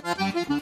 Thank you.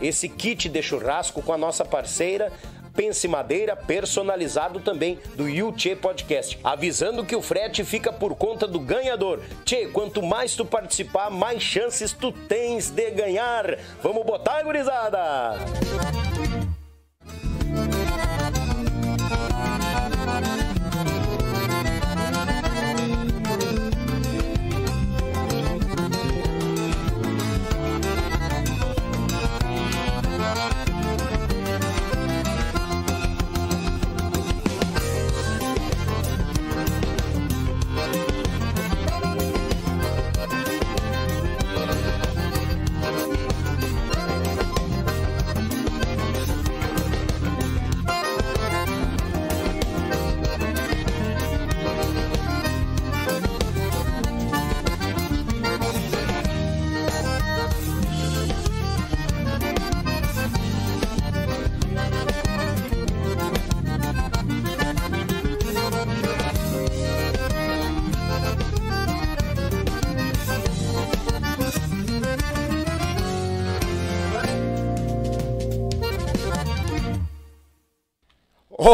esse kit de churrasco com a nossa parceira Pense Madeira, personalizado também do Yuchê Podcast, avisando que o frete fica por conta do ganhador. Tchê, quanto mais tu participar, mais chances tu tens de ganhar. Vamos botar, gurizada!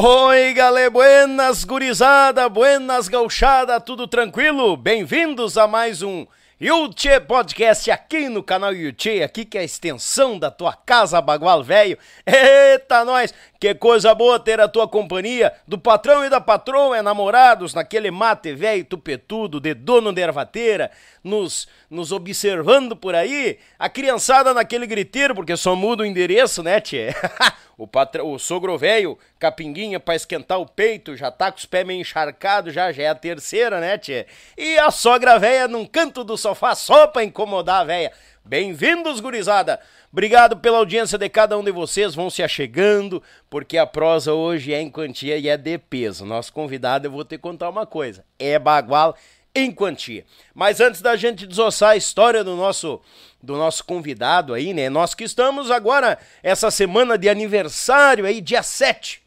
Oi, galera, buenas gurizada, buenas gauchada, tudo tranquilo? Bem-vindos a mais um Yuchê Podcast aqui no canal Yuchê, aqui que é a extensão da tua casa Bagual Velho. Eita, nós! Que coisa boa ter a tua companhia, do patrão e da patroa, namorados, naquele mate velho tupetudo, de dono de ervateira, nos, nos observando por aí, a criançada naquele griteiro, porque só muda o endereço, né, tchê? o, patrão, o sogro velho, capinguinha pra esquentar o peito, já tá com os pés meio encharcados, já, já é a terceira, né, tchê? E a sogra velha num canto do sofá só pra incomodar a velha. Bem-vindos, gurizada! Obrigado pela audiência de cada um de vocês, vão se achegando, porque a prosa hoje é em quantia e é de peso. Nosso convidado, eu vou te contar uma coisa, é bagual em quantia. Mas antes da gente desossar a história do nosso do nosso convidado aí, né? Nós que estamos agora essa semana de aniversário aí, dia 7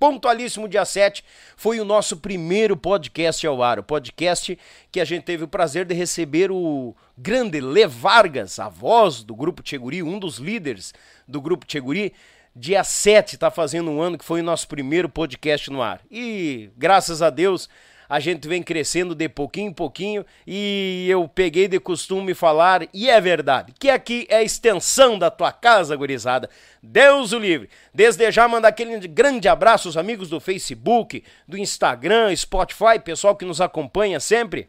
pontualíssimo dia 7, foi o nosso primeiro podcast ao ar. O podcast que a gente teve o prazer de receber o grande Le Vargas, a voz do Grupo Tcheguri, um dos líderes do Grupo Tcheguri. Dia 7 está fazendo um ano que foi o nosso primeiro podcast no ar. E graças a Deus a gente vem crescendo de pouquinho em pouquinho e eu peguei de costume falar, e é verdade, que aqui é a extensão da tua casa, gurizada. Deus o livre. Desde já mandar aquele grande abraço aos amigos do Facebook, do Instagram, Spotify, pessoal que nos acompanha sempre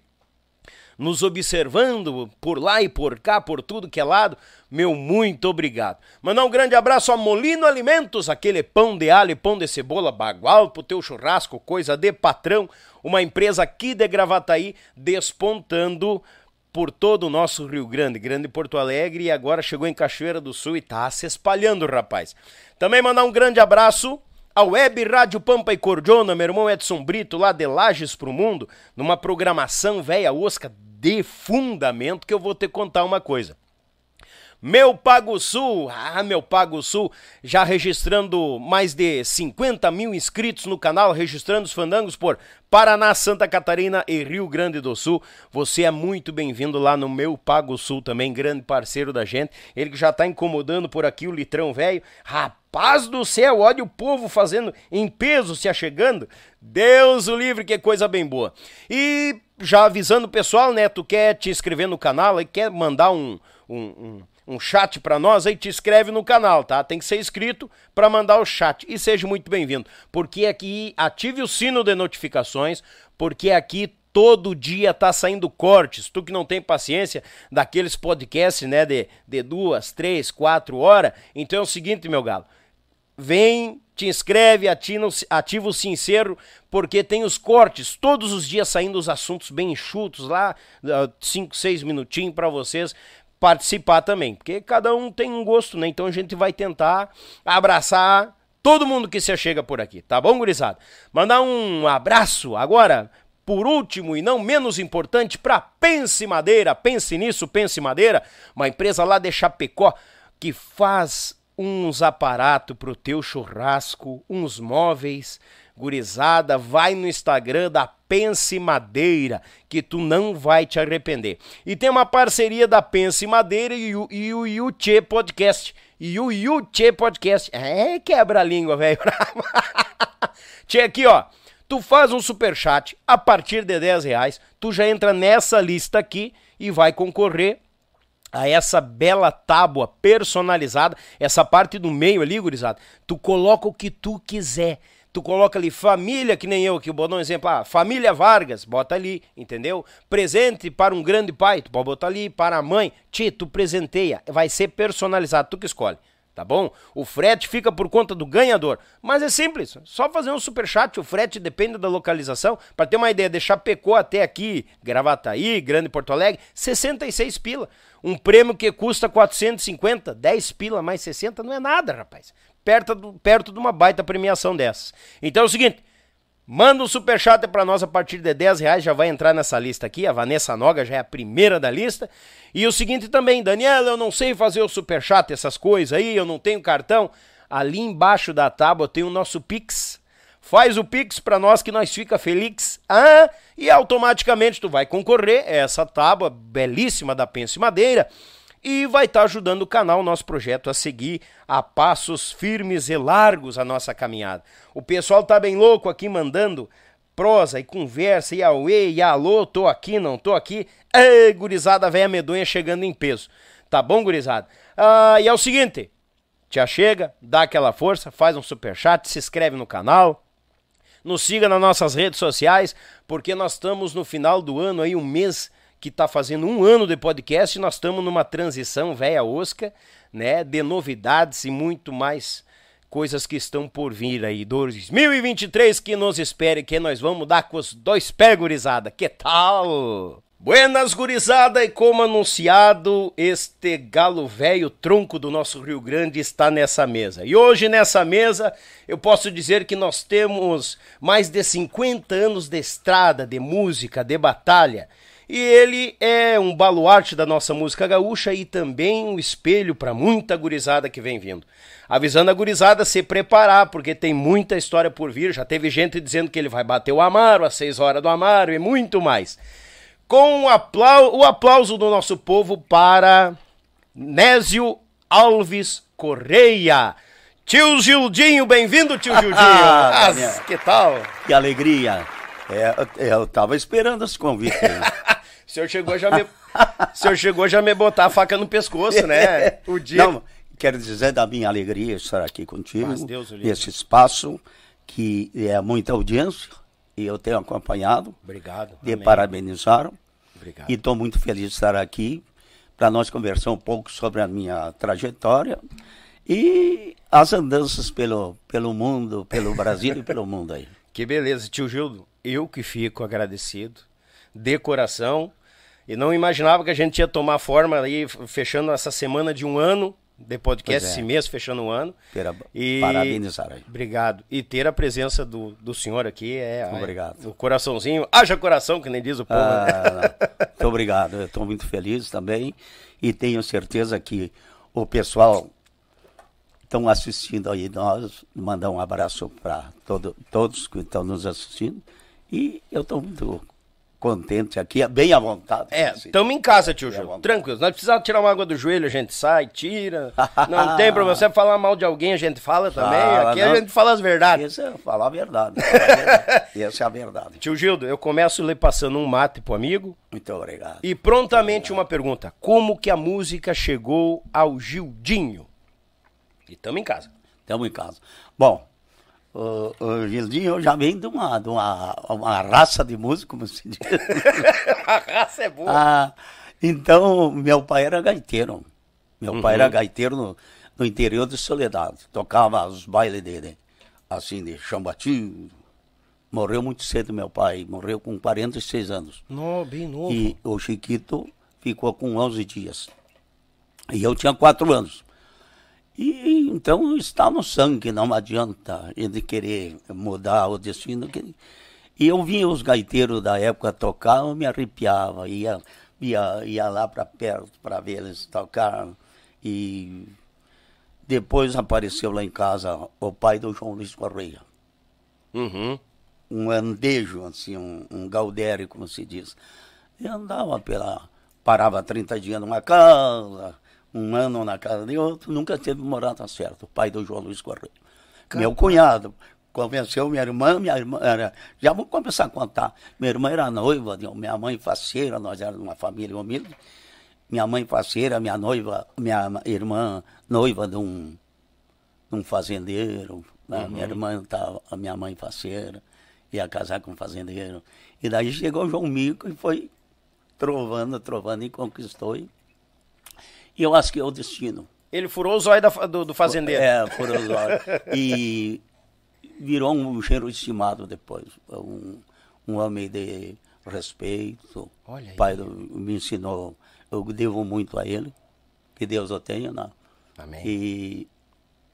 nos observando por lá e por cá, por tudo que é lado, meu muito obrigado. Mandar um grande abraço a Molino Alimentos, aquele pão de alho pão de cebola bagual pro teu churrasco, coisa de patrão, uma empresa aqui de Gravataí despontando por todo o nosso Rio Grande, Grande Porto Alegre e agora chegou em Cachoeira do Sul e tá se espalhando, rapaz. Também mandar um grande abraço a Web Rádio Pampa e Cordiona, meu irmão Edson Brito, lá de Lages pro Mundo, numa programação velha osca de fundamento que eu vou te contar uma coisa. Meu Pago Sul, ah, meu Pago Sul, já registrando mais de 50 mil inscritos no canal, registrando os fandangos por Paraná, Santa Catarina e Rio Grande do Sul. Você é muito bem-vindo lá no meu Pago Sul também, grande parceiro da gente. Ele que já tá incomodando por aqui o litrão velho. Rapaz do céu, olha o povo fazendo em peso se achegando. Deus o livre, que coisa bem boa. E já avisando o pessoal, né? Tu quer te inscrever no canal e quer mandar um, um, um, um chat para nós, aí te inscreve no canal, tá? Tem que ser inscrito para mandar o chat. E seja muito bem-vindo, porque aqui ative o sino de notificações, porque aqui todo dia tá saindo cortes. Tu que não tem paciência daqueles podcasts, né, de, de duas, três, quatro horas. Então é o seguinte, meu galo. Vem te inscreve, ativa, ativa o sincero, porque tem os cortes, todos os dias saindo os assuntos bem enxutos lá, 5, 6 minutinhos para vocês participar também, porque cada um tem um gosto, né? Então a gente vai tentar abraçar todo mundo que se chega por aqui, tá bom, gurizada? Mandar um abraço agora, por último e não menos importante, para Pense Madeira, pense nisso, Pense Madeira, uma empresa lá de Chapecó que faz uns aparatos pro teu churrasco, uns móveis. Gurizada, vai no Instagram da Pense Madeira, que tu não vai te arrepender. E tem uma parceria da Pense Madeira e o, e o Yuchê Podcast. E o Yuchê Podcast. É, quebra a língua, velho. Tchê, aqui, ó. Tu faz um super chat a partir de 10 reais, tu já entra nessa lista aqui e vai concorrer a essa bela tábua personalizada, essa parte do meio ali, gurizada, tu coloca o que tu quiser. Tu coloca ali família, que nem eu aqui, vou dar um exemplo, ah, família Vargas, bota ali, entendeu? Presente para um grande pai, tu pode botar ali, para a mãe, ti, tu presenteia, vai ser personalizado, tu que escolhe tá bom? O frete fica por conta do ganhador. Mas é simples, só fazer um super chat, o frete depende da localização. Para ter uma ideia, deixar Chapecó até aqui, Gravataí, Grande Porto Alegre, 66 pila. Um prêmio que custa 450, 10 pila mais 60 não é nada, rapaz. Perto, do, perto de uma baita premiação dessas. Então é o seguinte, Manda um superchat para nós a partir de 10 reais, já vai entrar nessa lista aqui. A Vanessa Noga já é a primeira da lista. E o seguinte também, Daniela, eu não sei fazer o superchat, essas coisas aí, eu não tenho cartão. Ali embaixo da tábua tem o nosso Pix. Faz o Pix para nós que nós fica feliz. Ah, e automaticamente tu vai concorrer a essa tábua belíssima da Pense Madeira e vai estar tá ajudando o canal, o nosso projeto, a seguir a passos firmes e largos a nossa caminhada. O pessoal tá bem louco aqui mandando prosa e conversa, e auê, e alô, tô aqui, não tô aqui. Ei, gurizada velha medonha chegando em peso. Tá bom, gurizada? Ah, e é o seguinte, te chega, dá aquela força, faz um super chat, se inscreve no canal, nos siga nas nossas redes sociais, porque nós estamos no final do ano aí, um mês que está fazendo um ano de podcast nós estamos numa transição velha osca, né, de novidades e muito mais coisas que estão por vir aí. 2023 que nos espere, que nós vamos dar com os dois pés, gurizada. Que tal? Buenas, gurizada, e como anunciado, este galo velho tronco do nosso Rio Grande está nessa mesa. E hoje nessa mesa eu posso dizer que nós temos mais de 50 anos de estrada, de música, de batalha. E ele é um baluarte da nossa música gaúcha e também um espelho para muita gurizada que vem vindo. Avisando a gurizada se preparar, porque tem muita história por vir. Já teve gente dizendo que ele vai bater o Amaro às 6 horas do Amaro e muito mais. Com o, aplau o aplauso do nosso povo para Nésio Alves Correia. Tio Gildinho, bem-vindo, tio Gildinho. ah, que tal? Que alegria. É, eu tava esperando esse convite. o senhor chegou já me, o senhor chegou já me botar a faca no pescoço, né? O dia. Não, quero dizer da minha alegria estar aqui contigo, Mas Deus nesse espaço que é muita audiência e eu tenho acompanhado. Obrigado. De parabenizar. Obrigado. E estou muito feliz de estar aqui para nós conversar um pouco sobre a minha trajetória e as andanças pelo, pelo mundo, pelo Brasil e pelo mundo aí. Que beleza, tio Gildo. Eu que fico agradecido, de coração. E não imaginava que a gente ia tomar forma aí, fechando essa semana de um ano de podcast, é. esse mês, fechando um ano. Pera, e... Aí. Obrigado. E ter a presença do, do senhor aqui é. Obrigado. o coraçãozinho. Haja coração, que nem diz o povo. Ah, muito obrigado. Eu estou muito feliz também. E tenho certeza que o pessoal estão assistindo aí nós, mandar um abraço para todo, todos que estão nos assistindo. E eu estou muito contente aqui, bem à vontade. É, estamos em casa, tio Gil. Tranquilo. Nós precisamos tirar uma água do joelho, a gente sai, tira. Não tem pra você falar mal de alguém, a gente fala também. Fala, aqui não. a gente fala as verdades. Isso é falar a verdade. Essa é a verdade. Tio Gildo, eu começo lhe passando um mate pro amigo. Muito obrigado. E prontamente obrigado. uma pergunta. Como que a música chegou ao Gildinho? E estamos em casa. Estamos em casa. Bom, o, o Gildinho já vem de uma, de uma, uma raça de músicos, como se diz. a raça é boa. Ah, então, meu pai era gaiteiro. Meu uhum. pai era uhum. gaiteiro no, no, interior de Soledade. Tocava os bailes dele, assim, de chambati. Morreu muito cedo, meu pai. Morreu com 46 anos. No, bem novo. E o Chiquito ficou com 11 dias. E eu tinha 4 anos. E então está no sangue, não adianta ele querer mudar o destino. E eu via os gaiteiros da época tocar, eu me arrepiava, ia, ia, ia lá para perto para ver eles tocar. E depois apareceu lá em casa o pai do João Luiz Correia. Uhum. Um andejo, assim, um, um gaudério, como se diz. E andava pela. Parava 30 dias numa casa, um ano na casa de outro, nunca teve morada certa, o pai do João Luiz Correia. Meu cunhado convenceu minha irmã, minha irmã era, já vou começar a contar, minha irmã era noiva, minha mãe faceira, nós éramos uma família humilde, minha mãe faceira, minha noiva, minha irmã noiva de um, de um fazendeiro, né? uhum. minha irmã tava, a minha mãe faceira, ia casar com um fazendeiro, e daí chegou o João Mico e foi trovando, trovando e conquistou e eu acho que é o destino. Ele furou o zóio do, do fazendeiro. É, furou o zóio. e virou um cheiro estimado depois. Um, um homem de respeito. Olha o pai do, me ensinou, eu devo muito a ele. Que Deus o tenha. Né? Amém. E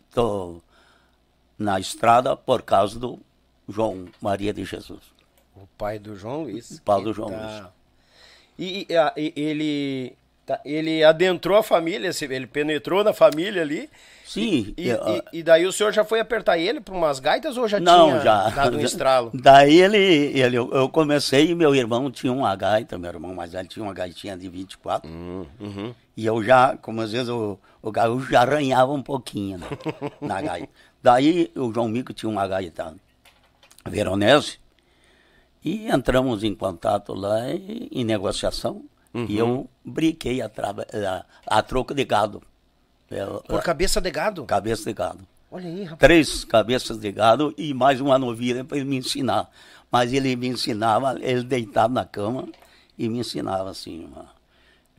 estou na estrada por causa do João Maria de Jesus. O pai do João Luiz. O pai do João tá... Luiz. E, e, ele Tá, ele adentrou a família, ele penetrou na família ali. Sim. E, e, e daí o senhor já foi apertar ele para umas gaitas ou já não, tinha já, dado um estralo? Daí ele, ele eu comecei e meu irmão tinha uma gaita, meu irmão mais velho tinha uma gaitinha de 24. Uhum, uhum. E eu já, como às vezes o, o gaúcho já arranhava um pouquinho né, na gaita. Daí o João Mico tinha uma gaita veronese e entramos em contato lá em, em negociação. Uhum. E eu brinquei a, a, a troco de gado. Eu, Por cabeça de gado? Cabeça de gado. Olha aí, rapaz. Três cabeças de gado e mais uma novilha para ele me ensinar. Mas ele me ensinava, ele deitava na cama e me ensinava assim. Uma...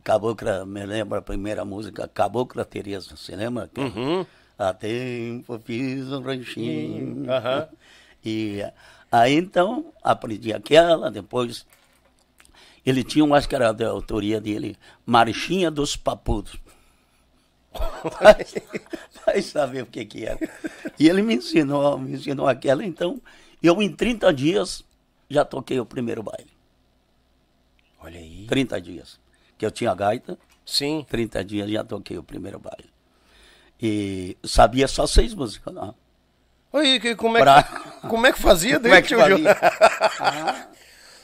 Cabocla, me lembra a primeira música, Cabocla Tereza, você lembra? Uhum. Há tempo fiz um ranchinho. Uhum. E aí então aprendi aquela, depois ele tinha, um, acho que era da autoria dele, Marchinha dos Papudos. vai, vai saber o que que era. E ele me ensinou, me ensinou aquela, então, eu em 30 dias já toquei o primeiro baile. Olha aí. 30 dias. Que eu tinha gaita. Sim. 30 dias já toquei o primeiro baile. E sabia só seis músicas, não. Oi, como é, pra... que, como é que fazia? como é que fazia? ah,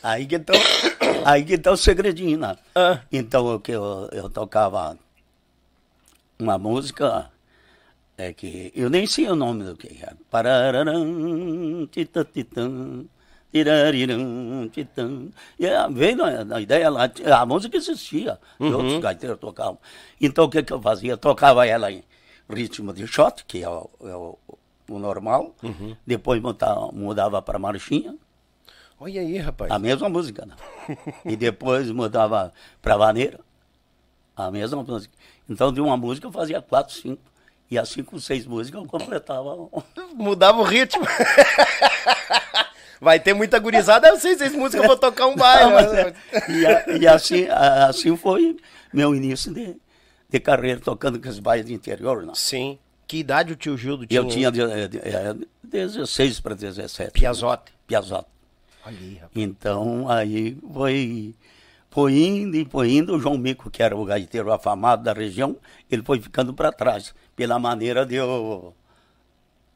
Aí que então, aí que tá o segredinho, né? Ah. Então que eu, eu tocava uma música é que eu nem sei o nome do que era. Parararam, titã, titã. E é, veio na, na ideia lá, a música existia, uhum. outros gaiteiros tocavam. Então o que, que eu fazia? Tocava ela em ritmo de shot, que é o, é o, o normal, uhum. depois mudava, mudava para marchinha. Olha aí, rapaz. A mesma música, né? e depois mudava para vaneira, a mesma música. Então de uma música eu fazia quatro, cinco. E assim com seis músicas eu completava. Mudava o ritmo. Vai ter muita gurizada, eu sei seis músicas, eu vou tocar um baile. Não, é, e, e, assim, assim foi meu início de, de carreira, tocando com os bailes de interior. Não? Sim. Que idade o tio Gildo tinha? Eu tinha de, de, de 16 para 17. Piazote. Piazote. Então, aí foi, foi indo e foi indo. O João Mico, que era o gaiteiro afamado da região, ele foi ficando para trás, pela maneira de eu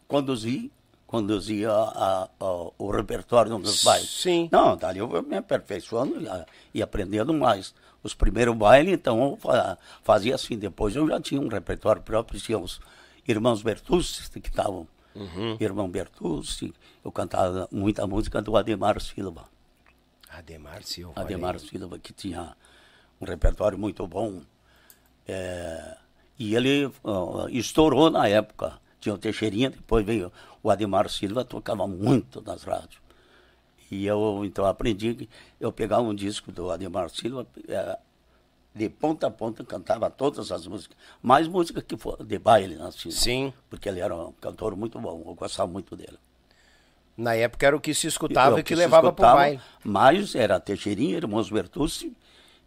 conduzir conduzia a, a, o repertório dos bailes. Sim. Não, dali eu me aperfeiçoando e, aprendendo mais. Os primeiros bailes, então, eu fazia assim. Depois eu já tinha um repertório próprio, tinha os irmãos Bertucci, que estavam. Uhum. Irmão Bertucci, eu cantava muita música do Ademar Silva. Ademar Silva. Ademar Silva, que tinha um repertório muito bom. É, e ele uh, estourou na época. Tinha o Teixeirinha, depois veio o Ademar Silva tocava muito nas rádios. E eu então aprendi que eu pegava um disco do Ademar Silva, é, de ponta a ponta cantava todas as músicas, mais música que for de baile, assim. Sim. Porque ele era um cantor muito bom, eu gostava muito dele. Na época era o que se escutava e que, que levava para o baile. Mas era Teixeirinha, Irmãos Bertucci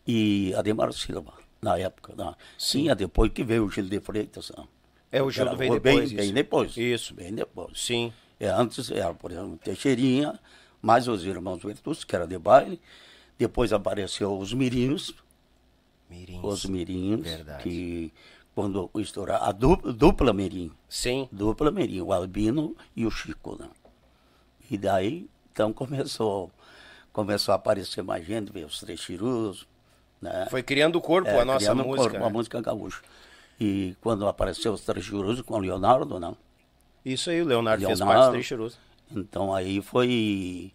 e Ademar Silva, na época. Na... Sim. Sim, depois que veio o Gil de Freitas. Não. É, o Gildo veio depois. Bem, bem, depois. Isso. Bem depois. Sim. É, antes era, por exemplo, Teixeirinha, mais os irmãos Vertus, que era de baile. Depois apareceu os Mirinhos. Mirins. Os Mirinhos. Verdade. Que quando estourar, a dupla, dupla Mirim. Sim. Dupla Mirim, o Albino e o Chico, né? E daí, então começou, começou a aparecer mais gente, veio os Três Chirus, né? Foi criando o corpo é, a nossa música. Corpo, né? a música gaúcha. E quando apareceu os Trechurosos com o Leonardo, não. Isso aí, o Leonardo, Leonardo fez parte dos Trechurosos. Então aí foi,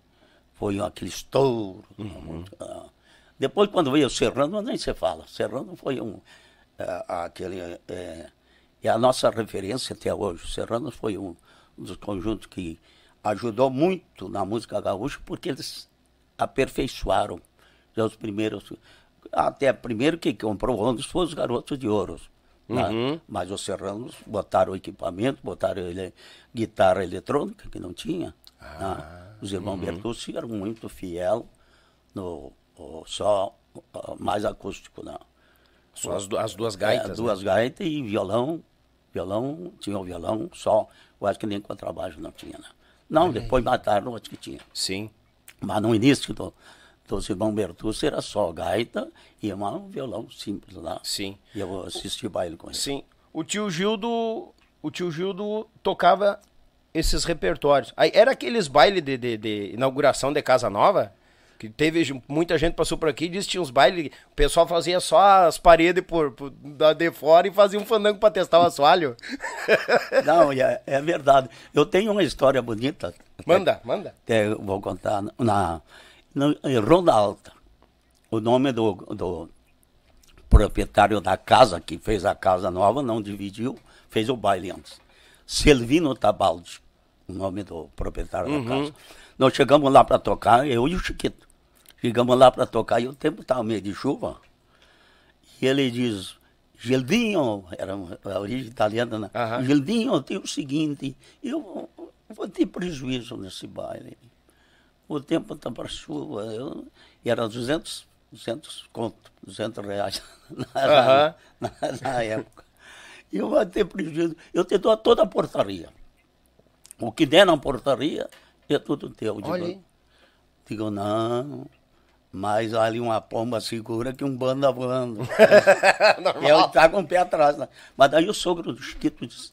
foi aquele estouro. Uhum. Depois, quando veio o Serrano, nem se fala. Serrano foi um. É, aquele. É, é, a nossa referência até hoje. Serrano foi um, um dos conjuntos que ajudou muito na música gaúcha, porque eles aperfeiçoaram. Já os primeiros. Até primeiro que comprou ônibus foi os Garotos de Ouros. Né? Uhum. Mas os serranos botaram o equipamento, botaram ele, guitarra eletrônica, que não tinha. Ah, né? Os irmãos uhum. Bertucci eram muito fiel no só mais acústico. Né? Só as, as duas gaitas. É, né? duas gaitas e violão. Violão, tinha o violão só. Eu acho que nem contrabaixo não tinha. Né? Não, depois mataram, acho que tinha. Sim. Mas no início do, dos irmãos Bertucci era só gaita e um violão simples lá. Sim. E eu assisti baile com ele. Sim. O tio Gildo, o tio Gildo tocava esses repertórios. Aí era aqueles bailes de, de, de, inauguração de Casa Nova? Que teve muita gente passou por aqui e disse que tinha uns bailes. O pessoal fazia só as paredes por, por de fora e fazia um fandango para testar o assoalho. Não, é, é, verdade. Eu tenho uma história bonita. Manda, manda. Até vou contar. Na, no, em Ronda Alta. O nome do, do proprietário da casa, que fez a casa nova, não dividiu, fez o baile antes. Selvino Tabaldi, o nome do proprietário uhum. da casa. Nós chegamos lá para tocar, eu e o Chiquito. Chegamos lá para tocar e o tempo estava meio de chuva. E ele diz, Gildinho, era a origem italiana, né? Uhum. Gildinho, tem o seguinte, eu vou ter prejuízo nesse baile o tempo está para chuva. Eu, e era 200, 200 conto, 200 reais na, na, na época. E eu vou ter prejuízo. Eu te dou toda a portaria. O que der na portaria é tudo teu. Digo, digo não, mas ali uma pomba segura que um bando voando. e eu tá com o pé atrás. Né? Mas daí o sogro do Chiquito disse,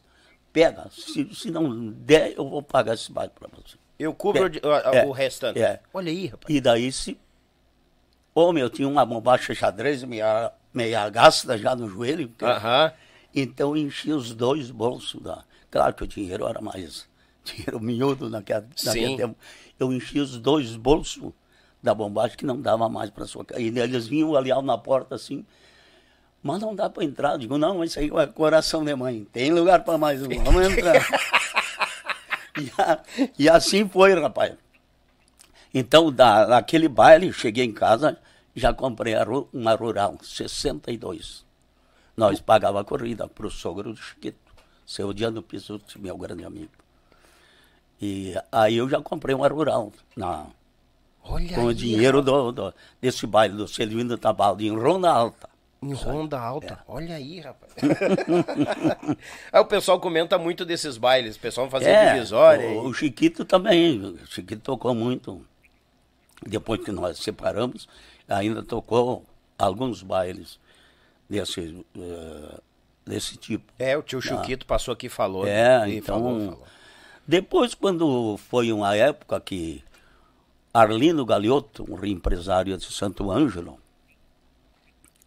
pega, se, se não der, eu vou pagar esse baile para você. Eu cubro é, é, o restante. É. Olha aí, rapaz. E daí se. Ô, meu, tinha uma bombacha xadrez meia, meia gasta já no joelho. Aham. Uh -huh. Então enchi os dois bolsos da. Claro que o dinheiro era mais. dinheiro miúdo naquela, naquele tempo. Eu enchi os dois bolsos da bombagem que não dava mais para sua casa. E eles vinham olhar na porta assim, mas não dá para entrar. Eu digo, não, isso aí é coração de mãe. Tem lugar para mais um, vamos entrar. e, a- e assim foi, rapaz. Então, da, daquele baile, cheguei em casa, já comprei uma rural, 62. Nós pagava a corrida para o sogro do Chiquito, seu Diano Pisuti, meu grande amigo. E aí eu já comprei uma rural, na, Olha com o aí, dinheiro do, do- desse baile do Celino Tabaldi, em Ronda Alta. Em Ronda Alta. É. Olha aí, rapaz. aí o pessoal comenta muito desses bailes. O pessoal fazia É, divisória. o, e- o Chiquito também, o Chiquito tocou muito. Depois que nós separamos, ainda tocou alguns bailes desse, eh, desse tipo. É, o tio Chuquito passou aqui e falou. É, né? E então. falou, falou. Depois, quando foi uma época que Arlindo Galiotto, um empresário de Santo Ângelo,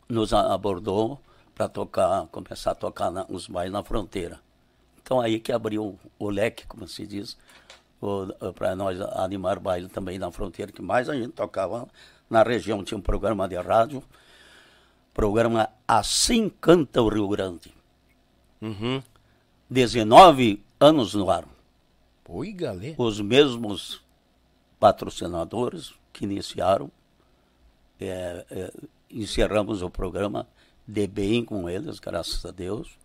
nos abordou para tocar, começar a tocar na, os bailes na fronteira. Então aí que abriu o leque, como se diz, para nós animar baile também na fronteira, que mais a gente tocava na região. Tinha um programa de rádio, programa Assim Canta o Rio Grande. Uhum. 19 anos no ar. Oi, galera. Os mesmos patrocinadores que iniciaram, é, é, encerramos o programa de bem com eles, graças a Deus,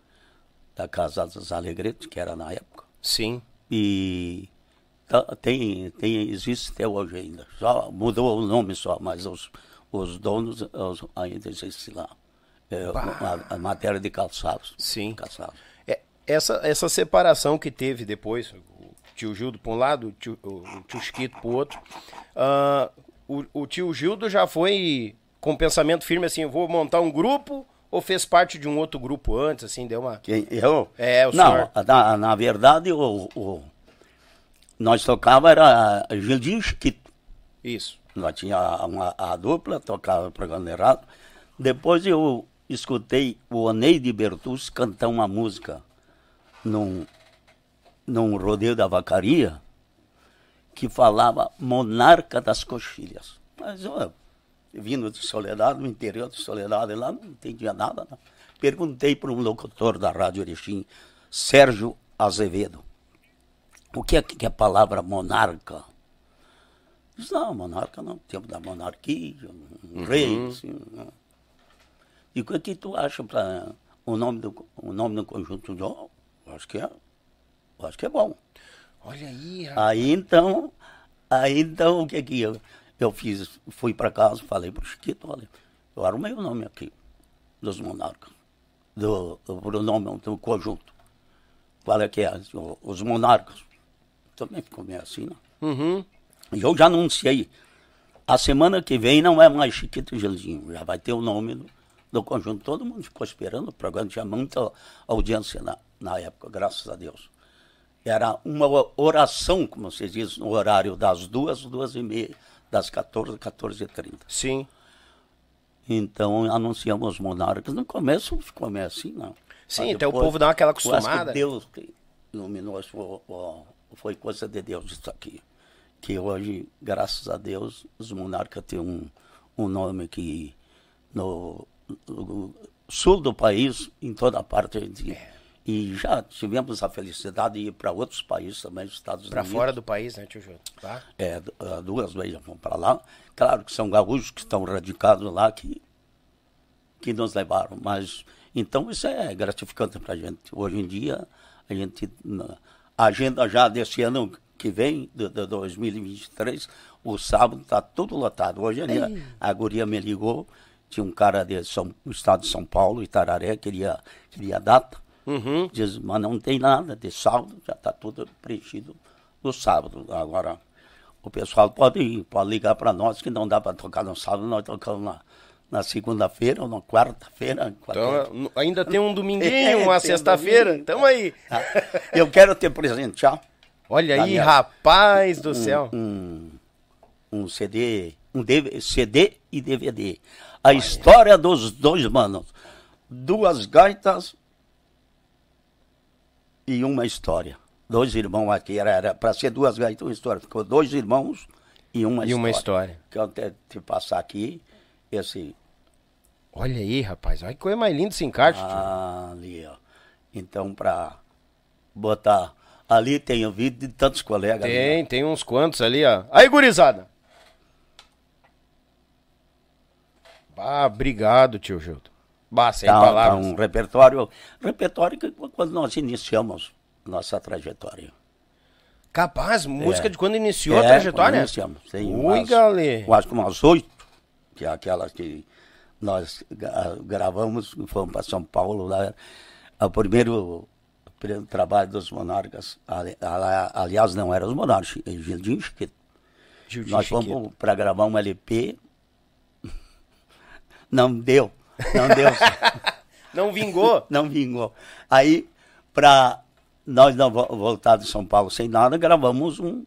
da Casa das Alegretes, que era na época. Sim. E tá- tem, tem, existe até hoje ainda. Só mudou o nome só, mas os, os donos os, ainda existem lá. É, a, a matéria de calçados. Sim. Calçados. É, essa, essa separação que teve depois, tio Gildo para um lado, o tio, o tio Chiquito para o outro, ah, o, o tio Gildo já foi com pensamento firme assim, vou montar um grupo ou fez parte de um outro grupo antes, assim, deu uma... Quem, eu? É, o Não, senhor. na, na verdade, o, o- nós tocava era Gildinho e Chiquito. Isso. Nós tinha uma, a dupla, tocava o programa errado. Depois eu escutei o Oneide Bertucci cantar uma música num, num rodeio da vacaria que falava Monarca das Coxilhas. Mas eu, vindo de Soledade, no interior de Soledade, lá não entendia nada. Não. Perguntei para um locutor da Rádio Erechim, Sérgio Azevedo, o que é que é a palavra monarca? Diz, não, monarca não, tempo da monarquia, um rei, assim. Não. E o que, que tu acha para o nome do o nome do conjunto? Eu acho que é, acho que é bom. Olha aí, rapaz. Aí então, aí então o que que eu, eu fiz? Fui para casa, falei para o Chiquito, olha, eu arrumei o nome aqui dos monarcas, do, do, do nome do conjunto. Qual é que é? Os monarcas. Também ficou meio assim, né? Uhum. E eu já anunciei. A semana que vem não é mais Chiquito e já vai ter o nome do, do conjunto. Todo mundo ficou esperando, o programa tinha muita audiência na, na época, graças a Deus. Era uma oração, como se diz, no horário das duas, duas e meia, das 14, 14 e 30. Sim. Então anunciamos os monarcas. No começo ficou meio assim, não. Sim, até o depois, povo dá aquela acostumada. Deus que iluminou, foi coisa de Deus isso aqui. Que hoje, graças a Deus, os monarcas têm um, um nome que no, no sul do país, em toda parte, a gente- É. e já tivemos a felicidade de ir para outros países também, os Estados Pra Unidos. fora do país, né, tio Júlio? Tá? É, ah, duas vezes fomos para lá. Claro que são gaúchos que estão radicados lá que, que nos levaram, mas então isso é gratificante para a gente. Hoje em dia, a gente, a agenda já desse ano que vem, de, de 2023, o sábado está tudo lotado. Hoje ali, a, a guria me ligou, tinha um cara do estado de São Paulo, Itararé, queria, queria data. Uhum. Diz, mas não tem nada de sábado, já está tudo preenchido no sábado. Agora, o pessoal pode ir, pode ligar para nós que não dá para tocar no sábado, nós tocamos na, na segunda-feira ou na quarta-feira. Então, ainda tem um dominguinho, É, uma um sexta-feira. Tamo aí. Tá? Eu quero te presentear Olha aí, minha- rapaz do céu. um, um CD, um DV CD e DVD. A história dos dois manos. Duas gaitas e uma história. dois irmãos aqui, era para ser duas gaitas uma história. Ficou dois irmãos e uma E história. uma história. Que eu te, te passar aqui, esse. Olha aí, rapaz. Olha que coisa mais linda esse encarte. tio. Ah, ali, ó. Então, para botar. Ali tem o vídeo de tantos colegas. ali, Tem, tem uns quantos ali, ó. Aí, gurizada. Ah, obrigado, tio Gildo. Bah, sem Tá, tá palavras. um repertório, repertório que quando nós iniciamos nossa trajetória. Capaz, música É. de quando iniciou a É, trajetória? quando iniciamos. Tem Ui. Eu acho que umas oito, que é aquela que nós gra- gravamos, fomos para São Paulo lá. O primeiro, o primeiro trabalho dos monarcas, ali- ali- aliás, não eram os monarcas, é Gildinho Chiquito. Gildinho Nós fomos para gravar um LP, não deu, não deu. Não vingou? não vingou. Aí, para nós não vo- voltar de São Paulo sem nada, gravamos um.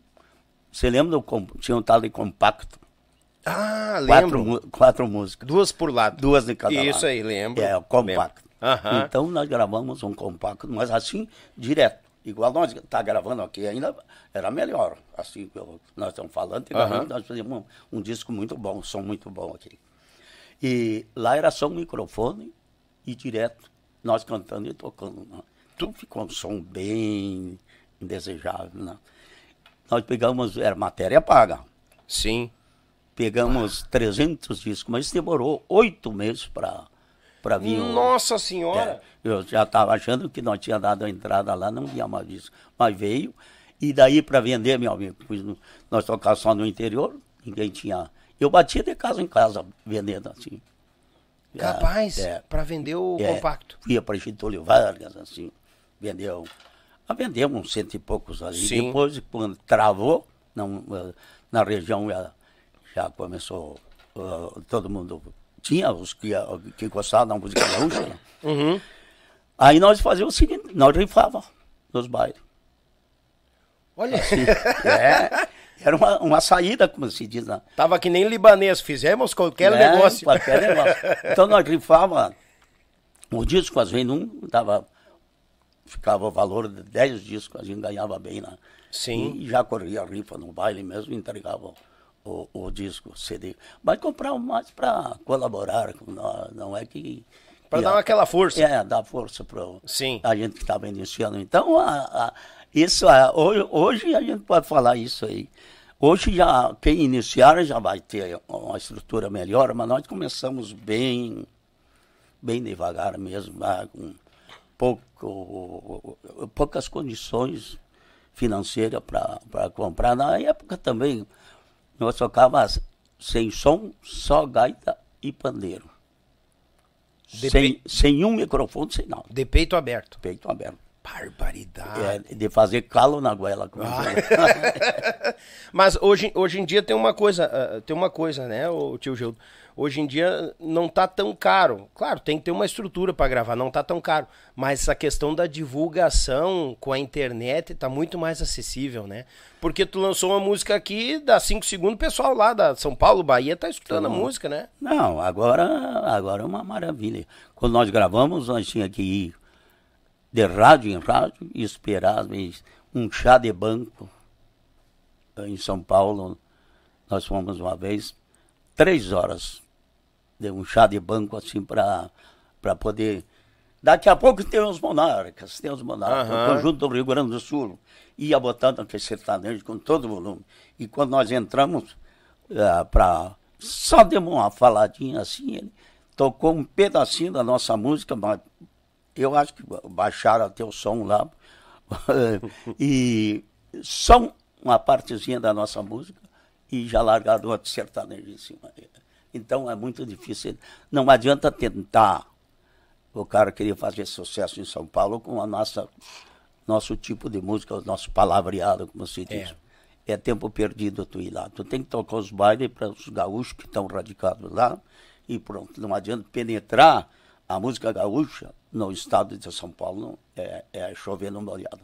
Você lembra do. Tinha um tal de compacto? Ah, Quatro, lembro. mu- quatro músicas. Duas por lado. Duas de cada lado. Isso aí, lembro. É, o compacto. Então nós gravamos um compacto, mas assim, direto. Igual nós tá gravando aqui ainda, era melhor. Assim eu- nós estamos falando, Aham. nós fazíamos um, um disco muito bom, um som muito bom aqui. E lá era só um microfone e direto, nós cantando e tocando. Né? Então ficou um som bem indesejável. Né? Nós pegamos, era matéria paga. Sim. Pegamos 300 discos, mas demorou oito meses para vir. o- Nossa senhora. é, eu já estava achando que nós tinha dado a entrada lá, não vinha mais disso. Mas veio, e daí para vender, meu amigo, nós tocávamos só no interior, ninguém tinha. Eu batia de casa em casa vendendo assim. Capaz, É, pra vender o é, compacto. Ia para Getúlio Vargas, assim, vendeu. Ah, vendemos uns cento e poucos ali. Sim. Depois, quando travou, não, eh, na região já, já começou, ah, todo mundo tinha os que, que gostavam da música gaúcha, né? Uhum. Aí nós fazíamos o seguinte, nós rifávamos nos bailes. Olha, É, era uma, uma saída, como se diz. Né? tava que nem libanês, fizemos qualquer É, negócio. Qualquer negócio. Então nós rifávamos, o disco às vezes não dava, ficava o valor de 10 discos, a gente ganhava bem, né? Sim. E já corria a rifa no baile mesmo, entregava o, o disco, o CD. Mas comprava mais para colaborar com nós, não é que... Que dar aquela força. É, dar força para a gente que estava iniciando. Então, a, a- isso, a- hoje, hoje a gente pode falar isso aí. Hoje já, quem iniciar já vai ter uma estrutura melhor, mas nós começamos bem, bem devagar mesmo, lá, com pouco, poucas condições financeiras para comprar. Na época também, nós tocávamos sem som, só gaita e pandeiro. De Sem, pe- sem um microfone, sem nada. De peito aberto. Peito aberto. Barbaridade. É, de fazer calo na goela. Ah. Mas hoje, hoje em dia tem uma coisa, ah, tem uma coisa, né, o tio Gildo? Hoje em dia não tá tão caro. Claro, tem que ter uma estrutura para gravar, não tá tão caro. Mas essa questão da divulgação com a internet tá muito mais acessível, né? Porque tu lançou uma música aqui, dá 5 segundos, o pessoal lá da São Paulo, Bahia, tá escutando a música, né? Não, agora, agora é uma maravilha. Quando nós gravamos, nós tínhamos que ir de rádio em rádio e esperar às vezes, um chá de banco em São Paulo. Nós fomos uma vez, três horas de um chá de banco assim para poder. Daqui a pouco tem os monarcas, tem os monarcas, Aham. o conjunto do Rio Grande do Sul. Ia botando aquele sertanejo com todo volume. E quando nós entramos para. Só demos uma faladinha assim, ele tocou um pedacinho da nossa música, mas eu acho que baixaram até o som lá. e só uma partezinha da nossa música e já largaram outro sertanejo em cima. Então é muito difícil. Não adianta tentar o cara queria fazer sucesso em São Paulo com a nossa nosso tipo de música, o nosso palavreado, como se diz. É. tempo perdido tu ir lá. Tu tem que tocar os bailes para os gaúchos que estão radicados lá e pronto. Não adianta penetrar a música gaúcha no estado de São Paulo, é, é chover numa olhada.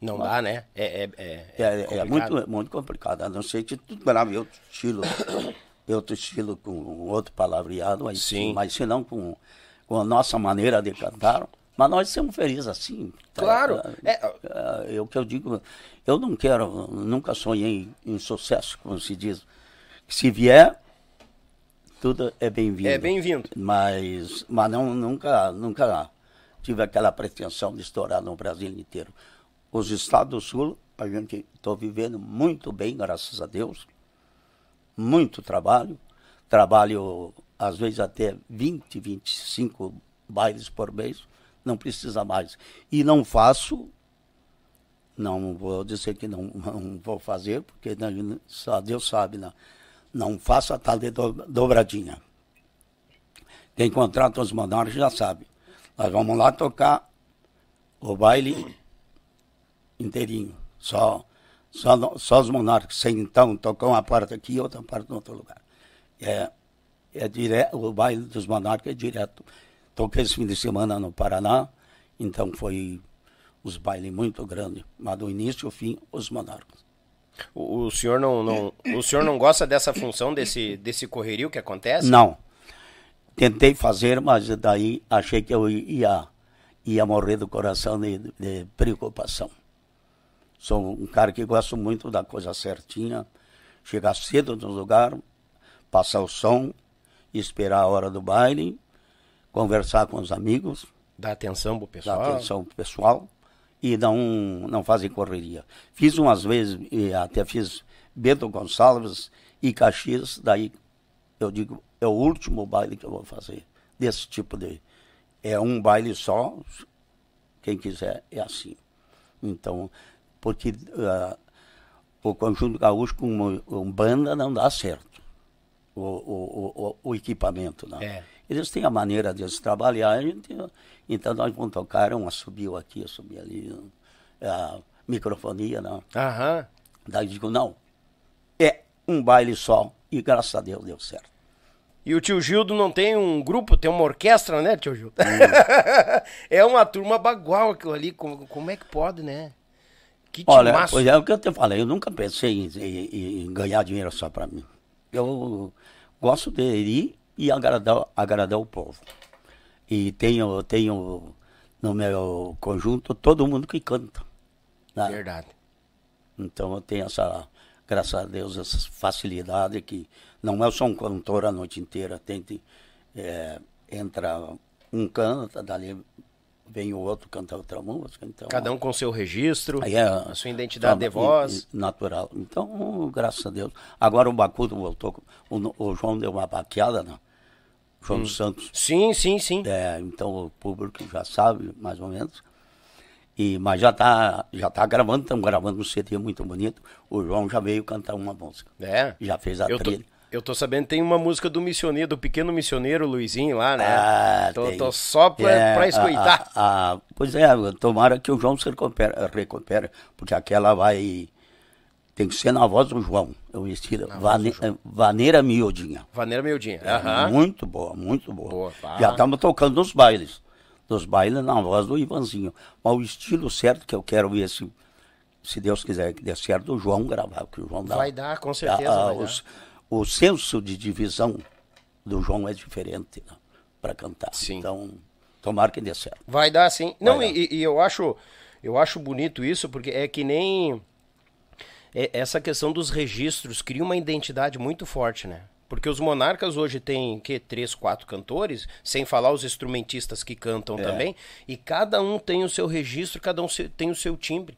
Não dá, né? É, é, é, É, é muito, muito complicado, a não ser que tu grave outro estilo, outro estilo com outro palavreado, aí, Sim. mas se não com, com a nossa maneira de cantar, Mas nós somos felizes assim. tá? Claro. É, é, é, o que eu digo, eu não quero, nunca sonhei em sucesso, como se diz. Se vier, tudo é bem-vindo. É bem-vindo. Mas, mas não, nunca, nunca tive aquela pretensão de estourar no Brasil inteiro. Os estados do Sul, a gente está vivendo muito bem, graças a Deus. Muito trabalho. Trabalho, às vezes, até 20, 25 bailes por mês não precisa mais. E não faço, não vou dizer que não, não vou fazer, porque só Deus sabe, não, não faço a tal de dobradinha. Quem contrata os monarcas já sabe. Nós vamos lá tocar o baile inteirinho. Só, só, só os monarcas. Sem então tocar uma parte aqui e outra parte em outro lugar. É, é direto, o baile dos monarcas é direto Toquei esse fim de semana no Paraná, então foi os bailes muito grandes, mas do início ao fim, os monarcas. O, o, senhor não, não, o senhor não gosta dessa função, desse, desse correrio que acontece? Não. Tentei fazer, mas daí achei que eu ia, ia morrer do coração de, de preocupação. Sou um cara que gosto muito da coisa certinha, chegar cedo no lugar, passar o som, esperar a hora do baile conversar com os amigos. Dar atenção pro pessoal. Dar atenção pro pessoal e não, não fazer correria. Fiz umas vezes, até fiz Bento Gonçalves e Caxias, daí eu digo, é o último baile que eu vou fazer. Desse tipo de. É um baile só, quem quiser é assim. Então, porque uh, o conjunto gaúcho com um, banda não dá certo. O, o, o, o equipamento, não. É. Eles têm a maneira de eles trabalhar, gente, então nós vamos tocar, um subiu aqui, subiu ali, a microfonia, não. Aham. Daí eu digo, não, é um baile só, e graças a Deus deu certo. E o tio Gildo não tem um grupo, tem uma orquestra, né, tio Gildo? Hum. é uma turma bagual aquilo ali, como, como é que pode, né? Que Olha, pois é o que eu te falei, eu nunca pensei em, em, em ganhar dinheiro só para mim. Eu gosto de ir e agradar, agradar o povo. E tenho, tenho no meu conjunto todo mundo que canta. Né? Verdade. Então eu tenho essa, graças a Deus, essa facilidade que não é só um cantor a noite inteira, tente, é, entra um canta, dali vem o outro cantar outra música. Então, Cada um com seu registro, é, a sua identidade de voz. Natural. Então, graças a Deus. Agora o Bacudo voltou, o, o João deu uma baqueada, não? João hum. Santos. Sim, sim, sim. É, então o público já sabe, mais ou menos. E, mas já está já tá gravando, estamos gravando um CD muito bonito. O João já veio cantar uma música. É. Já fez a eu trilha. Tô, eu tô sabendo tem uma música do missioneiro, do pequeno missioneiro Luizinho lá, né? Ah, tô, tô só pra, é, pra escutar. A, a, pois é, tomara que o João se recupere, recupere porque aquela vai tem que ser na voz do João. Eu estilo Vane, João. Vaneira Miudinha. Vaneira Miudinha. É. Muito boa, muito boa. boa Já estamos tocando nos bailes. Nos bailes na voz do Ivanzinho. Mas o estilo certo que eu quero ver se, se Deus quiser que dê certo, o João gravar. Que o João dá, vai dar, com certeza. A, a, os, o senso de divisão do João é diferente né, para cantar. Sim. Então, tomara que dê certo. Vai dar sim. Vai Não, dar. E, e eu acho eu acho bonito isso, porque é que nem é, essa questão dos registros cria uma identidade muito forte, né? Porque os monarcas hoje têm que três, quatro cantores, sem falar os instrumentistas que cantam é. também, e cada um tem o seu registro, cada um tem o seu timbre.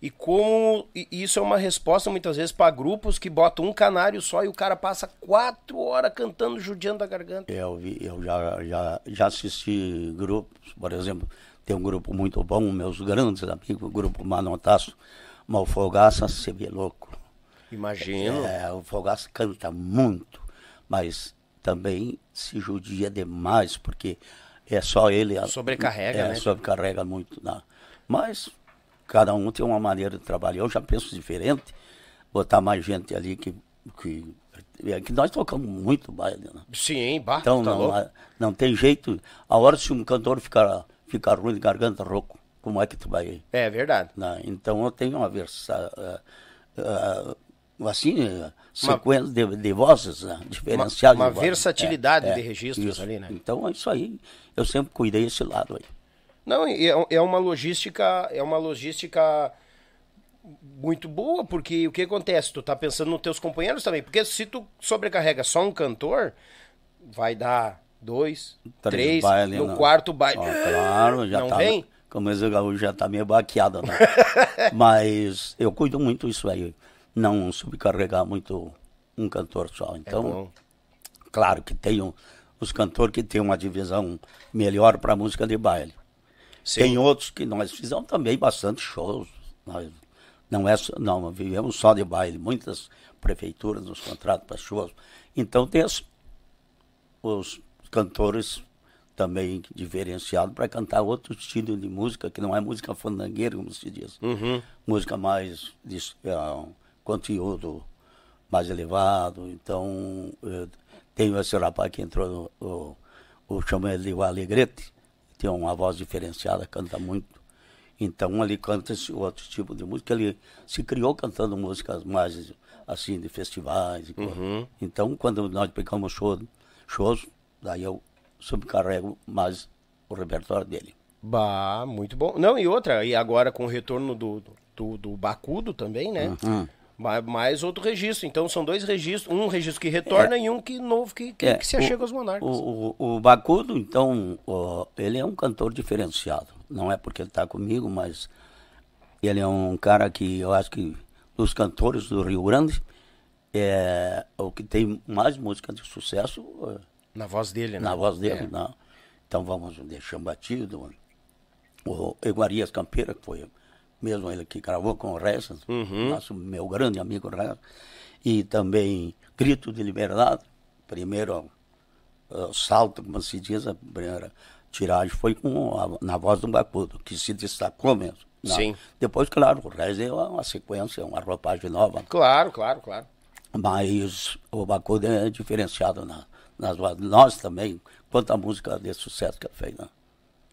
E como isso é uma resposta muitas vezes para grupos que botam um canário só e o cara passa quatro horas cantando, judiando a garganta. Eu, eu já, já, já assisti grupos, por exemplo, tem um grupo muito bom, meus grandes amigos, o grupo Manotaço, mas o Fogaça se vê louco. Imagino. É, o Fogaça canta muito, mas também se judia demais, porque é só ele. Sobrecarrega, é, né? Sobrecarrega muito. Né? Mas cada um tem uma maneira de trabalhar. Eu já penso diferente, botar mais gente ali que. que é que nós tocamos muito baile, né? Sim, bah, Então tá não, não tem jeito. A hora se um cantor ficar, ficar ruim de garganta rouco, como é que tu vai. É verdade. Né? Então eu tenho uma versão. Uh, uh, assim, sequência de, de, vozes né? diferenciadas. Uma, uma versatilidade é, de registros isso. ali, né? Então é isso aí. Eu sempre cuidei esse lado aí. Não, é, é uma logística, é uma logística muito boa, porque o que acontece? Tu tá pensando nos teus companheiros também, porque se tu sobrecarrega só um cantor, vai dar dois, três, três baile, no não. quarto baile. claro, já não tá. Vem? Como o gaúcho já tá meio baqueado, né? Mas eu cuido muito isso aí, não subcarregar muito um cantor só. É então, é claro que tem um, os cantores que têm uma divisão melhor para música de baile. Sim. Tem outros que nós fizemos também bastante shows. Nós não é não vivemos só de baile. Muitas prefeituras nos contratam para shows. Então tem as, os cantores também diferenciados para cantar outro estilo de música que não é música fandangueira, como se diz. Uhum. Música mais de uh, conteúdo mais elevado. Então tenho esse rapaz que entrou no o, o chama ele de Alegrete, tem uma voz diferenciada, canta muito. Então ele canta esse outro tipo de música. Ele se criou cantando músicas mais assim de festivais. Uhum. Então quando nós pegamos show, shows, daí eu subcarrego mais o repertório dele. Bah, muito bom. Não, e outra, e agora com o retorno do, do, do Bacudo também, né? Uhum. Mais outro registro. Então são dois registros, um registro que retorna é. e um que novo que, que, é. que se achega o, aos monarcas. O, o, o Bacudo, então, ele é um cantor diferenciado não é porque ele está comigo, mas ele é um cara que eu acho que dos cantores do Rio Grande é o que tem mais música de sucesso. É, na voz dele, né? Na voz dele, é. não. Então vamos deixar batido. O Eguarias Campeira, que foi mesmo ele que gravou com o Reza, uhum. nosso meu grande amigo Reza. E também Grito de Liberdade, primeiro uh, salto, como se diz, a primeira tiragem foi com a, na voz do Bacudo, que se destacou mesmo. Né? Sim. Depois, claro, o resto é uma sequência, uma roupagem nova. Claro, claro, claro. Mas o Bacudo é diferenciado na, nas vozes. Nós também, quanto a música de sucesso que ele fez. Né?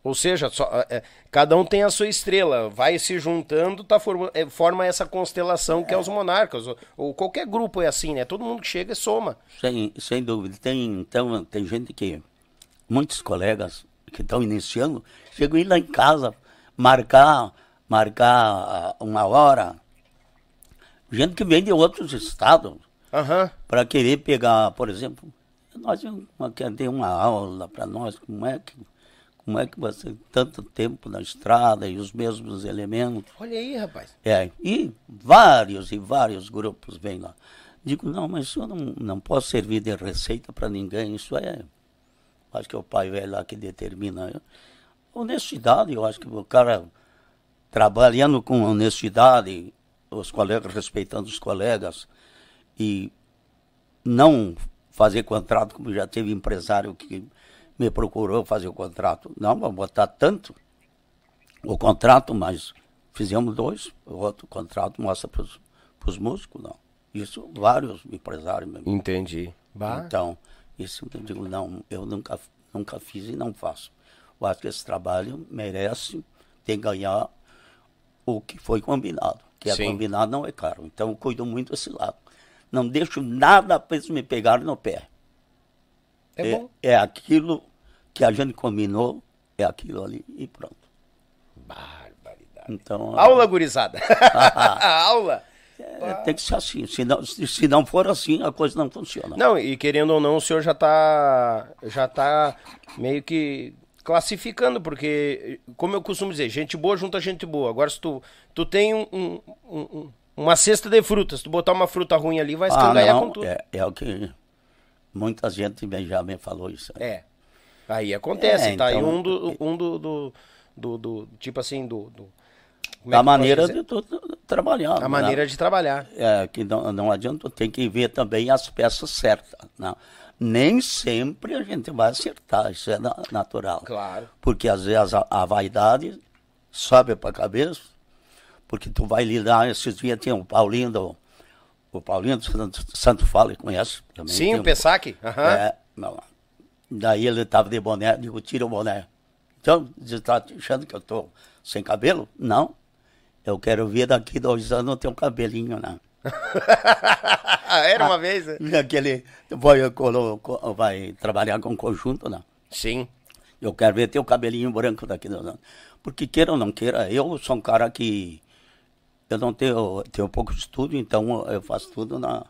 Ou seja, só, é, cada um tem a sua estrela, vai se juntando, tá forma, é, forma essa constelação que é, é os monarcas. Ou, ou, qualquer grupo é assim, né? Todo mundo que chega soma. Sem, sem dúvida. Tem, então, tem gente que, muitos colegas que estão iniciando, chegam a ir lá em casa, marcar, marcar uma hora. Gente que vem de outros estados uhum. para querer pegar, por exemplo, nós ter uma aula para nós, como é que como é que você tanto tempo na estrada e os mesmos elementos. Olha aí, rapaz. É, e vários e vários grupos vêm lá. Digo, não, mas isso não, não posso servir de receita para ninguém, isso é Acho que é o pai velho lá que determina. Honestidade, eu acho que o cara trabalhando com honestidade, os colegas respeitando os colegas e não fazer contrato como já teve empresário que me procurou fazer o contrato. Não, vamos botar tanto o contrato, mas fizemos dois, o outro contrato mostra para os músicos, não. Isso vários empresários mesmo. Entendi. Bah. Então, isso eu digo, não, eu nunca, nunca fiz e não faço. Eu acho que esse trabalho merece, tem que ganhar o que foi combinado. Que é combinado não é caro. Então eu cuido muito desse lado. Não deixo nada para eles me pegarem no pé. É, é, bom. é aquilo que a gente combinou, é aquilo ali e pronto. Barbaridade. Então, Aula gurizada. Aula. É, tem que ser assim. Se não, se não for assim, a coisa não funciona. Não, e querendo ou não, o senhor já está já tá meio que classificando, porque, como eu costumo dizer, gente boa junta gente boa. Agora, se tu, tu tem um, um, um, uma cesta de frutas, tu botar uma fruta ruim ali, vai escangalhar ah, com tudo. É, é o que muita gente já me falou isso. É. Aí acontece, é, tá então, aí um do, um do, do, do, do tipo assim, do, do é a maneira de tu, trabalhar. A né? maneira de trabalhar. É, que não, não adianta, tem que ver também as peças certas. Né? Nem sempre a gente vai acertar, isso é natural. Claro. Porque às vezes a, a vaidade sobe para a cabeça, porque tu vai lidar, esses dias tinha o Paulinho do, o Paulinho do Santo, Fale, conhece? Também Sim, o Pessac. Uhum. É, daí ele estava de boné, digo, tira o boné. Então, você está achando que eu estou sem cabelo? Não. Eu quero ver daqui dois anos eu ter um cabelinho, né? Era uma vez, né? Aquele vai, vai trabalhar com conjunto, né? Sim. Eu quero ver teu cabelinho branco daqui dois anos. Porque queira ou não queira, eu sou um cara que eu não tenho, tenho pouco estudo, então eu faço tudo na,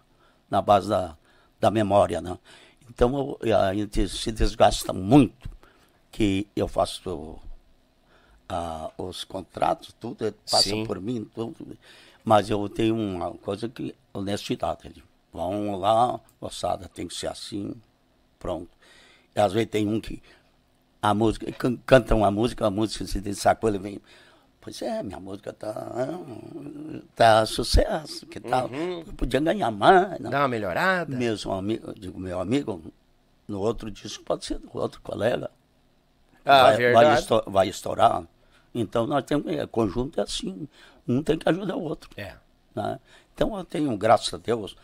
na base da, da memória, né? Então eu, a gente se desgasta muito, que eu faço ah, os contratos, tudo passa Sim. por mim, tudo. Mas eu tenho uma coisa que honestidade. Vamos lá, moçada, tem que ser assim, pronto. E às vezes tem um que a música, can- canta uma música, a música se destacou, ele vem. Pois é, minha música tá, tá sucesso, que tal? Eu podia ganhar mais, não. Dá uma melhorada. Mesmo amigo, digo, meu amigo, no outro disco pode ser do outro colega. Ah, vai, verdade. vai, vai estourar. Então nós temos, é, conjunto é assim, um tem que ajudar o outro. É. né? Então eu tenho, graças a Deus,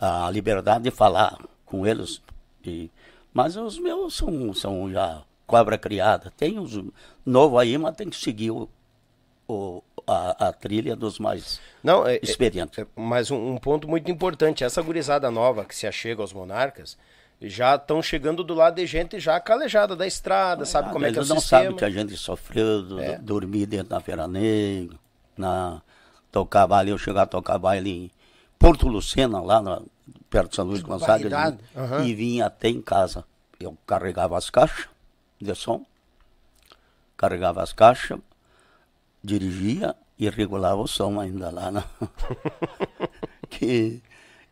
a liberdade de falar com eles. E, mas os meus são, são já cobra criada. Tem os novos aí, mas tem que seguir o, o- a, a trilha dos mais Não, é, é- experientes. é- mas um, um ponto muito importante, essa gurizada nova que se achega aos monarcas, já estão chegando do lado de gente já calejada da estrada, sabe como é que é o Eles não sistema. sabem que a gente sofreu, do- É. dormir dentro da Feira Negra, na, tocar baile, eu chegar a tocar baile em Porto Lucena, lá na- perto de São Luís Gonzaga, barbaridade. Aham. e vinha até em casa. Eu carregava as caixas de som, carregava as caixas, dirigia e regulava o som ainda lá. Na... que,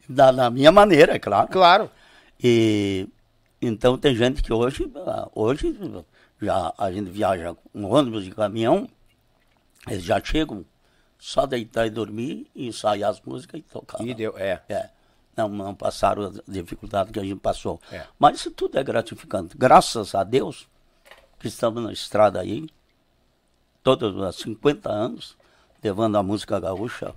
da, da minha maneira, é claro. Claro. E então tem gente que hoje, ah, hoje já a gente viaja com ônibus e caminhão, eles já chegam só deitar e dormir e ensaiar as músicas e tocar. E deu, é. É. Não, não passaram a dificuldade que a gente passou. É. Mas isso tudo é gratificante. Graças a Deus que estamos na estrada aí, todos há 50 anos, levando a música gaúcha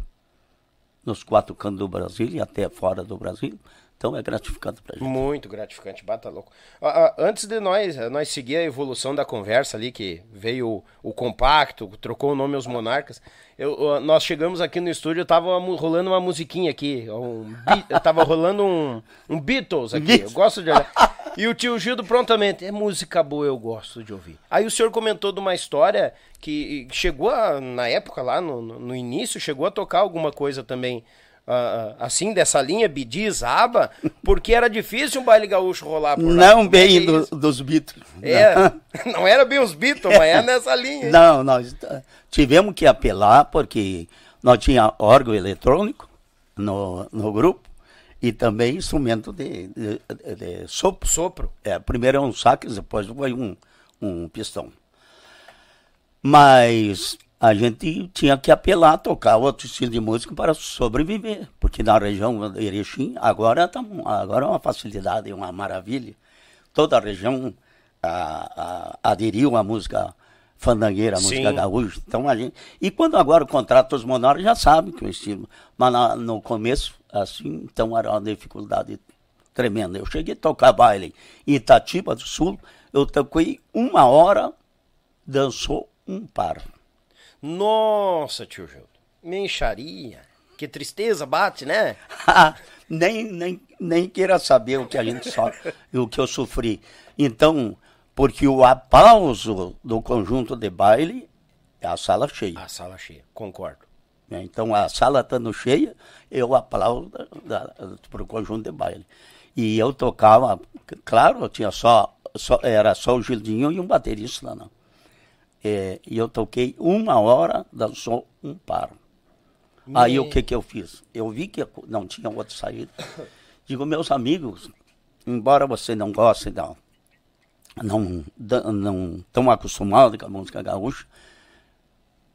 nos quatro cantos do Brasil e até fora do Brasil. Então é gratificante pra gente. Muito gratificante, bata louco. Ah, ah, antes de nós, nós seguir a evolução da conversa ali, que veio o, o compacto, trocou o nome aos monarcas, eu, ah, nós chegamos aqui no estúdio, tava mu- rolando uma musiquinha aqui, um, Be- tava rolando um, um Beatles aqui, eu gosto de olhar. E o tio Gildo prontamente, é música boa, eu gosto de ouvir. Aí o senhor comentou de uma história que chegou a, na época lá, no no início, chegou a tocar alguma coisa também ah, assim, dessa linha, Bidiz, Aba, porque era difícil um baile gaúcho rolar por lá. Não é bem é do- dos Beatles. É, não era bem os Beatles, mas é nessa linha. Não, nós eh, tivemos que apelar porque nós tinha órgão eletrônico no, no grupo e também instrumento de, de, de sopro. Sopro. É, primeiro é um sax, depois foi um, um pistão. Mas a gente tinha que apelar, tocar outro estilo de música para sobreviver, porque na região de Erechim agora, tá, agora é uma facilidade, uma maravilha. Toda a região ah, ah, aderiu à música fandangueira, à música Sim. gaúcha. Então a gente, e quando agora contrata os monarcas, já sabe que o estilo. Mas na- no começo, assim, então era uma dificuldade tremenda. Eu cheguei a tocar baile em Itatiba do Sul, eu toquei uma hora, dançou um par. Nossa, tio Gildo. Me enxaria. Que tristeza bate, né? nem, nem, nem queira saber o que a gente só, o que eu sofri. Então, porque o aplauso do conjunto de baile é a sala cheia. A sala cheia, concordo. né? Então, a sala estando cheia, eu aplaudo para o conjunto de baile. E eu tocava, claro, tinha só, só era só o Gildinho e um baterista, não. É, e eu toquei uma hora, dançou um par. Aí o que que eu fiz? Eu vi que não tinha outra saída. Digo, meus amigos, embora você não goste, não, não, não tão acostumado com a música gaúcha,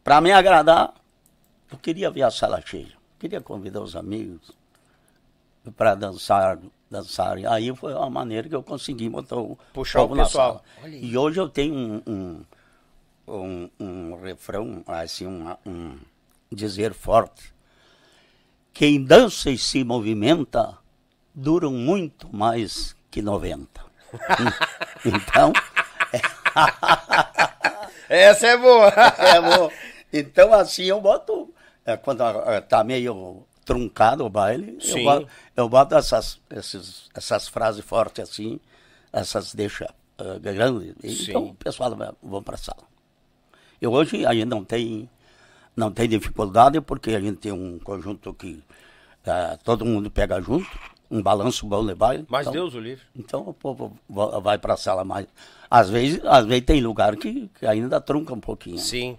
para me agradar, eu queria ver a sala cheia. Queria convidar os amigos para dançar, dançarem. Aí foi a maneira que eu consegui botar o Puxar o pessoal. E hoje eu tenho um, um, um, um refrão, assim, um, um dizer forte. Quem dança e se movimenta duram muito mais que 90. então, Essa é boa. é bom. Então, assim, eu boto. é, quando tá meio truncado o baile, eu Sim. boto, eu boto essas, esses, essas frases fortes assim, essas deixa uh, grande. Sim. Então o pessoal vai, vão para a sala. E hoje a gente não tem, não tem dificuldade porque a gente tem um conjunto que uh, todo mundo pega junto, um balanço bom baile. Mas então, Deus o livre. Então o povo va- vai para a sala mais. Às vezes, às vezes tem lugar que, que ainda trunca um pouquinho. Sim.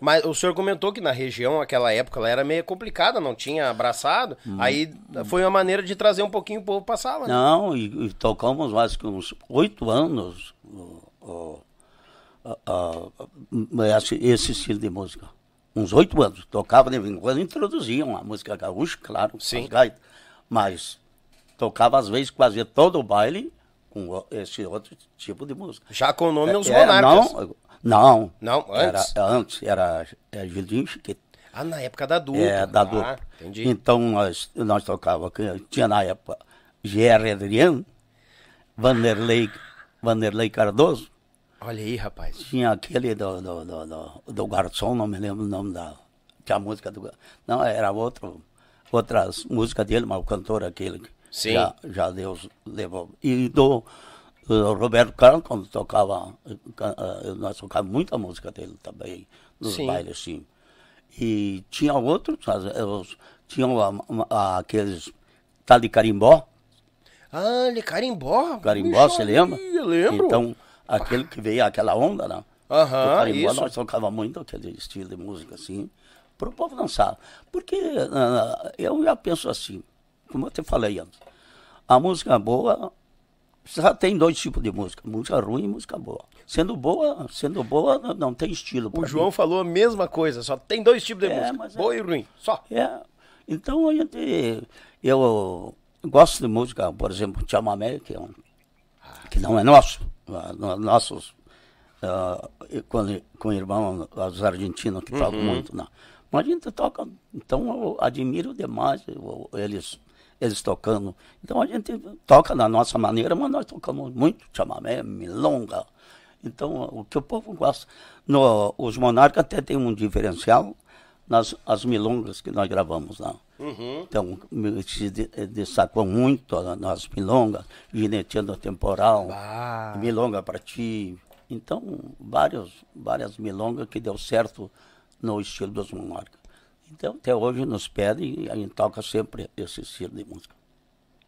Mas o senhor comentou que na região, aquela época, ela era meio complicada, não tinha abraçado. Aí foi uma maneira de trazer um pouquinho o povo pra sala. né? Não, e, e tocamos mais que uns oito anos o- o- a- esse, estilo de música. Uns oito anos. Tocava de vez em quando, introduziam a música gaúcha, claro, Sim. as gaitas. Mas tocava às vezes quase todo o baile com esse outro tipo de música. Já com o nome Os É, Monarcas. Não, não. Não, Era, antes? antes, era, era Gildinho Chiquete. Ah, na época da dupla. É, da Ah, dupla. entendi. Então nós, nós tocava, tinha na época G.R. Adriano, Vanderlei, Vanderlei Cardoso, Olha aí, rapaz. tinha aquele do, do, do, do, do garçom, não me lembro o nome da. Que a música do. Não, era outro, outras músicas dele, mas o cantor aquele que Sim. já, já Deus levou. E do, do Roberto Carlos, quando tocava, ca- eh, nós tocávamos muita música dele também, nos Sim. bailes, assim. E tinha outros, tinham aqueles tal de carimbó, Ah, ele carimbó. carimbó, você lembra? Eu lembro. Então, aquele que veio, aquela onda, né? Aham, carimbó, isso. nós tocava muito aquele estilo de música assim, para o povo dançar. Porque ah, eu já penso assim, como eu te falei antes, a música boa, só tem dois tipos de música, música ruim e música boa. Sendo boa, sendo boa, não, não tem estilo. O João mim. falou a mesma coisa, só tem dois tipos de É, música, é- boa e ruim, só. É, então a gente, eu gosto de música, por exemplo, chamamé, que, é um, que não é nosso, no- nossos, e com, com irmãos, os argentinos que tocam muito, não. Mas a gente toca, então eu admiro demais eu- eles, eles tocando. Então a gente toca da nossa maneira, mas nós tocamos muito chamamé, milonga. Então o que o povo gosta. No, os monarcas até tem um diferencial nas as milongas que nós gravamos lá. Então, me- se eh, destacou muito nas milongas, Gineteando Temporal. Milonga para Ti. Então, várias, várias milongas que deu certo no estilo dos monarcas. Então, até hoje nos pedem e a gente toca sempre esse estilo de música.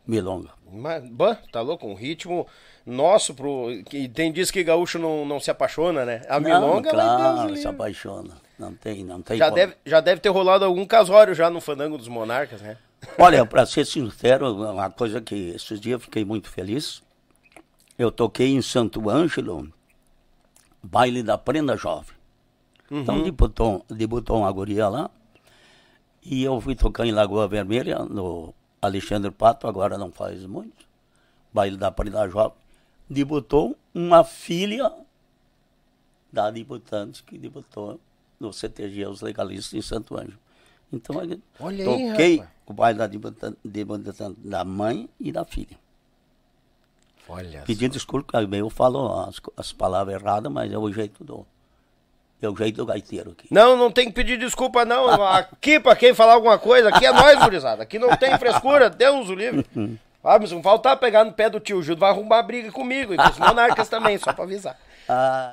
Milonga. Mas, bah, tá louco, um ritmo nosso pro. Que tem diz que gaúcho não, não se apaixona, né? A milonga, não, ela claro, Deus se apaixona. Não tem, não tem já como. deve, já deve ter rolado algum casório já no fandango dos monarcas, né? Olha, para ser sincero, uma coisa que esses dias eu fiquei muito feliz. Eu toquei em Santo Ângelo, baile da Prenda Jovem. Então debutou, debutou uma guria lá. E eu fui tocar em Lagoa Vermelha, no Alexandre Pato, agora não faz muito. Baile da Prenda Jovem. Debutou uma filha da debutante que debutou no CTG Os Legalistas em Santo Ângelo. Então Olha aí, toquei rapaz. o baile da debutante da mãe e da filha. Olha. Pedir desculpa, aí eu falo as, as palavras erradas, mas é o jeito do. É o jeito do gaiteiro aqui. Não, não tem que pedir desculpa, não. Aqui, pra quem falar alguma coisa, aqui é nós, gurizada. Aqui não tem frescura, Deus o livre. Ah, mas não faltar pegar no pé do tio Gildo, vai arrumar briga comigo e com os monarcas também, só pra avisar. Ah,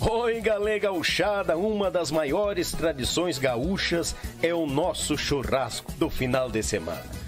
Oi, galera gauchada, uma das maiores tradições gaúchas é o nosso churrasco do final de semana.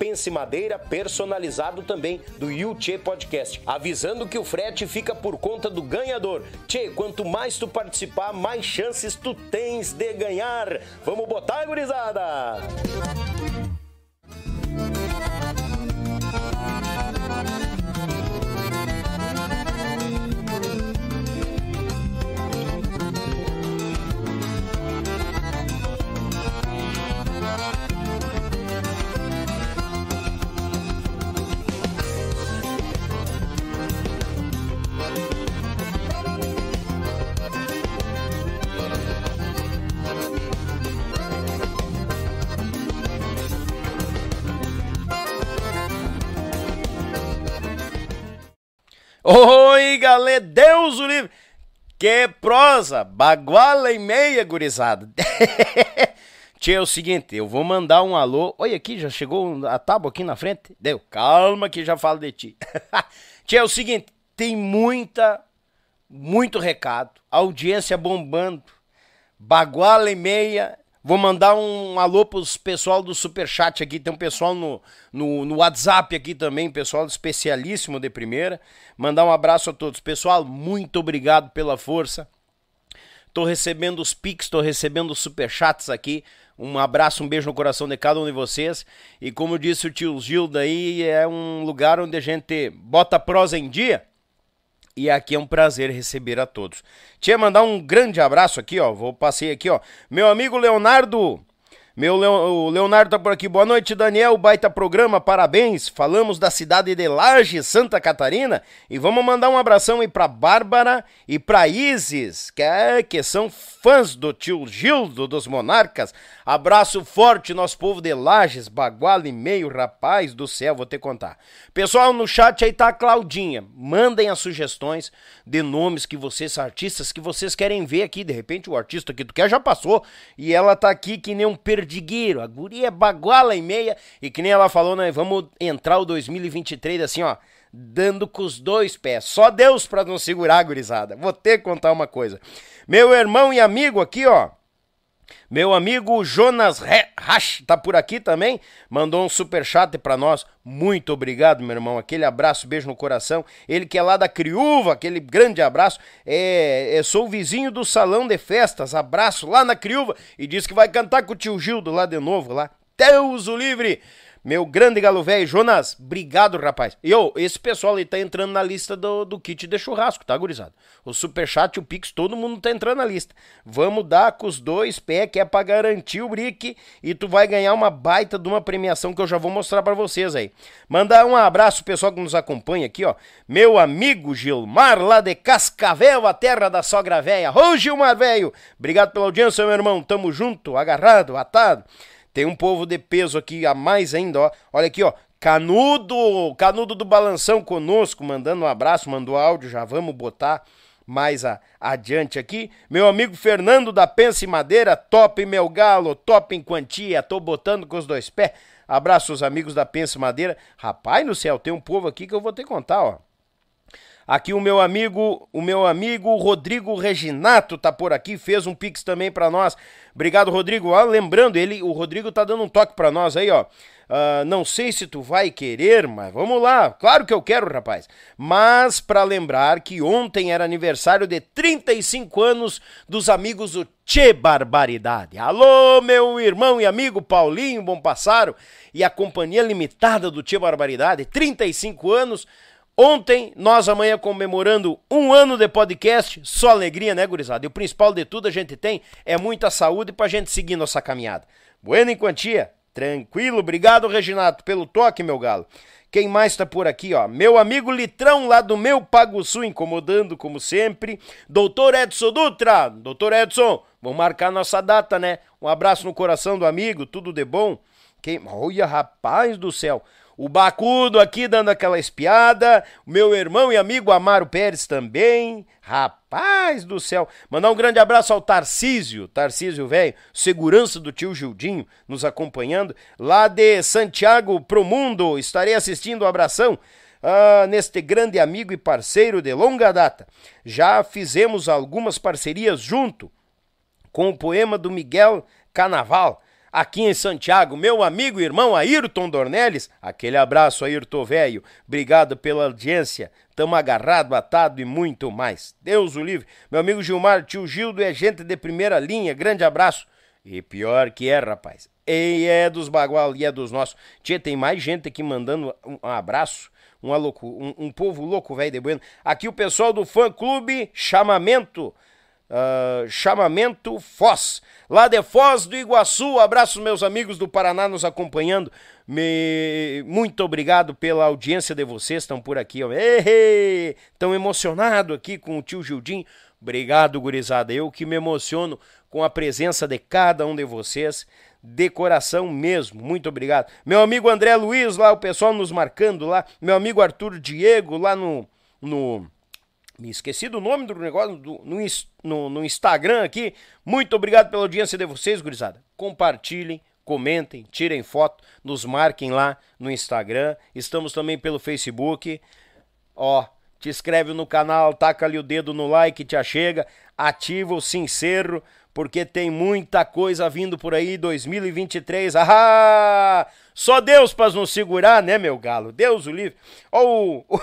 Pense Madeira, personalizado também do Yuchê Podcast, avisando que o frete fica por conta do ganhador. Tchê, quanto mais tu participar, mais chances tu tens de ganhar. Vamos botar, gurizada! Oi, galera, Deus o livre. Que prosa, baguala e meia, gurizada. Tchê, é o seguinte, eu vou mandar um alô. Olha aqui, já chegou a tábua aqui na frente? Deu, calma que já falo de ti. Tchê, é o seguinte, tem muita, muito recado, audiência bombando, baguala e meia Vou mandar um alô pros pessoal do Superchat aqui. Tem um pessoal no, no, no, WhatsApp aqui também, pessoal especialíssimo de primeira. Mandar um abraço a todos. Pessoal, muito obrigado pela força. Tô recebendo os pics, tô recebendo os superchats aqui. Um abraço, um beijo no coração de cada um de vocês. E como disse o tio Gilda aí, é um lugar onde a gente bota prosa em dia. E aqui é um prazer receber a todos. Tinha mandar um grande abraço aqui, ó. Vou passei aqui, ó. Meu amigo Leonardo meu o Leonardo tá por aqui. Boa noite, Daniel. Baita programa, parabéns. Falamos da cidade de Laje, Santa Catarina. E vamos mandar um abração aí pra Bárbara e pra Isis, que, é, que são fãs do tio Gildo dos Monarcas. Abraço forte, nosso povo de Lages, Baguala e meio, rapaz do céu, vou te contar. Pessoal, no chat aí tá a Claudinha. Mandem as sugestões de nomes que vocês, artistas, que vocês querem ver aqui. De repente, o artista que tu quer já passou e ela tá aqui que nem um perdigueiro. A guria é baguala e meia. E que nem ela falou, né? Vamos entrar o 2023 assim, ó dando com os dois pés. Só Deus para não segurar, gurizada. Vou ter que contar uma coisa. Meu irmão e amigo aqui, ó. Meu amigo Jonas Rasch tá por aqui também, mandou um super chat para nós. Muito obrigado, meu irmão. Aquele abraço, beijo no coração. Ele que é lá da Criúva, aquele grande abraço. É, é sou vizinho do salão de festas. Abraço lá na Criúva e diz que vai cantar com o tio Gildo lá de novo lá. Deus o livre. Meu grande galo velho, Jonas, obrigado, rapaz. E ô, esse pessoal aí tá entrando na lista do, do kit de churrasco, tá, gurizada? O Superchat, o Pix, todo mundo tá entrando na lista. Vamos dar com os dois pés, que é pra garantir o brick, e tu vai ganhar uma baita de uma premiação que eu já vou mostrar para vocês aí. Mandar um abraço pessoal que nos acompanha aqui, ó. Meu amigo Gilmar, lá de Cascavel, a terra da sogra velha. Ô, Gilmar, velho, obrigado pela audiência, meu irmão. Tamo junto, agarrado, atado. Tem um povo de peso aqui a mais ainda, ó. Olha aqui, ó. Canudo, Canudo do Balanção conosco, mandando um abraço, mandou áudio, já vamos botar mais a, adiante aqui. Meu amigo Fernando da Pense Madeira, top meu galo, top em quantia, tô botando com os dois pés. Abraço os amigos da Pense Madeira. Rapaz no céu, tem um povo aqui que eu vou ter que contar, ó. Aqui o meu amigo, o meu amigo Rodrigo Reginato tá por aqui, fez um pix também para nós. Obrigado, Rodrigo. Ah, lembrando, ele, o Rodrigo tá dando um toque para nós aí, ó. Uh, não sei se tu vai querer, mas vamos lá. Claro que eu quero, rapaz. Mas para lembrar que ontem era aniversário de 35 anos dos amigos do Che Barbaridade. Alô, meu irmão e amigo Paulinho Bom Passaro e a companhia limitada do Che Barbaridade, 35 anos. Ontem, nós amanhã comemorando um ano de podcast, só alegria, né, gurizada? E o principal de tudo a gente tem é muita saúde pra gente seguir nossa caminhada. Bueno em quantia, Tranquilo, obrigado, Reginato, pelo toque, meu galo. Quem mais tá por aqui, ó? Meu amigo Litrão, lá do meu Pago Sul, incomodando como sempre. Doutor Edson Dutra. Doutor Edson, vamos marcar nossa data, né? Um abraço no coração do amigo, tudo de bom. Quem... Olha, rapaz do céu. O Bacudo aqui dando aquela espiada. Meu irmão e amigo Amaro Pérez também. Rapaz do céu. Mandar um grande abraço ao Tarcísio, Tarcísio velho, segurança do tio Gildinho, nos acompanhando. Lá de Santiago pro mundo. Estarei assistindo o abração. Ah, neste grande amigo e parceiro de longa data. Já fizemos algumas parcerias junto com o poema do Miguel Canaval aqui em Santiago, meu amigo e irmão Ayrton Dornelles. Aquele abraço, Ayrton velho. Obrigado pela audiência. Tamo agarrado, atado e muito mais. Deus o livre. Meu amigo Gilmar, tio Gildo é gente de primeira linha. Grande abraço. E pior que é, rapaz. E é dos bagual e é dos nossos. Tia, tem mais gente aqui mandando um abraço. Um, um povo louco, velho de bueno. Aqui o pessoal do fã clube Chamamento. Uh, chamamento Foz, lá de Foz do Iguaçu. Abraço, meus amigos do Paraná nos acompanhando. Me... Muito obrigado pela audiência de vocês, estão por aqui. Estão emocionados aqui com o tio Gildinho. Obrigado, gurizada. Eu que me emociono com a presença de cada um de vocês. De coração mesmo, muito obrigado. Meu amigo André Luiz, lá, o pessoal nos marcando lá. Meu amigo Arthur Diego, lá no. no me esqueci do nome do negócio do, no, no, no, Instagram aqui. Muito obrigado pela audiência de vocês, gurizada. Compartilhem, comentem, tirem foto, nos marquem lá no Instagram. Estamos também pelo Facebook. Ó, te inscreve no canal, taca ali o dedo no like, te achega, ativa o sincero, porque tem muita coisa vindo por aí 2023. Ah! Só Deus para nos segurar, né, meu galo? Deus o livre. Ó, o, o,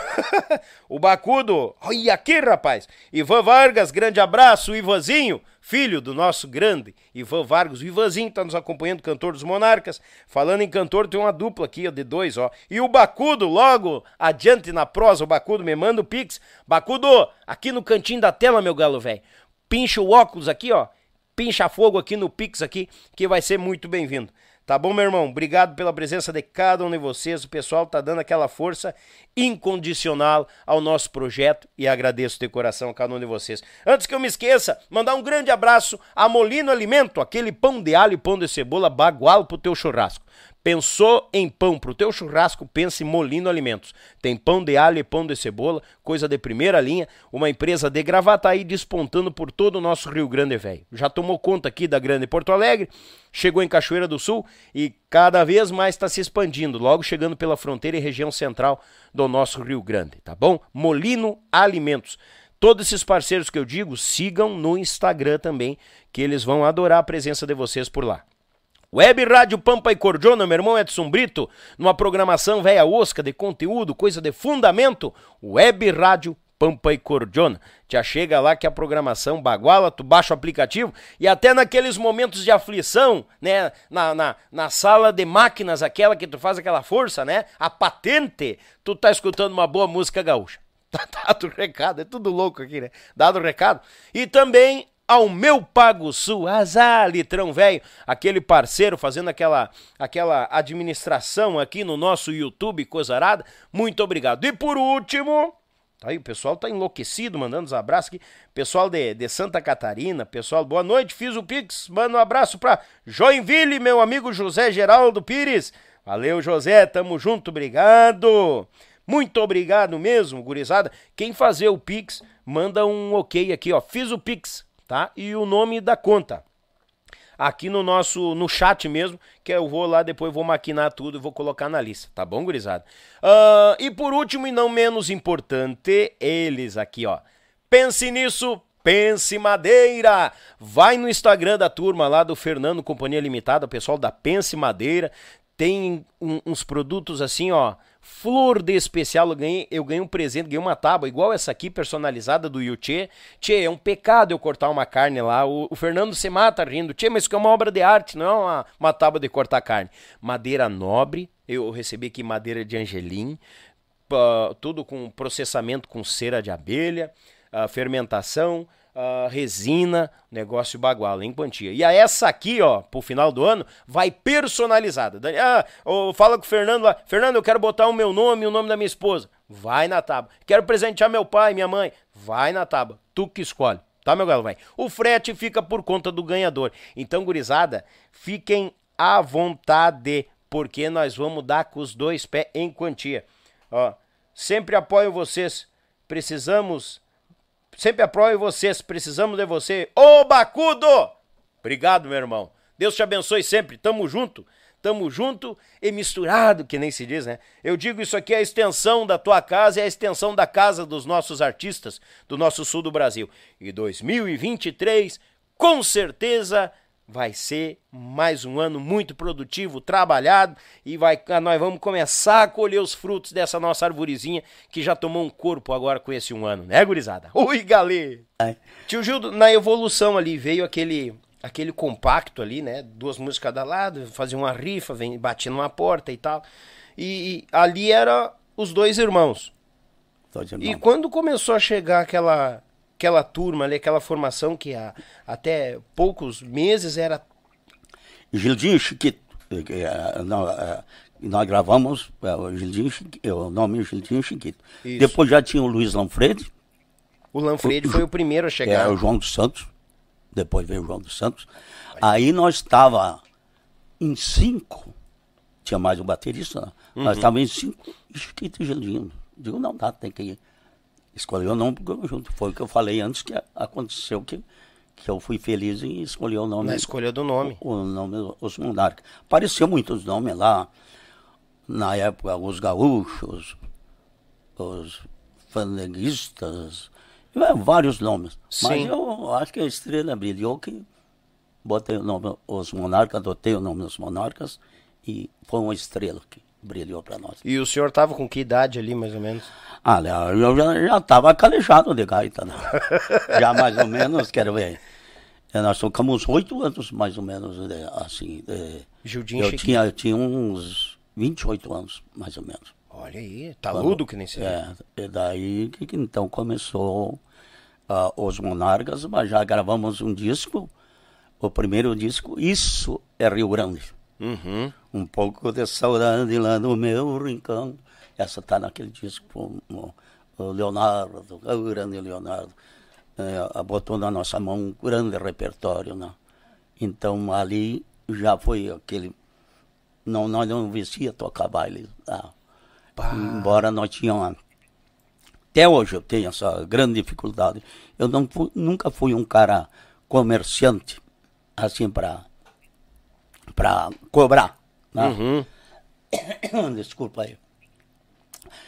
o Bacudo. Olha aqui, rapaz. Ivan Vargas, grande abraço. Ivanzinho, filho do nosso grande Ivan Vargas. O Ivanzinho tá nos acompanhando, cantor dos Monarcas. Falando em cantor, tem uma dupla aqui, ó, de dois, ó. E o Bacudo, logo adiante na prosa, o Bacudo me manda o pix. Bacudo, aqui no cantinho da tela, meu galo velho. Pincha o óculos aqui, ó. Pincha fogo aqui no pix aqui, que vai ser muito bem-vindo. Tá bom, meu irmão? Obrigado pela presença de cada um de vocês. O pessoal tá dando aquela força incondicional ao nosso projeto e agradeço de coração a cada um de vocês. Antes que eu me esqueça, mandar um grande abraço a Molino Alimento, aquele pão de alho e pão de cebola bagual pro teu churrasco. Pensou em pão pro teu churrasco, pense em Molino Alimentos. Tem pão de alho e pão de cebola, coisa de primeira linha, uma empresa de Gravataí despontando por todo o nosso Rio Grande Velho. Já tomou conta aqui da Grande Porto Alegre, chegou em Cachoeira do Sul e cada vez mais está se expandindo, logo chegando pela fronteira e região central do nosso Rio Grande, tá bom? Molino Alimentos. Todos esses parceiros que eu digo, sigam no Instagram também, que eles vão adorar a presença de vocês por lá. Web Rádio Pampa e Cordiona, meu irmão Edson Brito, numa programação velha osca de conteúdo, coisa de fundamento. Web Rádio Pampa e Cordiona. Já chega lá que a programação baguala, tu baixa o aplicativo e até naqueles momentos de aflição, né? Na, na, na sala de máquinas, aquela que tu faz aquela força, né? A patente, tu tá escutando uma boa música gaúcha. Tá dado o recado, é tudo louco aqui, né? Dado o recado. E também ao meu Pago Sul, azar, litrão velho, aquele parceiro fazendo aquela, aquela administração aqui no nosso YouTube, Cozarada, muito obrigado. E por último, tá aí o pessoal tá enlouquecido, mandando os abraços aqui, pessoal de, de Santa Catarina, pessoal, boa noite, fiz o Pix, manda um abraço pra Joinville, meu amigo José Geraldo Pires, valeu José, tamo junto, obrigado. Muito obrigado mesmo, gurizada. Quem fazer o Pix, manda um ok aqui, ó. Fiz o Pix, tá? E o nome da conta. aqui no nosso, no chat mesmo, que eu vou lá depois vou maquinar tudo e vou colocar na lista, tá bom, gurizada? Uh, e por último e não menos importante, eles aqui, ó. Pense nisso, Pense Madeira. Vai no Instagram da turma lá do Fernando Companhia Limitada, o pessoal da Pense Madeira. Tem um, uns produtos assim, ó, flor de especial. Eu ganhei, eu ganhei um presente, ganhei uma tábua igual essa aqui, personalizada do Yuchê. Tchê, é um pecado eu cortar uma carne lá. O, o Fernando se mata rindo. Tchê, mas isso é uma obra de arte, não é uma, uma tábua de cortar carne. Madeira nobre, eu recebi aqui madeira de angelim, uh, tudo com processamento com cera de abelha, uh, fermentação, uh, resina, negócio bagual em quantia. E a essa aqui, ó, pro final do ano, vai personalizada. Ah, fala com o Fernando lá, Fernando, eu quero botar o meu nome e o nome da minha esposa. Vai na tábua. Quero presentear meu pai, minha mãe. Vai na tábua. Tu que escolhe. Tá, meu galo, vai. O frete fica por conta do ganhador. Então, gurizada, fiquem à vontade, porque nós vamos dar com os dois pés em quantia. Ó, sempre apoio vocês. Precisamos Sempre apoio vocês, precisamos de você. Ô Bacudo! Obrigado, meu irmão. Deus te abençoe sempre. Tamo junto. Tamo junto e misturado, que nem se diz, né? Eu digo isso aqui é a extensão da tua casa é a extensão da casa dos nossos artistas do nosso sul do Brasil. E 2023, com certeza, vai ser mais um ano muito produtivo, trabalhado e vai, nós vamos começar a colher os frutos dessa nossa arvorezinha que já tomou um corpo agora com esse um ano, né, gurizada? Ui, galê! Tio Gildo, na evolução ali veio aquele aquele compacto ali, né? Duas músicas cada lado, fazia uma rifa, vem, batia numa porta e tal. E, e ali era os dois irmãos. Dois irmãos. E quando começou a chegar aquela aquela turma ali, aquela formação que há, até poucos meses era. Gildinho Chiquito. Eh, nós, eh, nós gravamos eh, o Gildinho o nome Gildinho Chiquito. Isso. Depois já tinha o Luiz Lanfredi. O Lanfredi foi o primeiro a chegar. É, o João dos Santos. Depois veio o João dos Santos. Aí nós estava em cinco. Tinha mais um baterista. Né? Uhum. Nós estávamos em cinco. Chiquito e Gildinho. Digo, não dá, tem que ir escolheu o nome do conjunto. Foi o que eu falei antes que aconteceu que, que eu fui feliz em escolher o nome. Na escolha do nome. O, o nome Os Monarcas. Apareceu muitos nomes lá. Na época, os gaúchos, os fandanguistas, vários nomes. Sim. Mas eu acho que a estrela brilhou que botei o nome Os Monarcas, adotei o nome dos Monarcas e foi uma estrela que brilhou para nós. E o senhor estava com que idade ali, mais ou menos? Ah, eu já estava calejado de gaita, né? já mais ou menos, quero ver. É, nós tocamos oito anos, mais ou menos, assim. De, Judinho eu tinha, eu tinha uns 28 anos, mais ou menos. Olha aí, taludo que nem se É, e daí que, que então começou uh, Os Monarcas, mas já gravamos um disco, o primeiro disco, Isso é Rio Grande. Uhum. Um pouco de saudade lá no meu rincão. Essa está naquele disco, o Leonardo, o grande Leonardo, é, botou na nossa mão um grande repertório. Né? Então ali já foi aquele. Não, nós não vestia tocar baile. Tá? Embora nós tínhamos. Até hoje eu tenho essa grande dificuldade. Eu não fui, nunca fui um cara comerciante, assim, para para cobrar. Né? Uhum. Desculpa aí.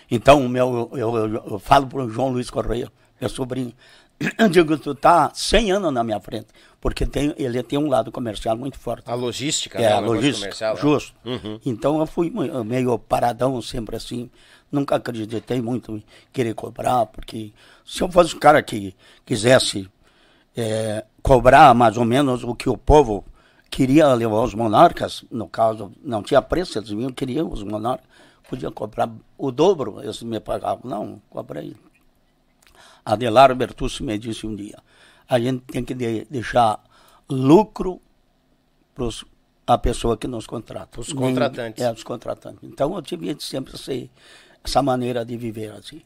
Então, meu, eu, eu, eu falo para o João Luiz Correia, meu sobrinho, eu digo, tu tá 100 anos na minha frente, porque tem, ele tem um lado comercial muito forte. A logística, é, né? a logística, né? justo. Uhum. Então eu fui meio paradão sempre assim, nunca acreditei muito em querer cobrar, porque se eu fosse um cara que quisesse é, cobrar mais ou menos o que o povo queria levar os monarcas, no caso, não tinha preço, eles vinham, queriam os monarcas, podia cobrar o dobro, eles me pagavam. Não, cobrei. Adelar Bertucci me disse um dia, a gente tem que de, deixar lucro para a pessoa que nos contrata. Os contratantes. Nem, é, os contratantes. Então eu tive sempre esse, essa maneira de viver assim.